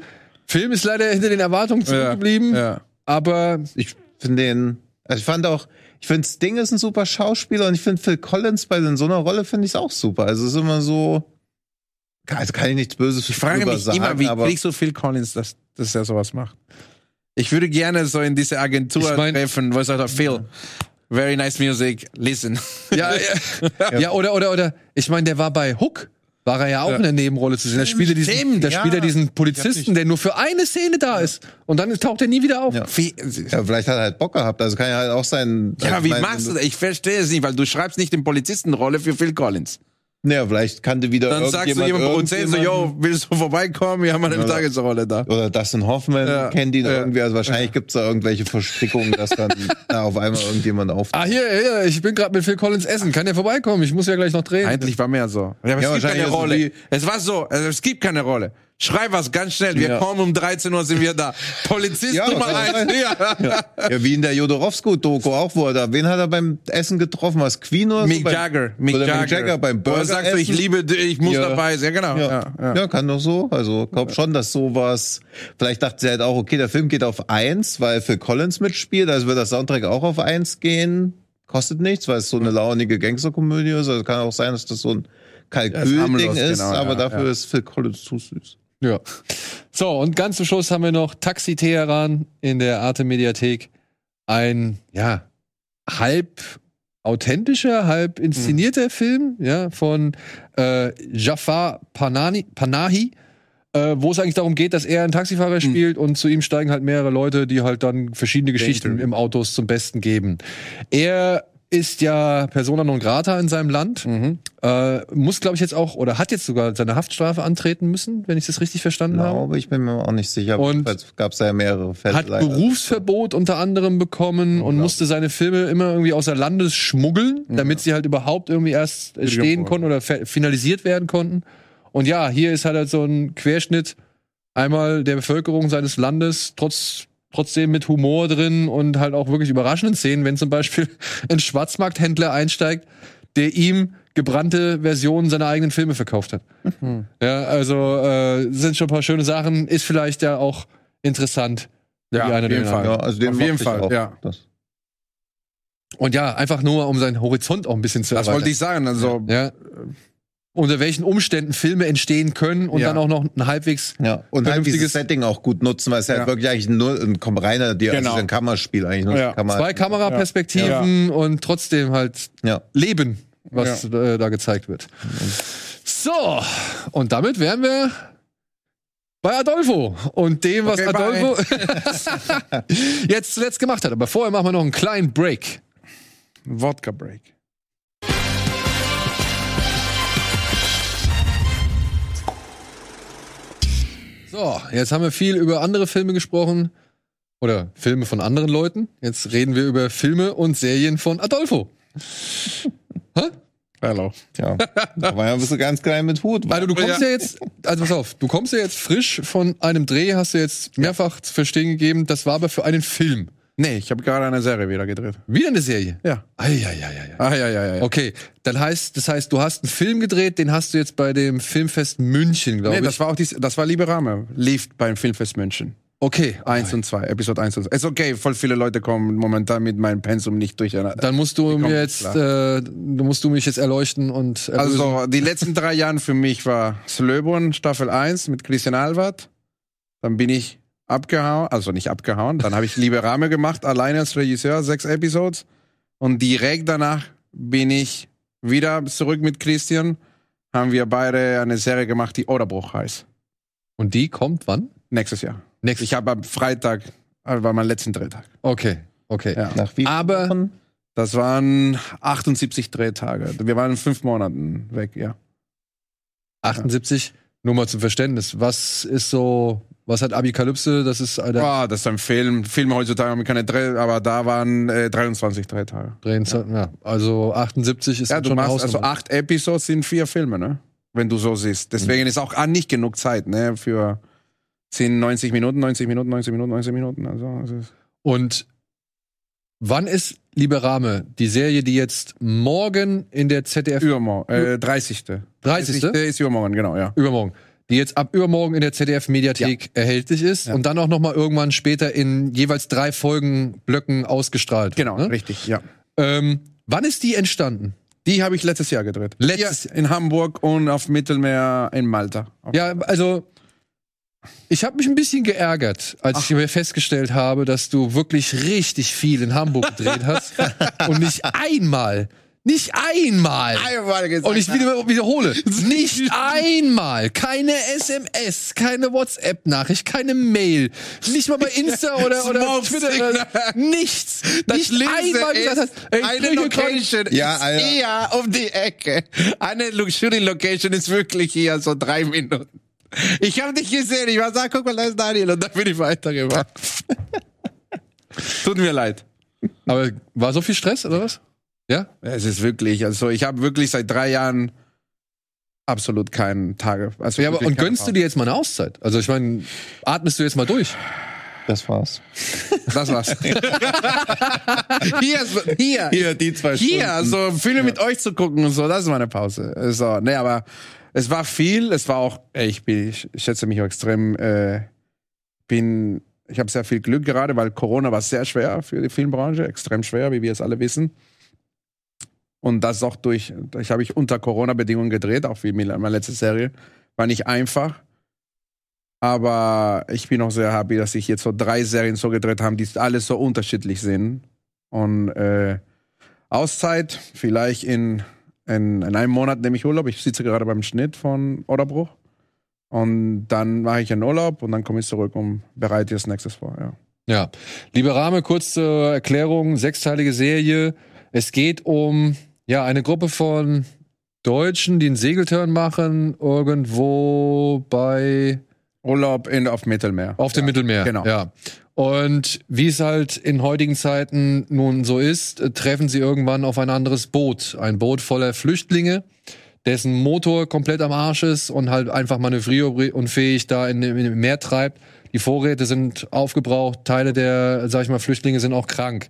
Film ist leider hinter den Erwartungen zurückgeblieben, ja, ja. aber ich finde den, also ich fand auch, ich finde Sting ist ein super Schauspieler und ich finde Phil Collins bei so einer Rolle finde ich auch super. Also es ist immer so, also kann ich nichts Böses Ich frage mich sagen, immer, wie kriegst so Phil Collins, dass, dass er sowas macht? Ich würde gerne so in diese Agentur ich mein, treffen, wo ich sage, Phil, very nice music, listen. Ja, ja, ja. oder, oder, oder, ich meine, der war bei Hook war er ja auch Ja. in der Nebenrolle zu sehen. Da spielt er diesen, Stimmt, da spielt ja. er diesen Polizisten, der nur für eine Szene da ist. Und dann taucht er nie wieder auf. Ja. Ja, vielleicht hat er halt Bock gehabt. Also kann ja halt auch sein. ja, also wie machst du das? Ich verstehe es nicht, weil du schreibst nicht den Polizistenrolle für Phil Collins. Ja, vielleicht kannte wieder Dann sagst du jemandem Produzent so, yo, willst du vorbeikommen? Wir haben eine Ja. Tagesrolle da. Oder Dustin Hoffman Ja. kennt ihn Ja. irgendwie. Also wahrscheinlich gibt's da irgendwelche Verstrickungen, dass dann da auf einmal irgendjemand auf. Ah, hier, hier, ich bin gerade mit Phil Collins essen. Kann der vorbeikommen? Ich muss ja gleich noch drehen. Eigentlich war mehr so. Ja, aber Ja, es gibt wahrscheinlich keine Rolle. Es war so, also es gibt keine Rolle. Schreib was ganz schnell. Wir Ja. kommen um 13 Uhr sind wir da. Polizist Ja, Nummer eins. Ja. Ja, wie in der Jodorowsky-Doku auch, wo er da, wen hat er beim Essen getroffen? Was Queen oder so? Mick Beim- Jagger. Mick oder Jagger. Mick Jagger beim er Burger sagt so, ich essen. liebe ich muss dabei sein. Ja, genau. Ja. Ja, ja. Kann doch so. Also glaub schon, dass sowas. Vielleicht dachte sie halt auch, okay, der Film geht auf eins, weil Phil Collins mitspielt, also wird das Soundtrack auch auf eins gehen. Kostet nichts, weil es so eine launige Gangsterkomödie ist. Also kann auch sein, dass das so ein Kalkülding ist, genau, aber dafür ist Phil Collins zu süß. Ja. So, und ganz zum Schluss haben wir noch Taxi Teheran in der Arte Mediathek. Ein, ja, halb authentischer, halb inszenierter Film, ja, von äh, Jafar Panani, Panahi, äh, wo es eigentlich darum geht, dass er einen Taxifahrer spielt und zu ihm steigen halt mehrere Leute, die halt dann verschiedene Geschichten Interview. im Autos zum Besten geben. Er ist ja Persona non grata in seinem Land. Mhm. Äh, muss, glaube ich, jetzt auch, oder hat jetzt sogar seine Haftstrafe antreten müssen, wenn ich das richtig verstanden habe. Glaube ich, bin mir auch nicht sicher. Und Es gab da ja mehrere Fälle. Hat leider. Berufsverbot unter anderem bekommen und musste seine Filme immer irgendwie außer Landes schmuggeln, damit sie halt überhaupt irgendwie erst äh, stehen konnten oder finalisiert werden konnten. Und ja, hier ist halt, halt so ein Querschnitt einmal der Bevölkerung seines Landes, trotz trotzdem mit Humor drin und halt auch wirklich überraschenden Szenen, wenn zum Beispiel ein Schwarzmarkthändler einsteigt, der ihm gebrannte Versionen seiner eigenen Filme verkauft hat. Ja, also äh, sind schon ein paar schöne Sachen, ist vielleicht ja auch interessant. Ja, auf jeden Fall. Ja, also den Auf jeden Fall, auch. ja. Das. Und ja, einfach nur, um seinen Horizont auch ein bisschen zu Das erweitern. wollte ich sagen. Also, Ja. Unter welchen Umständen Filme entstehen können und Ja. dann auch noch ein halbwegs. Ja, und halt Vernünftiges- dieses Setting auch gut nutzen, weil es halt Ja. wirklich eigentlich nur ein reiner, die Genau. also ein Kammerspiel eigentlich nur Ja. Kammer. Zwei Kameraperspektiven und trotzdem halt. Leben, was äh, da gezeigt wird. So, und damit wären wir bei Adolfo und dem, was Okay. Adolfo jetzt zuletzt gemacht hat. Aber vorher machen wir noch einen kleinen Break. Wodka Break. So, jetzt haben wir viel über andere Filme gesprochen. Oder Filme von anderen Leuten. Jetzt reden wir über Filme und Serien von Adolfo. Hallo. Ja, da war ja ein bisschen ganz klein mit Hut. Weil du, du kommst ja. Ja. jetzt, also pass auf, du kommst ja jetzt frisch von einem Dreh, hast du jetzt mehrfach zu verstehen gegeben, das war aber für einen Film. Nee, ich habe gerade eine Serie wieder gedreht. Wieder eine Serie. Ja. Eieieiei. Ah, ja, ja, ja. Okay, dann heißt, das heißt, du hast einen Film gedreht, den hast du jetzt bei dem Filmfest München, glaube Nee, ich. das war auch die, das war Liebe Rame. Lief beim Filmfest München. okay, Eins und zwei, Episode 1 und 2. Ist okay, voll viele Leute kommen momentan mit meinem Pensum nicht durcheinander. dann musst du mir jetzt jetzt, äh, du musst du mich jetzt erleuchten und erlösen. Also, die letzten drei Jahre für mich war Slöborn Staffel 1 mit Christian Alward. Dann bin ich abgehauen, also nicht abgehauen. Dann habe ich Liebe Rame gemacht, alleine als Regisseur, sechs Episodes. Und direkt danach bin ich wieder zurück mit Christian. Haben wir beide eine Serie gemacht, die Oderbruch heißt. und die kommt wann? Nächstes Jahr. Nächstes. Ich habe am Freitag, äh, war mein letzten Drehtag. okay, okay. Ja. Nach wie Aber- Wochen? Das waren 78 Drehtage. Wir waren fünf Monaten weg, ja. 78, nur mal zum Verständnis. Was ist so, was hat Abikalypse? Das ist Alter, Ah, das ist ein Film. Filme heutzutage haben keine Dreh, aber da waren äh, 23 Drehtage. drehen, ja. also 78 ist Ja, du schon eine machst also acht Episodes sind vier Filme, ne? Wenn du so siehst. Deswegen ist auch ah, nicht genug Zeit, ne? Für 10, 90 Minuten, 90 Minuten, 90 Minuten, 90 Minuten. Also, Und wann ist Liebe Rame, die Serie, die jetzt morgen in der ZDF übermorgen. Äh, 30. 30. ist übermorgen, genau, ja. übermorgen, die jetzt ab übermorgen in der ZDF Mediathek erhältlich ist Ja. und dann auch noch mal irgendwann später in jeweils drei Folgen Blöcken ausgestrahlt. wird, Genau, Ne? richtig, ja. Ähm, wann ist die entstanden? Die habe ich letztes Jahr gedreht. Letztes- Hier in Hamburg und auf Mittelmeer in Malta. Ja, also ich habe mich ein bisschen geärgert, als ich mir festgestellt habe, dass du wirklich richtig viel in Hamburg gedreht hast und nicht einmal, Nicht einmal. Einmal gesagt. Und ich wieder, wiederhole, nicht einmal. Keine SMS, keine WhatsApp-Nachricht, keine Mail. Nicht mal bei Insta oder, oder Twitter. Oder, nichts. Das nicht einmal gesagt ey, ich eine Location Ja, ist eher um die Ecke. Eine Lo- Shooting Location ist wirklich hier so drei Minuten. Ich habe dich gesehen, ich war sagen, guck mal, da ist Daniel und dann bin ich weitergemacht. Tut mir leid. Aber war so viel Stress, oder was? Ja? Es ist wirklich, also ich habe wirklich seit drei Jahren absolut keinen Tage. Also Ja, aber und gönnst du Pause. dir jetzt mal eine Auszeit? Also ich meine, atmest du jetzt mal durch? Das war's. Das war's. hier, ist- hier, Hier, die zwei hier, Stunden. so Filme mit euch zu gucken und so, das ist meine Pause. So, nee, aber es war viel, es war auch, ey, ich bin, ich schätze mich auch extrem, äh, bin, ich habe sehr viel Glück gerade, weil Corona war sehr schwer für die Filmbranche, extrem schwer, wie wir es alle wissen. Und das auch durch, ich habe ich unter Corona-Bedingungen gedreht, auch wie meine letzte Serie. War nicht einfach. Aber ich bin auch sehr happy, dass ich jetzt so drei Serien so gedreht habe, die alle so unterschiedlich sind. Und äh, Auszeit, vielleicht in, in, in einem Monat nehme ich Urlaub. Ich sitze gerade beim Schnitt von Oderbruch. Und dann mache ich einen Urlaub und dann komme ich zurück und bereite das nächstes vor. Ja. Ja. Lieber Rahme, kurz zur Erklärung, sechsteilige Serie. Es geht um ja eine Gruppe von Deutschen, die einen Segeltörn machen, irgendwo bei Urlaub in, auf Mittelmeer. auf dem Mittelmeer. genau. Ja. Und wie es halt in heutigen Zeiten nun so ist, treffen sie irgendwann auf ein anderes Boot. Ein Boot voller Flüchtlinge, dessen Motor komplett am Arsch ist und halt einfach manövrierunfähig da in, in, im Meer treibt. Die Vorräte sind aufgebraucht, Teile der, sag ich mal, Flüchtlinge sind auch krank.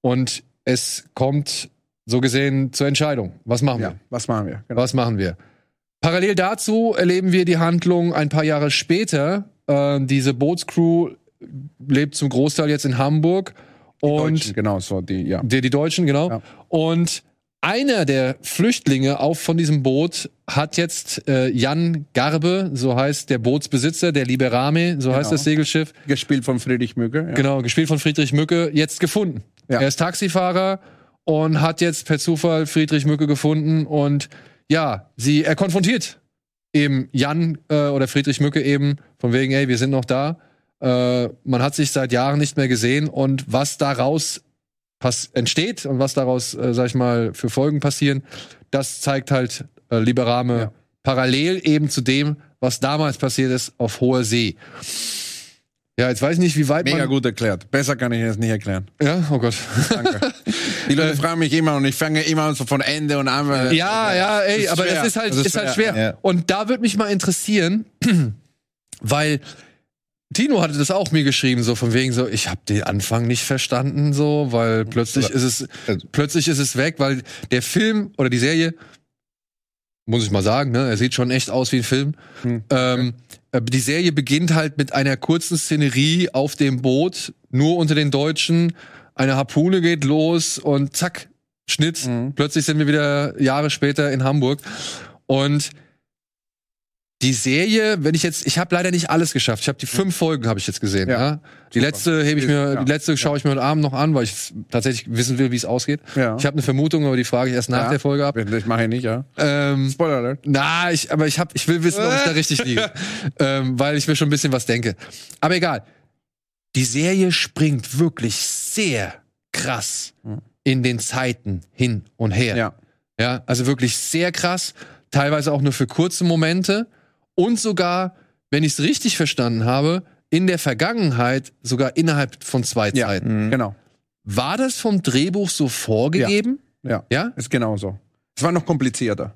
Und es kommt so gesehen zur Entscheidung. Was machen wir? Ja, was machen wir? Genau. Was machen wir? Parallel dazu erleben wir die Handlung ein paar Jahre später. Äh, diese Bootscrew lebt zum Großteil jetzt in Hamburg und Deutschen, genau, so die, ja. die, die Deutschen, genau. Ja. Und einer der Flüchtlinge auf von diesem Boot hat jetzt äh, Jan Garbe, so heißt der Bootsbesitzer, der Liberame, so heißt Genau. das Segelschiff, Gespielt von Friedrich Mügge. Ja. genau, gespielt von Friedrich Mücke, jetzt gefunden. Ja. Er ist Taxifahrer und hat jetzt per Zufall Friedrich Mücke gefunden und ja, sie, er konfrontiert eben Jan äh, oder Friedrich Mücke eben von wegen, ey, wir sind noch da. Äh, man hat sich seit Jahren nicht mehr gesehen und was daraus entsteht und was daraus, äh, sag ich mal, für Folgen passieren, das zeigt halt äh, Liberame Ja. parallel eben zu dem, was damals passiert ist auf hoher See. Ja, jetzt weiß ich nicht, wie weit Mega man. gut erklärt. Besser kann ich es nicht erklären. Ja, oh Gott. Danke. Die Leute fragen mich immer und ich fange immer so von Ende und an. Äh, Ja, ja, ey, ist aber schwer. das ist halt, Das ist ist halt schwer, schwer. ja. Und da würde mich mal interessieren, weil Tino hatte das auch mir geschrieben, so von wegen so, ich habe den Anfang nicht verstanden, so, weil plötzlich ist es, Also- plötzlich ist es weg, weil der Film oder die Serie, muss ich mal sagen, ne, er sieht schon echt aus wie ein Film. Hm. Ähm, äh, die Serie beginnt halt mit einer kurzen Szenerie auf dem Boot, nur unter den Deutschen. Eine Harpune geht los und zack, Schnitt. Mhm. Plötzlich sind wir wieder Jahre später in Hamburg. Und die Serie, wenn ich jetzt, ich habe leider nicht alles geschafft. Ich habe die fünf Folgen habe ich jetzt gesehen. Ja. Ja. Die letzte hebe ich mir, Ja. die letzte schaue ich mir heute Abend noch an, weil ich tatsächlich wissen will, wie es ausgeht. Ja. Ich habe eine Vermutung, aber die frage ich erst nach der Folge ab. Ich mache ich nicht, ja. Ähm, Spoiler alert. na, ich, aber ich hab, ich will wissen, ob ich da richtig liege, ähm, weil ich mir schon ein bisschen was denke. Aber egal. Die Serie springt wirklich sehr krass in den Zeiten hin und her. Ja. Ja, also wirklich sehr krass, teilweise auch nur für kurze Momente und sogar, wenn ich es richtig verstanden habe, in der Vergangenheit sogar innerhalb von zwei Ja. Zeiten. Genau. War das vom Drehbuch so vorgegeben? Ja. Ja? Ist genauso. Es war noch komplizierter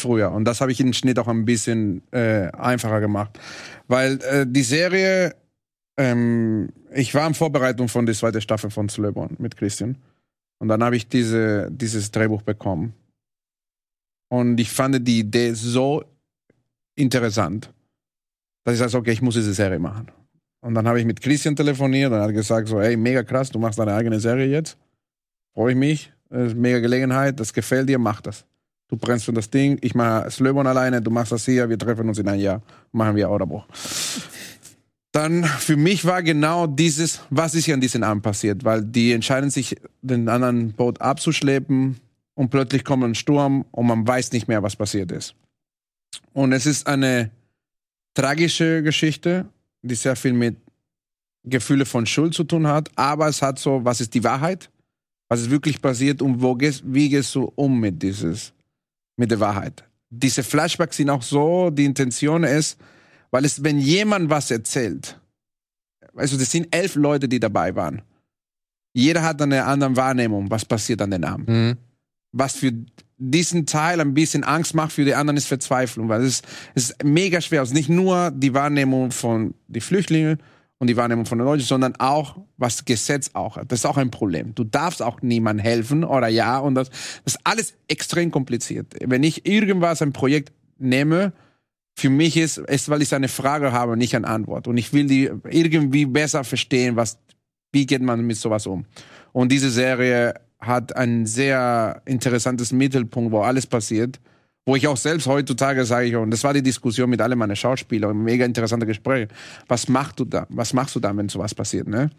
früher und das habe ich im Schnitt auch ein bisschen äh, einfacher gemacht, weil äh, die Serie, ähm, ich war in Vorbereitung von der zweiten Staffel von Slöborn mit Christian und dann habe ich diese, dieses Drehbuch bekommen und ich fand die Idee so interessant, dass ich sage, okay, ich muss diese Serie machen. Und dann habe ich mit Christian telefoniert und er hat gesagt so, ey, mega krass, du machst deine eigene Serie jetzt. Freue ich mich. Mega Gelegenheit. Das gefällt dir, mach das. Du brennst für das Ding. Ich mache Slöbon alleine, du machst das hier. Wir treffen uns in ein Jahr. Machen wir Auerbruch. Dann für mich war genau dieses, was ist hier an diesem Abend passiert, weil die entscheiden sich, den anderen Boot abzuschleppen und plötzlich kommt ein Sturm und man weiß nicht mehr, was passiert ist. Und es ist eine tragische Geschichte, die sehr viel mit Gefühle von Schuld zu tun hat, aber es hat so, was ist die Wahrheit? Was ist wirklich passiert und wo gehst, wie gehst du um mit dieses, mit der Wahrheit? Diese Flashbacks sind auch so, die Intention ist, weil es, wenn jemand was erzählt, also das sind elf Leute, die dabei waren. Jeder hat eine andere Wahrnehmung, was passiert an den Abend. Mhm. Was für diesen Teil ein bisschen Angst macht, für die anderen ist Verzweiflung, weil es ist, es ist mega schwer. Es ist nicht nur die Wahrnehmung von den Flüchtlingen und die Wahrnehmung von den Leuten, sondern auch, was Gesetz auch hat. Das ist auch ein Problem. Du darfst auch niemandem helfen oder ja, und das, das ist alles extrem kompliziert. Wenn ich irgendwas, ein Projekt nehme, für mich ist es, weil ich eine Frage habe, nicht eine Antwort. Und ich will die irgendwie besser verstehen, was, wie geht man mit sowas um. Und diese Serie hat ein sehr interessantes Mittelpunkt, wo alles passiert, wo ich auch selbst heutzutage sage, und das war die Diskussion mit allen meinen Schauspielern, ein mega interessante Gespräch. Was machst du da? Was machst du da, wenn sowas passiert, ne?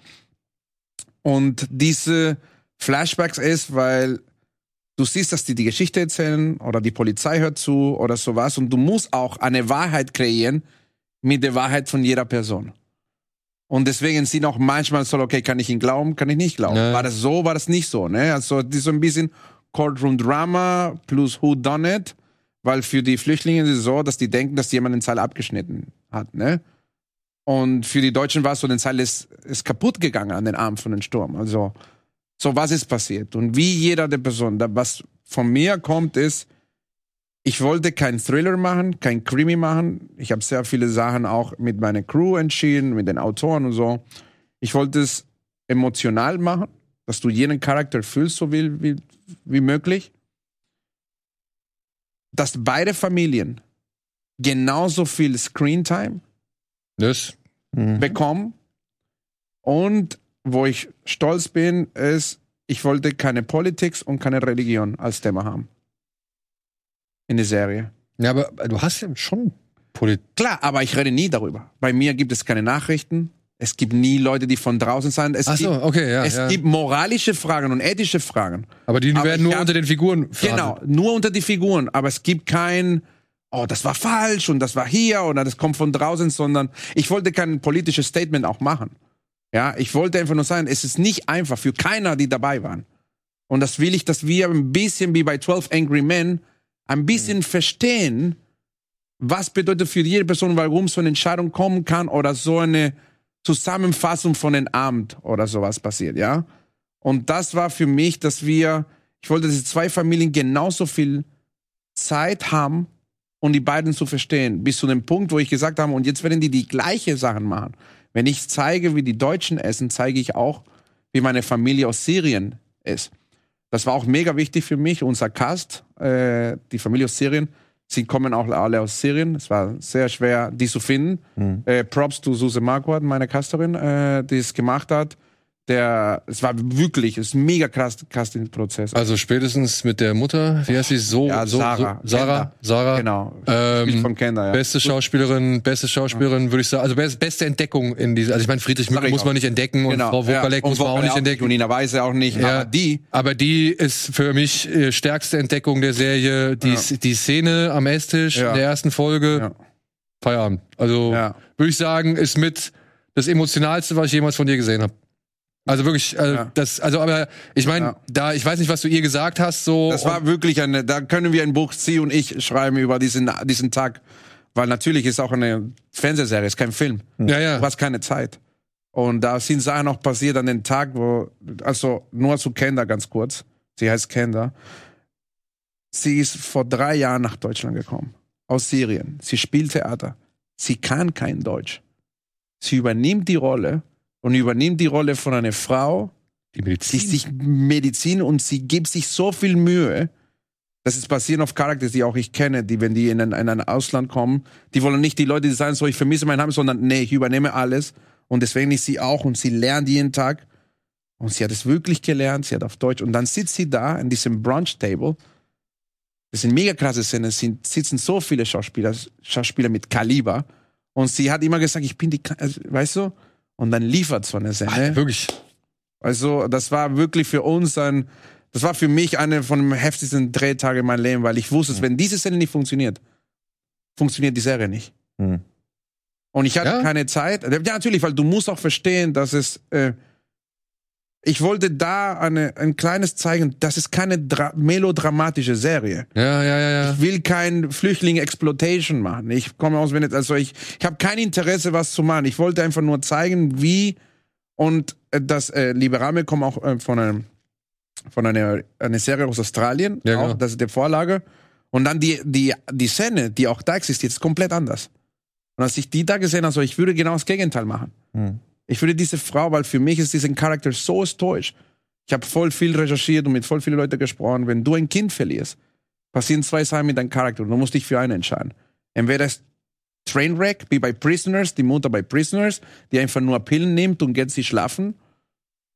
Und diese Flashbacks ist, weil du siehst, dass die die Geschichte erzählen oder die Polizei hört zu oder sowas und du musst auch eine Wahrheit kreieren mit der Wahrheit von jeder Person. Und deswegen sind auch manchmal so, okay, kann ich ihn glauben, kann ich nicht glauben. Ja. War das so, war das nicht so, ne? Also, das ist so ein bisschen Courtroom Drama plus Who Done It, weil für die Flüchtlinge ist es so, dass die denken, dass jemand den Seil abgeschnitten hat, ne? Und für die Deutschen war es so, den Seil ist, ist kaputt gegangen an den Arm von dem Sturm. Also, so, was ist passiert? Und wie jeder der Person, was von mir kommt, ist, ich wollte keinen Thriller machen, kein Creamy machen. Ich habe sehr viele Sachen auch mit meiner Crew entschieden, mit den Autoren und so. Ich wollte es emotional machen, dass du jeden Charakter fühlst, so wie, wie, wie möglich. Dass beide Familien genauso viel Screentime das. Mhm. bekommen. Und wo ich stolz bin, ist, ich wollte keine Politik und keine Religion als Thema haben in der Serie. Ja, aber du hast ja schon Politik. Klar, aber ich rede nie darüber. Bei mir gibt es keine Nachrichten. Es gibt nie Leute, die von draußen sind. Es Ach so, gibt, okay, ja. Es ja. gibt moralische Fragen und ethische Fragen. Aber die, aber werden nur hab, unter den Figuren verhandelt. Genau, nur unter die Figuren. Aber es gibt kein, oh, das war falsch und das war hier oder das kommt von draußen, sondern ich wollte kein politisches Statement auch machen. Ja, ich wollte einfach nur sagen, es ist nicht einfach für keiner, die dabei waren. Und das will ich, dass wir ein bisschen wie bei 12 Angry Men ein bisschen mhm. verstehen, was bedeutet für jede Person, warum so eine Entscheidung kommen kann oder so eine Zusammenfassung von einem Abend oder sowas passiert, ja. Und das war für mich, dass wir, ich wollte, dass die zwei Familien genauso viel Zeit haben, um die beiden zu verstehen, bis zu dem Punkt, wo ich gesagt habe, und jetzt werden die die gleiche Sachen machen. Wenn ich zeige, wie die Deutschen essen, zeige ich auch, wie meine Familie aus Syrien ist. Das war auch mega wichtig für mich. Unser Cast, äh, die Familie aus Syrien, sie kommen auch alle aus Syrien. Es war sehr schwer, die zu finden. Mhm. Äh, Props to Suse Marquardt, meine Casterin, äh, die es gemacht hat der, es war wirklich, es ist ein mega krass Casting-Prozess. Also spätestens mit der Mutter, wie heißt sie? So, ja, so, Sarah. So, Sarah, Sarah. Genau. Ähm, von Kender, ja. Beste Schauspielerin, beste Schauspielerin, ja. würde ich sagen. Also beste Entdeckung in dieser, also ich meine, Friedrich Mücke muss man nicht entdecken und genau. Frau Wokalek ja. muss man auch nicht entdecken. Und Nina Weise auch nicht, aber die. Aber die ist für mich äh, stärkste Entdeckung der Serie. Die, die Szene am Esstisch der ersten Folge. Feierabend. Also, würde ich sagen, ist mit das emotionalste, was ich jemals von dir gesehen habe. Also wirklich, äh, ja. das, also aber ich meine, ja. da, ich weiß nicht, was du ihr gesagt hast, so. Das war wirklich eine, da können wir ein Buch, sie und ich schreiben über diesen, diesen Tag. Weil natürlich ist auch eine Fernsehserie, ist kein Film. Ja, ja. Du hast keine Zeit. Und da sind Sachen auch passiert an den Tag, wo, also nur zu Kenda ganz kurz. Sie heißt Kenda. Sie ist vor drei Jahren nach Deutschland gekommen. Aus Syrien. Sie spielt Theater. Sie kann kein Deutsch. Sie übernimmt die Rolle und übernimmt die Rolle von einer Frau, die Medizin. die sich Medizin und sie gibt sich so viel Mühe. Das ist basierend auf Charakter, die auch ich kenne, die, wenn die in ein, in ein Ausland kommen, die wollen nicht die Leute, die sagen so, ich vermisse meinen Heim, sondern nee, ich übernehme alles. Und deswegen ist sie auch und sie lernt jeden Tag. Und sie hat es wirklich gelernt, sie hat auf Deutsch. Und dann sitzt sie da in diesem Brunch-Table. Das sind mega krasse Szenen, es sind, sitzen so viele Schauspieler, Schauspieler mit Kaliber. Und sie hat immer gesagt, ich bin die, also, weißt du, und dann liefert so eine Sende. Ach, wirklich. Also, das war wirklich für uns ein, Das war für mich eine von den heftigsten Drehtagen in meinem Leben, weil ich wusste, mhm. wenn diese Szene nicht funktioniert, funktioniert die Serie nicht. Mhm. Und ich hatte ja? keine Zeit. Ja, natürlich, weil du musst auch verstehen, dass es. Äh, ich wollte da eine, ein kleines zeigen, das ist keine melodramatische Serie. Ja, ja, ja, ja. Ich will kein Flüchtling-Exploitation machen. Ich komme aus Venezuela, also ich, ich habe kein Interesse, was zu machen. Ich wollte einfach nur zeigen, wie und äh, das äh, Liberame kommt auch äh, von einem von einer, einer Serie aus Australien, ja, auch, genau. das ist die Vorlage. Und dann die, die, die Szene, die auch da existiert, ist komplett anders. Und als ich die da gesehen habe, so, ich würde genau das Gegenteil machen. Mhm. Ich würde diese Frau, weil für mich ist diesen Charakter so stoisch. Ich habe voll viel recherchiert und mit voll vielen Leuten gesprochen. Wenn du ein Kind verlierst, passieren zwei Sachen mit deinem Charakter und du musst dich für einen entscheiden. Entweder ist Trainwreck, wie bei Prisoners, die Mutter bei Prisoners, die einfach nur Pillen nimmt und geht sie schlafen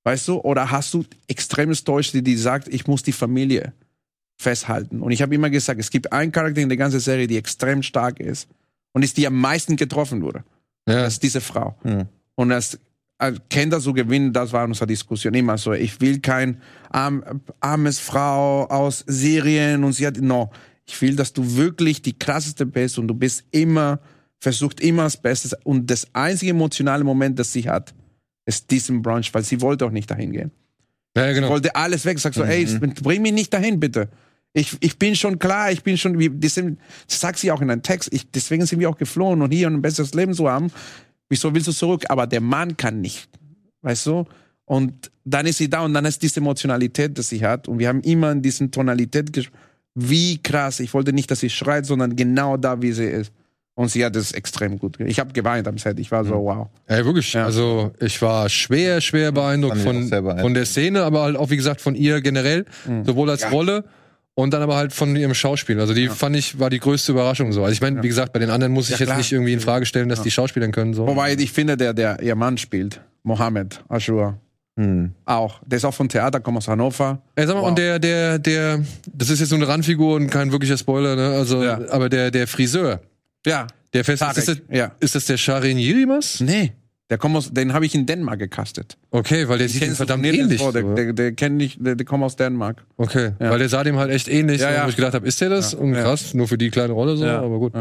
Weißt du? Oder hast du extremes Deutsch, die, die sagt, ich muss die Familie festhalten? Und ich habe immer gesagt, es gibt einen Charakter in der ganzen Serie, die extrem stark ist und ist die am meisten getroffen wurde. Ja. Das ist diese Frau. Mhm. Und das Kinder so gewinnen, das war unsere Diskussion immer so. Ich will kein arm, armes Frau aus Syrien und sie hat, no. Ich will, dass du wirklich die krasseste bist und du bist immer, versucht immer das Beste. Und das einzige emotionale Moment, das sie hat, ist diesem Brunch, weil sie wollte auch nicht dahin gehen. Ja, genau. Sie wollte alles weg. Sag so, mhm. ey, bring mich nicht dahin, bitte. Ich, ich bin schon klar, ich bin schon, wie, das, sind, das sagt sie auch in einem Text, ich, deswegen sind wir auch geflohen und hier ein besseres Leben zu haben. Wieso willst du zurück? Aber der Mann kann nicht. Weißt du? Und dann ist sie da und dann ist diese Emotionalität, die sie hat. Und wir haben immer in diesen Tonalität gesprochen. Wie krass. Ich wollte nicht, dass sie schreit, sondern genau da, wie sie ist. Und sie hat es extrem gut. Ich habe geweint am Set. Ich war so, mhm. wow. Ja, wirklich. Ja. Also ich war schwer, schwer beeindruckt von, von der Szene, aber halt auch, wie gesagt, von ihr generell. Mhm. Sowohl als ja. Rolle und dann aber halt von ihrem Schauspiel. Also die ja. fand ich, war die größte Überraschung so. Also ich meine, wie gesagt, bei den anderen muss ich jetzt nicht irgendwie in Frage stellen, dass die Schauspielern können. So. Wobei ich finde, der, der ihr Mann spielt, Mohammed Ashur, hm. Auch. Der ist auch von Theater, kommt aus Hannover. Ey, sag mal, wow. und der, der, der, das ist jetzt so eine Randfigur und kein wirklicher Spoiler, ne? Also, ja. aber der, der Friseur, ja. Der Fest, ist, das, ja. ist das der Sharin Yilmaz? Nee. Der kommt aus, den habe ich in Dänemark gecastet. Okay, weil der sieht ihm verdammt ähnlich. Vor, der, der, der kennt nicht, der, der kommt aus Dänemark. Okay, ja. weil der sah dem halt echt ähnlich, ja, ja. wo ich gedacht habe, ist der das? Ja. Und krass, nur für die kleine Rolle so, aber gut.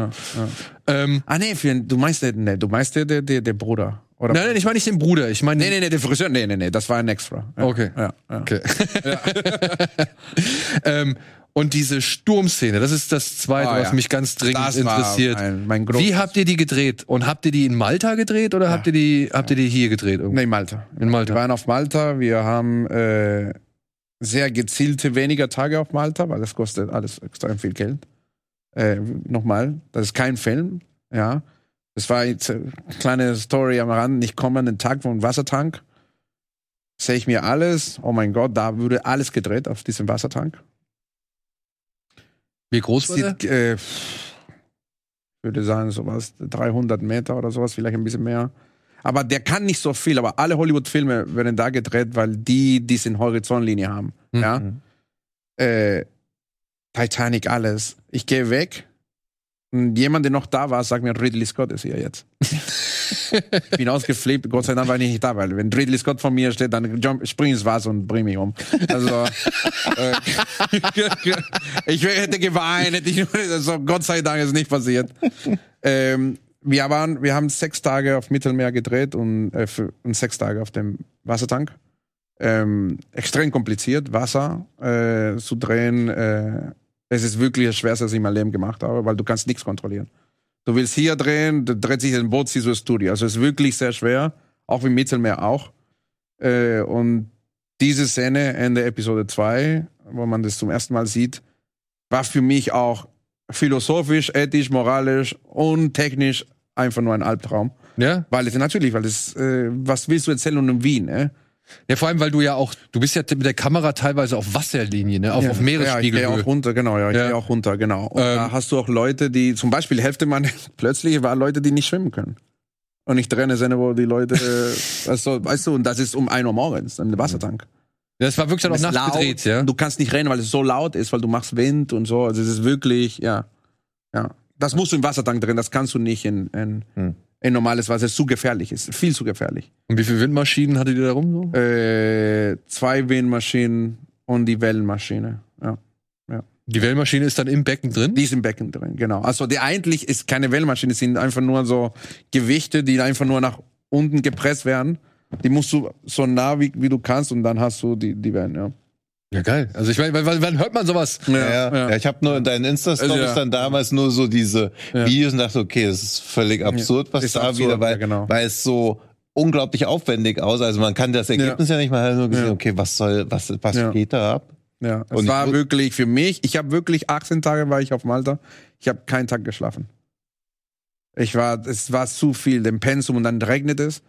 Ähm, ah nee, für, du meinst der, nee, du meinst der, der, der Bruder. Oder nein, nein, ich meine nicht den Bruder. Ich meine. Nee, nee, nee, der Friseur. Nee, nee, nee, das war ein Extra. Ja. Okay. Ja, ja. Okay. ähm, und diese Sturmszene, das ist das Zweite, oh, was mich ganz dringend das interessiert. Mein, mein Wie habt ihr die gedreht? Und habt ihr die in Malta gedreht oder habt ihr die, habt ihr die hier gedreht? Irgendwo? Nee, in Malta. In Malta. Wir waren auf Malta. Wir haben äh, sehr gezielte weniger Tage auf Malta, weil das kostet alles extrem viel Geld. Äh, nochmal, das ist kein Film, ja. Das war jetzt eine kleine Story am Rand. Ich komme an den Tag vom Wassertank, sehe ich mir alles. Oh mein Gott, da wurde alles gedreht auf diesem Wassertank. Wie groß war Sieht, äh, ich würde sagen, sowas 300 Meter oder sowas, vielleicht ein bisschen mehr. Aber der kann nicht so viel, aber alle Hollywood-Filme werden da gedreht, weil die diese Horizontlinie haben. Mhm. Ja? Äh, Titanic, alles. Ich gehe weg, jemand, der noch da war, sagt mir, Ridley Scott ist hier jetzt. ich bin ausgeflippt, Gott sei Dank war ich nicht da, weil wenn Ridley Scott vor mir steht, dann spring ins Wasser und bring mich um. Also, äh, ich hätte geweint, hätte ich, also, Gott sei Dank ist nicht passiert. Ähm, wir waren, wir haben sechs Tage auf Mittelmeer gedreht und, äh, für, und sechs Tage auf dem Wassertank. Ähm, extrem kompliziert, Wasser äh, zu drehen, äh, es ist wirklich das Schwerste, was ich in meinem Leben gemacht habe, weil du kannst nichts kontrollieren. Du willst hier drehen, dreht sich ein Boot, siehst du das Studio. Also es ist wirklich sehr schwer, auch wie Mittelmeer auch. Äh, und diese Szene, Ende Episode 2, wo man das zum ersten Mal sieht, war für mich auch philosophisch, ethisch, moralisch und technisch einfach nur ein Albtraum. Ja. Weil es natürlich, weil es, äh, was willst du erzählen in Wien, äh? Ja, vor allem, weil du ja auch, du bist ja mit der Kamera teilweise auf Wasserlinie, ne? Auf, ja, auf Meeresspiegel. Ja, ich gehe auch runter, genau, ja, ich ja. gehe auch runter, genau. Und ähm, da hast du auch Leute, die, zum Beispiel Hälfte man plötzlich waren Leute, die nicht schwimmen können. Und ich drehe eine Szene, wo die Leute, also, weißt du, und das ist um 1 Uhr morgens, im Wassertank. Das war wirklich dann auch nachts ja? Du kannst nicht rennen, weil es so laut ist, weil du machst Wind und so. Also es ist wirklich, ja, ja. Das musst du im Wassertank drin, das kannst du nicht in, in, hm ein normales Wasser ist zu gefährlich ist. Viel zu gefährlich. Und wie viele Windmaschinen hattet ihr da rum? So? Äh, zwei Windmaschinen, und die Wellenmaschine. Ja. Die Wellmaschine ist dann im Becken drin? Die ist im Becken drin, genau. Also die eigentlich ist keine Wellmaschine, es sind einfach nur so Gewichte, die einfach nur nach unten gepresst werden. Die musst du so nah wie, wie du kannst und dann hast du die, die Wellen, ja. Ja, geil. Also ich meine, wann hört man sowas? Ja, ja. ja. ich habe nur in deinen Insta-Stories also, ja. dann damals nur so diese Videos und dachte, okay, das ist völlig absurd, was ist da absurd, wieder, weil, genau. weil es so unglaublich aufwendig aus. Also man kann das Ergebnis ja, nicht mal nur gesehen, okay, was soll, was, was geht da ab? Ja, es und war wirklich für mich, ich habe wirklich 18 Tage war ich auf Malta. Ich habe keinen Tag geschlafen. Ich war, es war zu viel, dem Pensum und dann regnet es.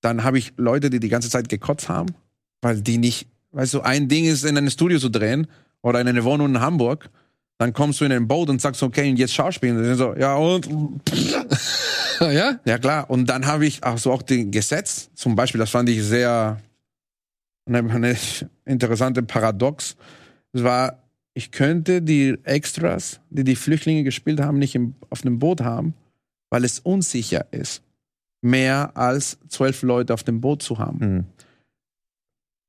Dann habe ich Leute, die die ganze Zeit gekotzt haben, weil die nicht, weißt du, ein Ding ist in ein Studio zu drehen oder in eine Wohnung in Hamburg. Dann kommst du in ein Boot und sagst, okay, jetzt schauspielen. Und so, ja, und. ja? Ja, klar. Und dann habe ich auch so auch den Gesetz, zum Beispiel, das fand ich sehr, eine, eine interessante Paradox. Es war, ich könnte die Extras, die die Flüchtlinge gespielt haben, nicht im, auf dem Boot haben, weil es unsicher ist, mehr als zwölf Leute auf dem Boot zu haben. Mhm.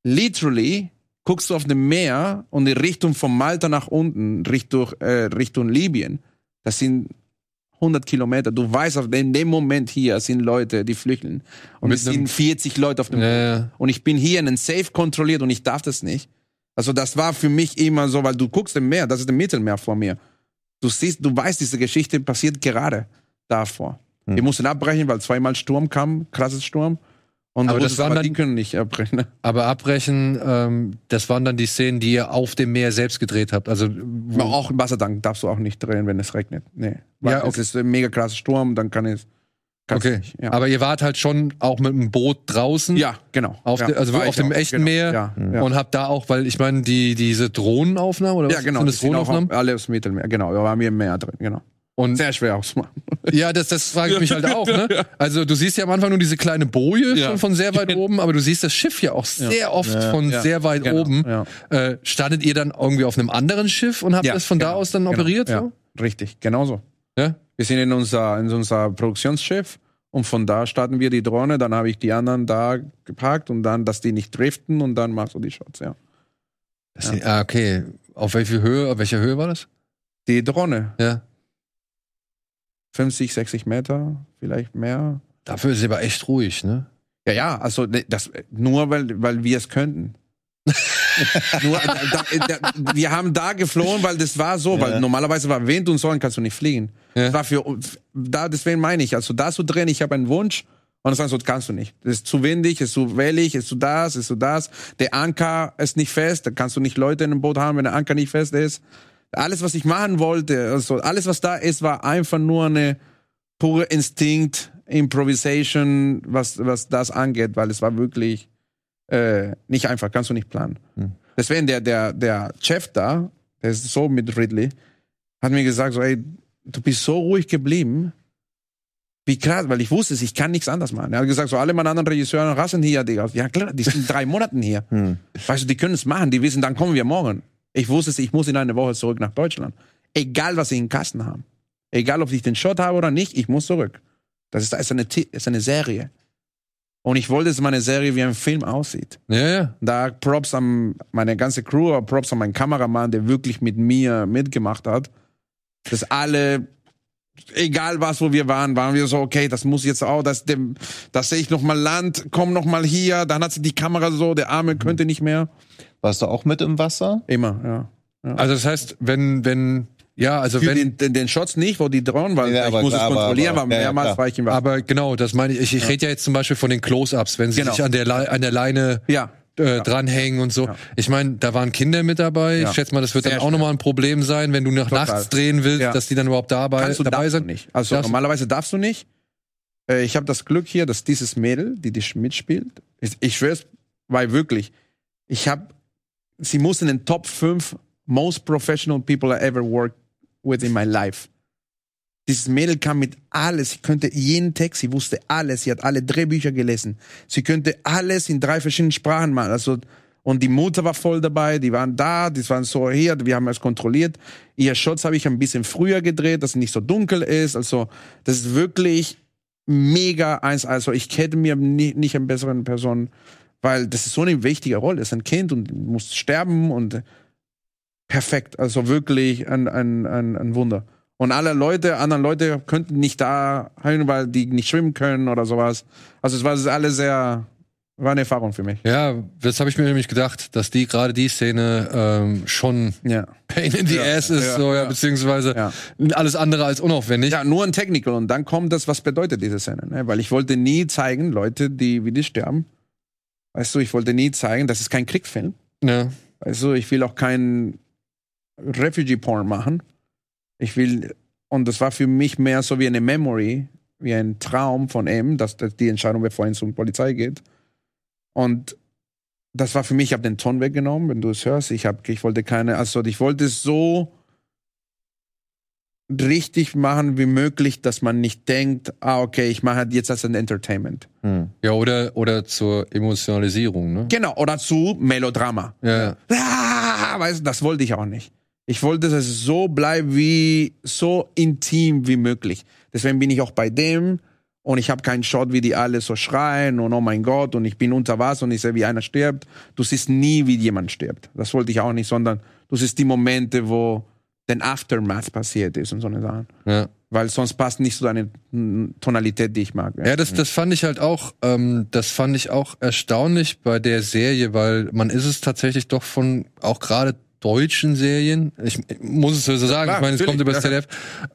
Literally guckst du auf dem Meer und die Richtung von Malta nach unten, Richtung, äh, Richtung Libyen, das sind 100 Kilometer. Du weißt, in dem Moment hier sind Leute, die flüchten. Und es sind 40 Leute auf dem ja, ja. Und ich bin hier in einem Safe kontrolliert und ich darf das nicht. Also das war für mich immer so, weil du guckst im Meer, das ist im Mittelmeer vor mir. Du siehst, du weißt, diese Geschichte passiert gerade davor. Hm. Wir mussten abbrechen, weil zweimal Sturm kam, krasses Sturm. Und aber das waren dann, die können nicht abbrechen. Ne? Aber abbrechen, ähm, das waren dann die Szenen, die ihr auf dem Meer selbst gedreht habt. Also auch im Wassertank darfst du auch nicht drehen, wenn es regnet. Nee, weil ja, okay. es ist ein mega krasser Sturm, dann kann es. Okay, nicht, ja. aber ihr wart halt schon auch mit dem Boot draußen. Ja, genau. Auf ja, de, also auf dem auch, echten genau. Meer. Ja. Und habt da auch, weil ich meine, die diese Drohnenaufnahmen oder was? Ja, genau. Sind das Drohnenaufnahmen? Alles Mittelmeer, genau. Da waren wir im Meer drin, genau. Und Sehr schwer auszumachen. Ja, das, das frage ich mich halt auch. Ne? Also du siehst ja am Anfang nur diese kleine Boje ja. schon von sehr weit oben, aber du siehst das Schiff ja auch sehr ja. oft ja. von sehr weit genau. oben. Äh, standet ihr dann irgendwie auf einem anderen Schiff und habt das von genau. da aus dann genau. operiert? Ja, so? richtig, genauso. Ja? Wir sind in unser, in unser Produktionsschiff und von da starten wir die Drohne, dann habe ich die anderen da geparkt und dann, dass die nicht driften und dann machst du die Shots, ja. Ah, okay. Auf welche Höhe, auf welcher Höhe war das? Die Drohne. Ja. 50, 60 Meter, vielleicht mehr. Dafür ist sie aber echt ruhig, ne? Ja, ja, also ne, das nur weil, weil wir es könnten. nur, da, da, wir haben da geflohen, weil das war so, ja. weil normalerweise war Wind und Sonne kannst du nicht fliegen. Ja. Das war für da deswegen meine ich, also da zu drehen, ich habe einen Wunsch und dann sagst du, kannst du nicht. Das ist zu windig, ist zu wellig, ist zu das, ist zu das. Der Anker ist nicht fest, da kannst du nicht Leute in einem Boot haben, wenn der Anker nicht fest ist alles, was ich machen wollte, also alles, was da ist, war einfach nur eine pure Instinkt, Improvisation, was, was das angeht, weil es war wirklich äh, nicht einfach, kannst du nicht planen. Hm. Deswegen der, der, der Chef da, der ist so mit Ridley, hat mir gesagt, so, ey, du bist so ruhig geblieben, wie krass, weil ich wusste es, ich kann nichts anderes machen. Er hat gesagt, so alle meine anderen Regisseure rassen hier, Digga. Ja klar, die sind drei Monaten hier. Hm. Weißt du, die können es machen, die wissen, dann kommen wir morgen. Ich wusste es, ich muss in einer Woche zurück nach Deutschland. Egal, was sie in Kasten haben. Egal, ob ich den Shot habe oder nicht, ich muss zurück. Das ist, ist, eine, ist eine Serie. Und ich wollte, dass meine Serie wie ein Film aussieht. Ja, ja. Da Props an meine ganze Crew, Props an meinen Kameramann, der wirklich mit mir mitgemacht hat. Dass alle, egal was, wo wir waren, waren wir so, okay, das muss jetzt auch, das, dem, das sehe ich noch mal Land, komm noch mal hier. Dann hat sie die Kamera so, der Arme könnte nicht mehr. Warst du auch mit im Wasser? Immer, ja. ja. Also das heißt, wenn, wenn, ja, also Für wenn den, den, den Shots nicht, wo die drohen, weil ja, ich muss klar, es kontrollieren, aber, aber mehrmals ja, war ich im Wasser. Aber genau, das meine ich. Ich, ich rede ja jetzt zum Beispiel von den Close-ups, wenn sie genau. sich an der, an der Leine ja. Äh, dranhängen und so. Ich meine, da waren Kinder mit dabei. Ich schätze mal, das wird Sehr dann auch nochmal ein Problem sein, wenn du noch Total. nachts drehen willst, dass die dann überhaupt dabei, Kannst du, dabei sind. Nicht. Also darfst normalerweise darfst du nicht. Äh, ich habe das Glück hier, dass dieses Mädel, die dich mitspielt, ich, ich schwör's, weil wirklich, ich habe sie muss in den Top 5 most professional people I ever worked with in my life. Dieses Mädel kam mit alles. Sie könnte jeden Text, sie wusste alles. Sie hat alle Drehbücher gelesen. Sie könnte alles in drei verschiedenen Sprachen machen. Also, und die Mutter war voll dabei. Die waren da, die waren so hier. Wir haben es kontrolliert. Ihr Shots habe ich ein bisschen früher gedreht, dass es nicht so dunkel ist. Also, das ist wirklich mega eins. Also, ich hätte mir nie, nicht eine bessere Person Weil das ist so eine wichtige Rolle. Das ist ein Kind und muss sterben und perfekt. Also wirklich ein, ein, ein, ein Wunder. Und alle Leute, anderen Leute könnten nicht da hin, weil die nicht schwimmen können oder sowas. Also es war alles sehr, war eine Erfahrung für mich. Ja, das habe ich mir nämlich gedacht, dass die gerade die Szene ähm, schon ja. Pain in the ja, ass ist, ja, so ja, beziehungsweise alles andere als unaufwendig. Ja, nur ein Technical und dann kommt das, was bedeutet diese Szene, ne? Weil ich wollte nie zeigen, Leute, die wie die sterben. Weißt du, ich wollte nie zeigen, das ist kein Kriegfilm. Ja. Du, ich will auch kein Refugee Porn machen. Ich will, und das war für mich mehr so wie eine Memory, wie ein Traum von ihm, dass, die Entscheidung, bevor es zur Polizei geht. Und das war für mich, ich habe den Ton weggenommen, wenn du es hörst. Ich, hab, ich wollte keine, also ich wollte es so richtig machen wie möglich, dass man nicht denkt, ah, okay, ich mache jetzt als ein Entertainment. Hm. Ja, oder, oder zur Emotionalisierung, ne? Genau, oder zu Melodrama. Ja. Ah, weißt du, das wollte ich auch nicht. Ich wollte, dass es so bleibt wie, so intim wie möglich. Deswegen bin ich auch bei dem und ich habe keinen Shot, wie die alle so schreien und oh mein Gott und ich bin unter Wasser und ich sehe, wie einer stirbt. Du siehst nie, wie jemand stirbt. Das wollte ich auch nicht, sondern du siehst die Momente, wo den Aftermath passiert ist und so eine Sachen. Ja. Weil sonst passt nicht so eine Tonalität, die ich mag. Ja, das, das fand ich halt auch, ähm, das fand ich auch erstaunlich bei der Serie, weil man ist es tatsächlich doch von auch gerade deutschen Serien, ich, ich muss es so sagen, ja, ich meine, es kommt über das ZDF,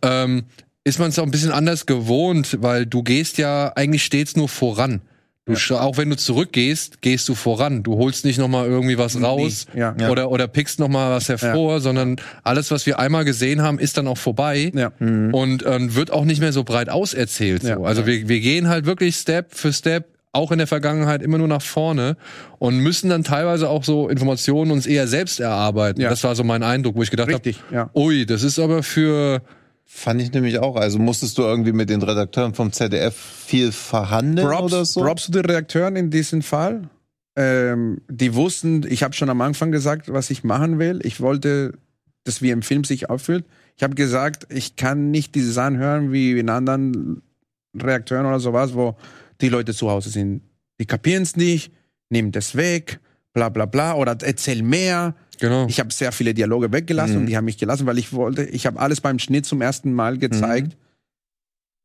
ähm, ist man es auch ein bisschen anders gewohnt, weil du gehst ja eigentlich stets nur voran. Du, ja. Auch wenn du zurückgehst, gehst du voran. Du holst nicht noch mal irgendwie was raus ja. oder oder pickst noch mal was hervor, ja. sondern alles, was wir einmal gesehen haben, ist dann auch vorbei mhm. und ähm, wird auch nicht mehr so breit auserzählt. So. Also wir, wir gehen halt wirklich Step für Step auch in der Vergangenheit immer nur nach vorne und müssen dann teilweise auch so Informationen uns eher selbst erarbeiten. Ja. Das war so mein Eindruck, wo ich gedacht habe, ja. ui, das ist aber für Fand ich nämlich auch. Also musstest du irgendwie mit den Redakteuren vom ZDF viel verhandeln Props, oder so? Props zu den Redakteuren in diesem Fall. Ähm, die wussten, ich habe schon am Anfang gesagt, was ich machen will. Ich wollte, dass wie im Film sich auffühlt. Ich habe gesagt, ich kann nicht diese Sachen hören wie in anderen Redakteuren oder sowas, wo die Leute zu Hause sind. Die kapieren es nicht, nehmen das weg, bla bla bla, oder erzähl mehr. Genau. Ich habe sehr viele Dialoge weggelassen mhm. und die haben mich gelassen, weil ich wollte, ich habe alles beim Schnitt zum ersten Mal gezeigt. Mhm.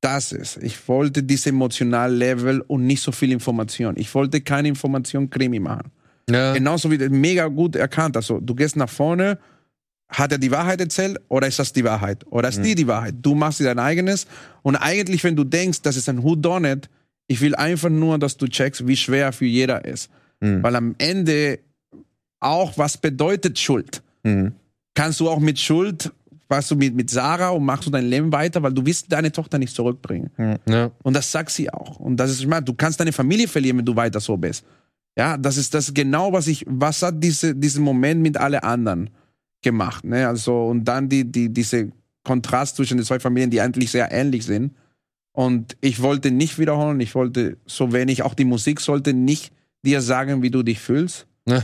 Das ist, ich wollte dieses emotionale Level und nicht so viel Information. Ich wollte keine Information Krimi machen. Ja. Genauso wie mega gut erkannt. Also du gehst nach vorne, hat er die Wahrheit erzählt oder ist das die Wahrheit? Oder ist mhm. die die Wahrheit? Du machst dir dein eigenes und eigentlich, wenn du denkst, das ist ein Who Done It, ich will einfach nur, dass du checkst, wie schwer für jeder ist. Mhm. Weil am Ende auch, was bedeutet Schuld? Mhm. Kannst du auch mit Schuld, warst du mit, mit Sarah und machst du dein Leben weiter, weil du willst deine Tochter nicht zurückbringen. Mhm. Ja. Und das sagt sie auch. Und das ist, ich meine, du kannst deine Familie verlieren, wenn du weiter so bist. Ja, das ist das genau, was ich, was hat diese, diesen Moment mit alle anderen gemacht, ne? Also, und dann die, die, diese Kontrast zwischen den zwei Familien, die eigentlich sehr ähnlich sind. Und ich wollte nicht wiederholen, ich wollte so wenig, auch die Musik sollte nicht dir sagen, wie du dich fühlst. Ja.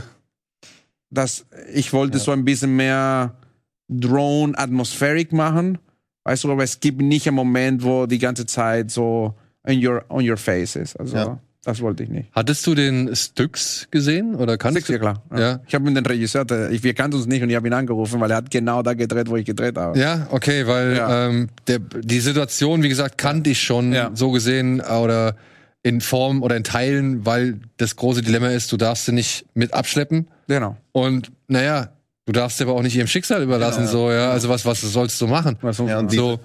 Das, ich wollte ja. so ein bisschen mehr Drone atmospheric machen. Weißt du, aber es gibt nicht einen Moment, wo die ganze Zeit so in your, on your face ist. Also. Ja. Das wollte ich nicht. Hattest du den Styx gesehen oder kannst Styx, ja klar. Ja. ja. Ich habe mit dem Regisseur, ich, wir kannten uns nicht und ich habe ihn angerufen, weil er hat genau da gedreht, wo ich gedreht habe. Ja, okay, weil ja. Ähm, der, die Situation, wie gesagt, kannte ich schon so gesehen oder in Form oder in Teilen, weil das große Dilemma ist, du darfst sie nicht mit abschleppen. Genau. Und naja, du darfst sie aber auch nicht ihrem Schicksal überlassen, genau, so ja. Also was was sollst du machen? Was ja, und so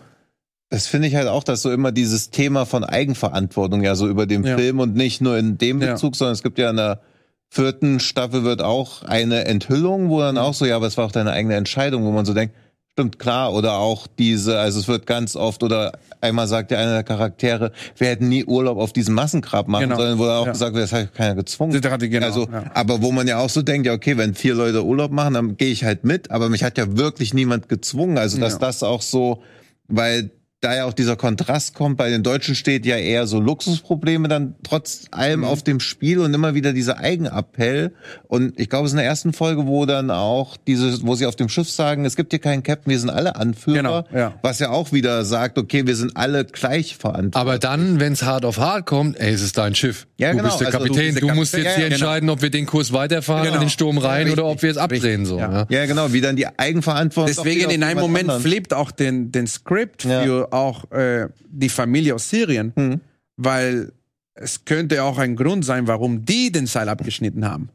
das finde ich halt auch, dass so immer dieses Thema von Eigenverantwortung ja so über dem ja. Film und nicht nur in dem Bezug, ja. sondern es gibt ja in der vierten Staffel wird auch eine Enthüllung, wo dann auch so, ja, aber es war auch deine eigene Entscheidung, wo man so denkt, stimmt klar, oder auch diese, also es wird ganz oft, oder einmal sagt ja einer der Charaktere, wir hätten nie Urlaub auf diesem Massengrab machen genau. sollen, wo er auch ja. gesagt wird, das hat keiner gezwungen. Genau, also, ja. aber wo man ja auch so denkt, ja, okay, wenn vier Leute Urlaub machen, dann gehe ich halt mit, aber mich hat ja wirklich niemand gezwungen, also dass ja. das auch so, weil da ja auch dieser Kontrast kommt, bei den Deutschen steht ja eher so Luxusprobleme dann trotz allem mhm. auf dem Spiel und immer wieder dieser Eigenappell. Und ich glaube, es ist in der ersten Folge, wo dann auch diese, wo sie auf dem Schiff sagen, es gibt hier keinen Captain, wir sind alle Anführer. Genau, ja. Was ja auch wieder sagt, okay, wir sind alle gleich verantwortlich. Aber dann, wenn es hart auf hart kommt, ey, es ist dein Schiff. Ja, du genau. bist der also Kapitän, du, du musst jetzt ja, hier genau. entscheiden, ob wir den Kurs weiterfahren genau. in den Sturm rein ja, oder ob wir es abdrehen. So, ja. ja. genau, wie dann die Eigenverantwortung. Deswegen in einem Moment anderen. flippt auch den, den Skript für auch äh, die Familie aus Syrien, mhm. weil es könnte auch ein Grund sein, warum die den Seil abgeschnitten haben.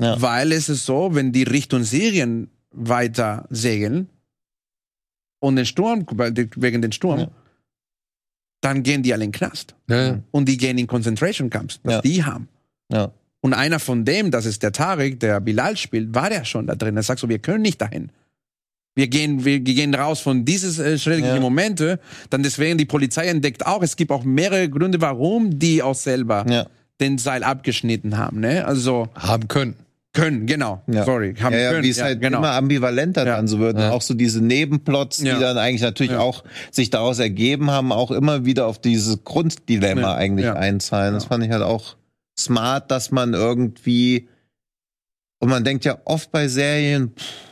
Ja. Weil es ist so, wenn die Richtung Syrien weiter segeln und den Sturm, wegen den Sturm, ja. dann gehen die alle in den Knast. Ja. Und die gehen in Concentration Camps, was die haben. Und einer von dem, das ist der Tarek, der Bilal spielt, war der schon da drin. Er sagt so, wir können nicht dahin wir gehen, wir gehen raus von dieses äh, schrecklichen ja. Momente. Dann deswegen die Polizei entdeckt auch, es gibt auch mehrere Gründe, warum die auch selber ja. den Seil abgeschnitten haben. Ne? Also haben können. Können, genau. Ja. Sorry, haben ja, ja, können. Wie es halt genau. immer ambivalenter dann so wird. Auch so diese Nebenplots, die dann eigentlich natürlich auch sich daraus ergeben haben, auch immer wieder auf dieses Grunddilemma eigentlich einzahlen. Das fand ich halt auch smart, dass man irgendwie und man denkt ja oft bei Serien, pff,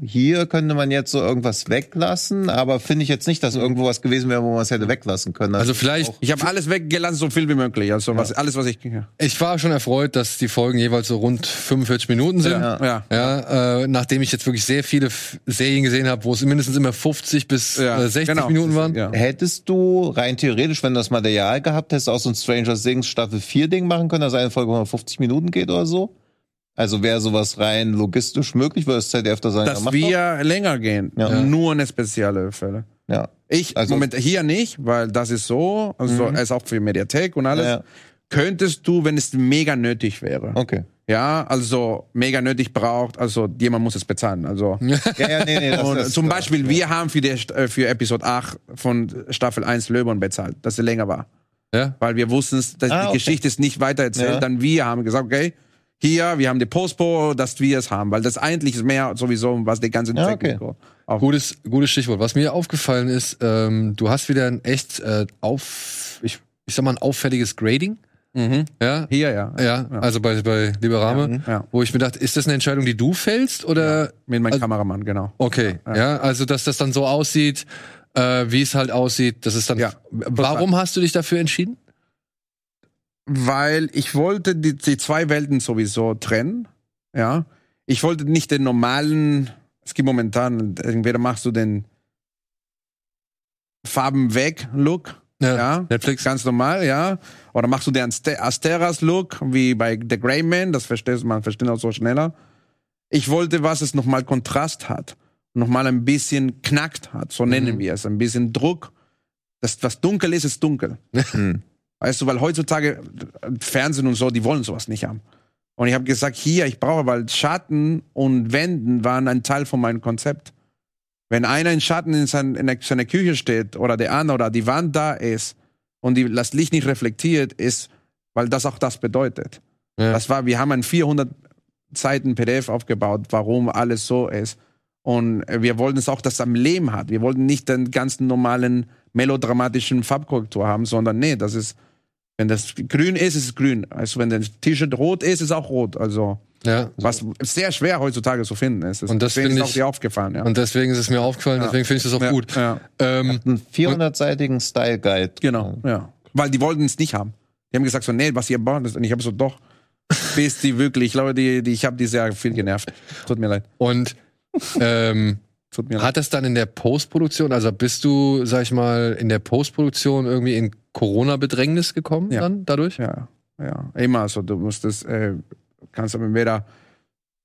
hier könnte man jetzt so irgendwas weglassen, aber finde ich jetzt nicht, dass irgendwo was gewesen wäre, wo man es hätte weglassen können. Also, also vielleicht. Ich habe alles weggelassen, so viel wie möglich. Also was, alles, was ich. Ja. Ich war schon erfreut, dass die Folgen jeweils so rund 45 Minuten sind. Ja. ja. ja äh, nachdem ich jetzt wirklich sehr viele Serien gesehen habe, wo es mindestens immer 50 bis ja. äh, 60 genau. Minuten waren. Ja. Hättest du rein theoretisch, wenn du das Material gehabt hättest, auch so ein Stranger Things Staffel 4 Ding machen können, dass eine Folge 50 Minuten geht oder so? Also wäre sowas rein logistisch möglich, würde das ZDF da sagen, dass wir doch. länger gehen, ja. nur eine spezielle Fälle. Ja. Ich also, Moment hier nicht, weil das ist so, also mhm. ist auch für Mediathek und alles. Ja. Könntest du, wenn es mega nötig wäre. Okay. Ja, also mega nötig braucht, also jemand muss es bezahlen. Also ja, ja, nee, nee, das, und das, zum Beispiel, ja. wir haben für, die, äh, für Episode 8 von Staffel 1 Löwen bezahlt, dass sie länger war. Ja. Weil wir wussten, dass ah, die okay. Geschichte ist nicht weiter erzählt. Ja. Dann wir haben gesagt, okay, hier, wir haben die Postpo, dass wir es haben, weil das eigentlich ist mehr sowieso, was die ganze ja, okay. Gutes, gutes Stichwort. Was mir aufgefallen ist, ähm, du hast wieder ein echt äh, auf, ich, ich sag mal, ein auffälliges Grading. Mhm. Ja. Hier, ja. ja. Ja, also bei, bei Liberame, ja, ja. wo ich mir dachte, ist das eine Entscheidung, die du fällst oder? Mit meinem also, Kameramann, genau. Okay, ja. also dass das dann so aussieht, äh, wie es halt aussieht, das ist dann. Ja, warum hast du dich dafür entschieden? Weil ich wollte die, die zwei Welten sowieso trennen. Ja, ich wollte nicht den normalen. Es gibt momentan entweder machst du den Farben weg Look. Ja, ja, Netflix ganz normal, ja. Oder machst du den Asteras Look wie bei The Grey Man, das versteht man versteht auch so schneller. Ich wollte, was es nochmal Kontrast hat, nochmal ein bisschen knackt hat, so nennen mhm. wir es, ein bisschen Druck. Das, was dunkel ist, ist dunkel. Mhm. Weißt du, weil heutzutage Fernsehen und so, die wollen sowas nicht haben. Und ich habe gesagt, hier, ich brauche, weil Schatten und Wänden waren ein Teil von meinem Konzept. Wenn einer in Schatten in, sein, in seiner Küche steht oder der andere oder die Wand da ist und die, das Licht nicht reflektiert ist, weil das auch das bedeutet. Ja. Das war, wir haben ein 400 Seiten PDF aufgebaut, warum alles so ist. Und wir wollten es auch, dass es am Leben hat. Wir wollten nicht den ganzen normalen melodramatischen Farbkorrektur haben, sondern nee, das ist wenn das grün ist, ist es grün. Also wenn das T-Shirt rot ist, ist es auch rot. Also ja. was sehr schwer heutzutage zu finden ist. und deswegen ist auch dir aufgefallen. Ja. Und deswegen ist es mir aufgefallen. Ja. Deswegen finde ich das auch ja. gut. Ja. Ähm, einen 400-seitigen Style Guide. Genau. Ja. Weil die wollten es nicht haben. Die haben gesagt so, nee, was ihr baut, und ich habe so doch. Bis die wirklich, ich glaube, die, die, ich habe die sehr viel genervt. Tut mir leid. Und ähm, hat das dann in der Postproduktion, also bist du, sag ich mal, in der Postproduktion irgendwie in Corona-Bedrängnis gekommen ja. dann dadurch? Ja, ja. Immer so. Du musstest, äh, kannst aber weder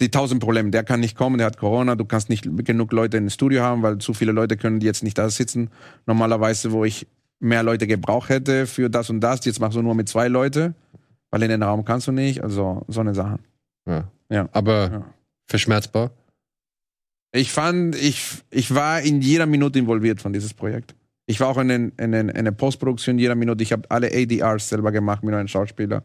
die tausend Probleme. Der kann nicht kommen, der hat Corona. Du kannst nicht genug Leute im Studio haben, weil zu viele Leute können jetzt nicht da sitzen. Normalerweise, wo ich mehr Leute gebraucht hätte für das und das, jetzt machst du nur mit zwei Leute, weil in den Raum kannst du nicht. Also so eine Sache. Ja. ja. Aber ja. verschmerzbar. Ich fand, ich, ich war in jeder Minute involviert von dieses Projekt. Ich war auch in, den, in, den, in der Postproduktion jeder Minute. Ich habe alle ADRs selber gemacht mit einem Schauspieler.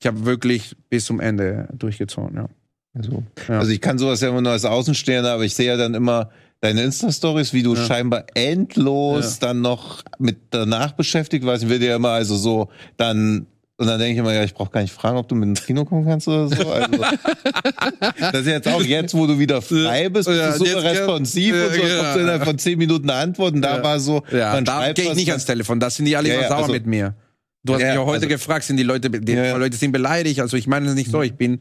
Ich habe wirklich bis zum Ende durchgezogen, ja. Also, ja. also ich kann sowas ja immer nur als Außenstehender, aber ich sehe ja dann immer deine Insta-Stories, wie du ja. scheinbar endlos ja. dann noch mit danach beschäftigt warst. Ich will dir ja immer also so dann und dann denke ich immer, ja, ich brauche gar nicht fragen, ob du mit ins Kino kommen kannst oder so. Also, das ist jetzt auch jetzt, wo du wieder frei bist, bist ja, du super responsiv ja, und so, ja, du innerhalb von zehn Minuten antworten. Da ja. war so, ja, man da gehe ich nicht ans Telefon. Da sind die alle immer sauer also, mit mir. Du hast mich auch heute also, gefragt, sind die Leute, die Leute sind beleidigt. Also ich meine es nicht so. Ich bin,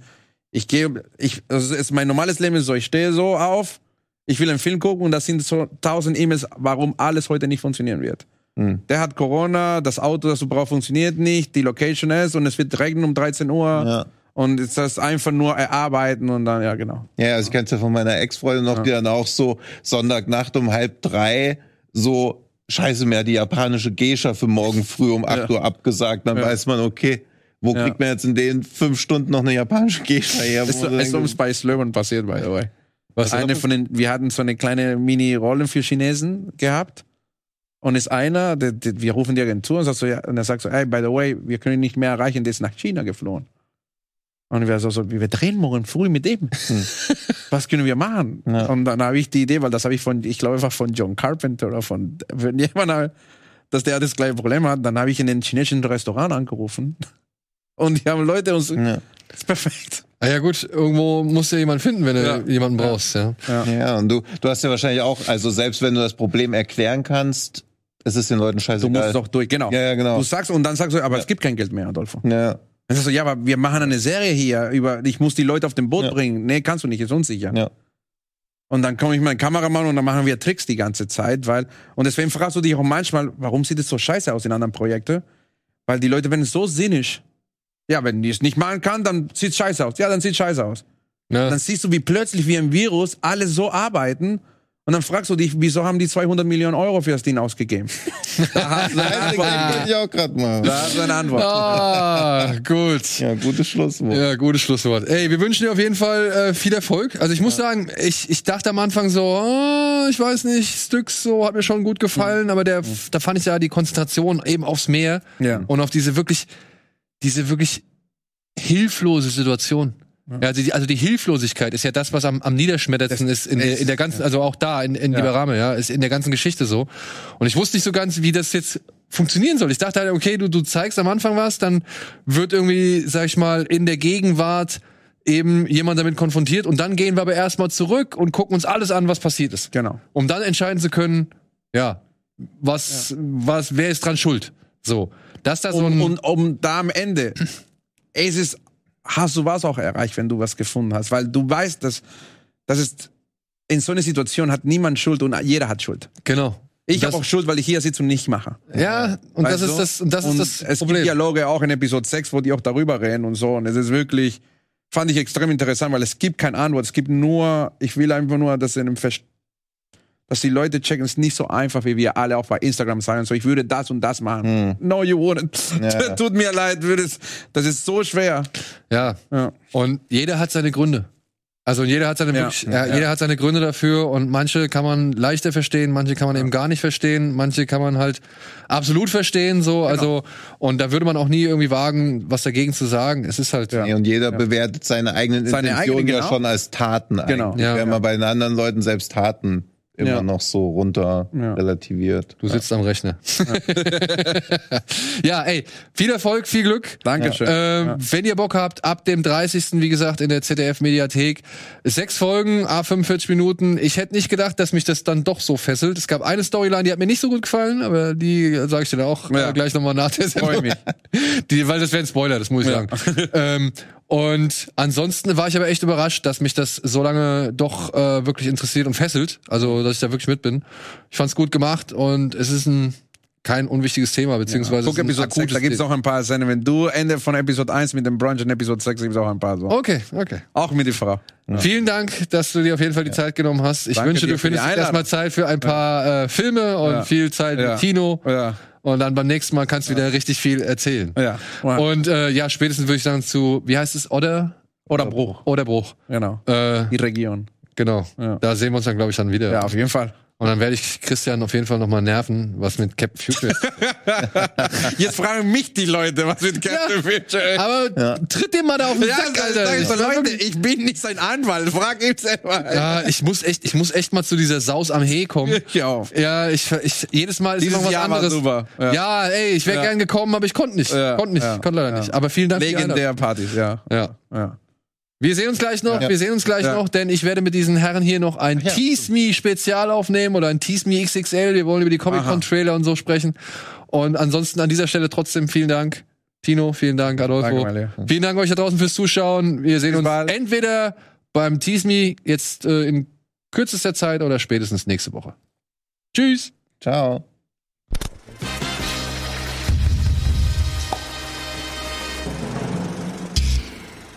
ich gehe, ich, also ist mein normales Leben ist so. Ich stehe so auf, ich will einen Film gucken und das sind so tausend E-Mails, warum alles heute nicht funktionieren wird. Mhm. Der hat Corona, das Auto, das du brauchst, funktioniert nicht, die Location ist und es wird regnen um 13 Uhr. Ja. Und ist das einfach nur erarbeiten und dann, ja, genau. Ja, also ich kenne es ja von meiner Ex-Freundin noch, ja. die dann auch so Sonntagnacht um halb drei so, scheiße, mehr die japanische Geisha für morgen früh um 8 ja. Uhr abgesagt. Dann weiß man, okay, wo kriegt man jetzt in den fünf Stunden noch eine japanische Geisha her? Ist, ist uns bei Slurman passiert, by the way. Was eine von den, wir hatten so eine kleine Mini-Rollen für Chinesen gehabt und ist einer, der, der, wir rufen die Agentur und, sagt so, ja, und er sagt so, hey, by the way, wir können ihn nicht mehr erreichen, der ist nach China geflohen. Und wir so, so wir drehen morgen früh mit dem. Hm. Was können wir machen? Ja. Und dann habe ich die Idee, weil das habe ich von, ich glaube einfach von John Carpenter oder von jemand, dass der das gleiche Problem hat. Dann habe ich in den chinesischen Restaurant angerufen und die haben Leute uns. Ja. Das ist perfekt. Ah ja gut, irgendwo musst du ja jemanden finden, wenn du ja. jemanden brauchst, ja. ja. Ja, und du, du hast ja wahrscheinlich auch, also selbst wenn du das Problem erklären kannst, es ist den Leuten scheißegal. Du musst es doch durch, genau. Ja, ja, genau. Du sagst und dann sagst du, aber ja. es gibt kein Geld mehr, Adolfo. Ja. Dann sagst du, ja, aber wir machen eine Serie hier über, ich muss die Leute auf dem Boot ja. bringen. Nee, kannst du nicht, ist unsicher. Ja. Und dann komme ich mit meinem Kameramann und dann machen wir Tricks die ganze Zeit, weil, und deswegen fragst du dich auch manchmal, warum sieht es so scheiße aus in anderen Projekten? Weil die Leute werden so sinnisch. Ja, wenn die es nicht machen kann, dann sieht scheiße aus. Ja, dann sieht scheiße aus. Ja. Dann siehst du, wie plötzlich wie ein Virus alle so arbeiten und dann fragst du dich, wieso haben die 200 Millionen Euro für das Ding ausgegeben? da hast du eine Antwort. ich auch gerade mal. Da hast du eine Antwort. Ah, gut. Ja, gutes Schlusswort. Ja, gutes Schlusswort. Ey, wir wünschen dir auf jeden Fall äh, viel Erfolg. Also ich muss ja. sagen, ich, ich dachte am Anfang so, oh, ich weiß nicht, Stücks so hat mir schon gut gefallen, mhm. aber der, da fand ich ja die Konzentration eben aufs Meer ja. und auf diese wirklich, diese wirklich hilflose Situation. Ja, also, die, also die Hilflosigkeit ist ja das, was am, am niederschmetterndsten ist in der, in der ganzen, also auch da in, in ja. Liberame, ja, ist in der ganzen Geschichte so. Und ich wusste nicht so ganz, wie das jetzt funktionieren soll. Ich dachte halt, okay, du, du zeigst am Anfang was, dann wird irgendwie, sag ich mal, in der Gegenwart eben jemand damit konfrontiert und dann gehen wir aber erstmal zurück und gucken uns alles an, was passiert ist. Genau. Um dann entscheiden zu können, ja, was, ja. was, wer ist dran schuld? So. Dass da so ein und, und um da am Ende, es ist hast du was auch erreicht, wenn du was gefunden hast, weil du weißt, dass das ist in so einer Situation hat niemand Schuld und jeder hat Schuld. Genau. Ich habe auch Schuld, weil ich hier sitze und nicht mache. Ja, und weißt das ist das, und das und ist das es Problem. gibt Dialoge auch in Episode 6, wo die auch darüber reden und so. Und es ist wirklich, fand ich extrem interessant, weil es gibt keine Antwort. Es gibt nur, ich will einfach nur, dass in einem Verständnis dass die Leute checken, es ist nicht so einfach, wie wir alle auch bei Instagram sagen, so ich würde das und das machen. Hm. No, you wouldn't. Ja. Tut mir leid, würdest, das ist so schwer. Ja. ja. Und jeder hat seine Gründe. Also jeder hat seine, ja. wirklich, ja, jeder hat seine Gründe dafür und manche kann man leichter verstehen, manche kann man eben gar nicht verstehen, manche kann man halt absolut verstehen, so, genau. also, und da würde man auch nie irgendwie wagen, was dagegen zu sagen. Es ist halt. Ja. und jeder bewertet seine eigenen seine Intentionen eigene, genau. ja schon als Taten genau. Ja, Wenn man bei den anderen Leuten selbst Taten immer ja. noch so runter ja. relativiert. Du sitzt am Rechner. ja, ey, viel Erfolg, viel Glück. Dankeschön. Ähm, wenn ihr Bock habt, ab dem 30. wie gesagt in der ZDF Mediathek sechs Folgen, a 45 Minuten. Ich hätte nicht gedacht, dass mich das dann doch so fesselt. Es gab eine Storyline, die hat mir nicht so gut gefallen, aber die sage ich dir auch äh, gleich nochmal nach der Sendung. Mich. Die, weil das wäre ein Spoiler, das muss ich sagen. ähm, und ansonsten war ich aber echt überrascht, dass mich das so lange doch äh, wirklich interessiert und fesselt. Also, dass ich da wirklich mit bin. Ich fand's gut gemacht und es ist ein kein unwichtiges Thema, beziehungsweise. Ja. Guck Episode 6, da gibt's auch ein paar Szenen. Wenn du Ende von Episode 1 mit dem Brunch in Episode 6 gibt's auch ein paar so. Okay, okay. Auch mit die Frau. Ja. Vielen Dank, dass du dir auf jeden Fall die ja. Zeit genommen hast. Ich Danke wünsche, du findest erstmal Zeit für ein paar äh, Filme und viel Zeit mit Kino. Ja. Und dann beim nächsten Mal kannst du wieder richtig viel erzählen. Ja. Und äh, ja, spätestens würde ich sagen zu, wie heißt es, Oder? Oder Bruch. Oder Bruch. Genau. Äh, Die Region. Genau. Ja. Da sehen wir uns dann, glaube ich, dann wieder. Ja, auf jeden Fall. Und dann werde ich Christian auf jeden Fall nochmal nerven, was mit Captain Future ist. Jetzt fragen mich die Leute, was mit Captain ja, Future ist. Aber ja. tritt dem mal da auf den ja, Sack, Alter. Ich, so, Leute, ich bin nicht sein Anwalt. Frag ihn selber. Ja, ich muss echt, ich muss echt mal zu dieser Saus am He kommen. Ich auch. Ja, ich, ich jedes Mal ist Dieses noch was Jahr anderes. War super. Ja. ja, ey, ich wäre ja. gern gekommen, aber ich konnte nicht. Konnte nicht, konnte leider nicht. Aber vielen Dank. Legendär Partys, ja. Ja. ja. Wir sehen uns gleich noch, ja. wir sehen uns gleich ja. noch, denn ich werde mit diesen Herren hier noch ein ja. Tease Me Spezial aufnehmen oder ein Tease Me XXL. Wir wollen über die Comic Con Trailer und so sprechen. Und ansonsten an dieser Stelle trotzdem vielen Dank. Tino, vielen Dank, Adolfo. Danke, vielen Dank euch da draußen fürs Zuschauen. Wir sehen Bis uns bald. entweder beim Tease Me jetzt äh, in kürzester Zeit oder spätestens nächste Woche. Tschüss. Ciao.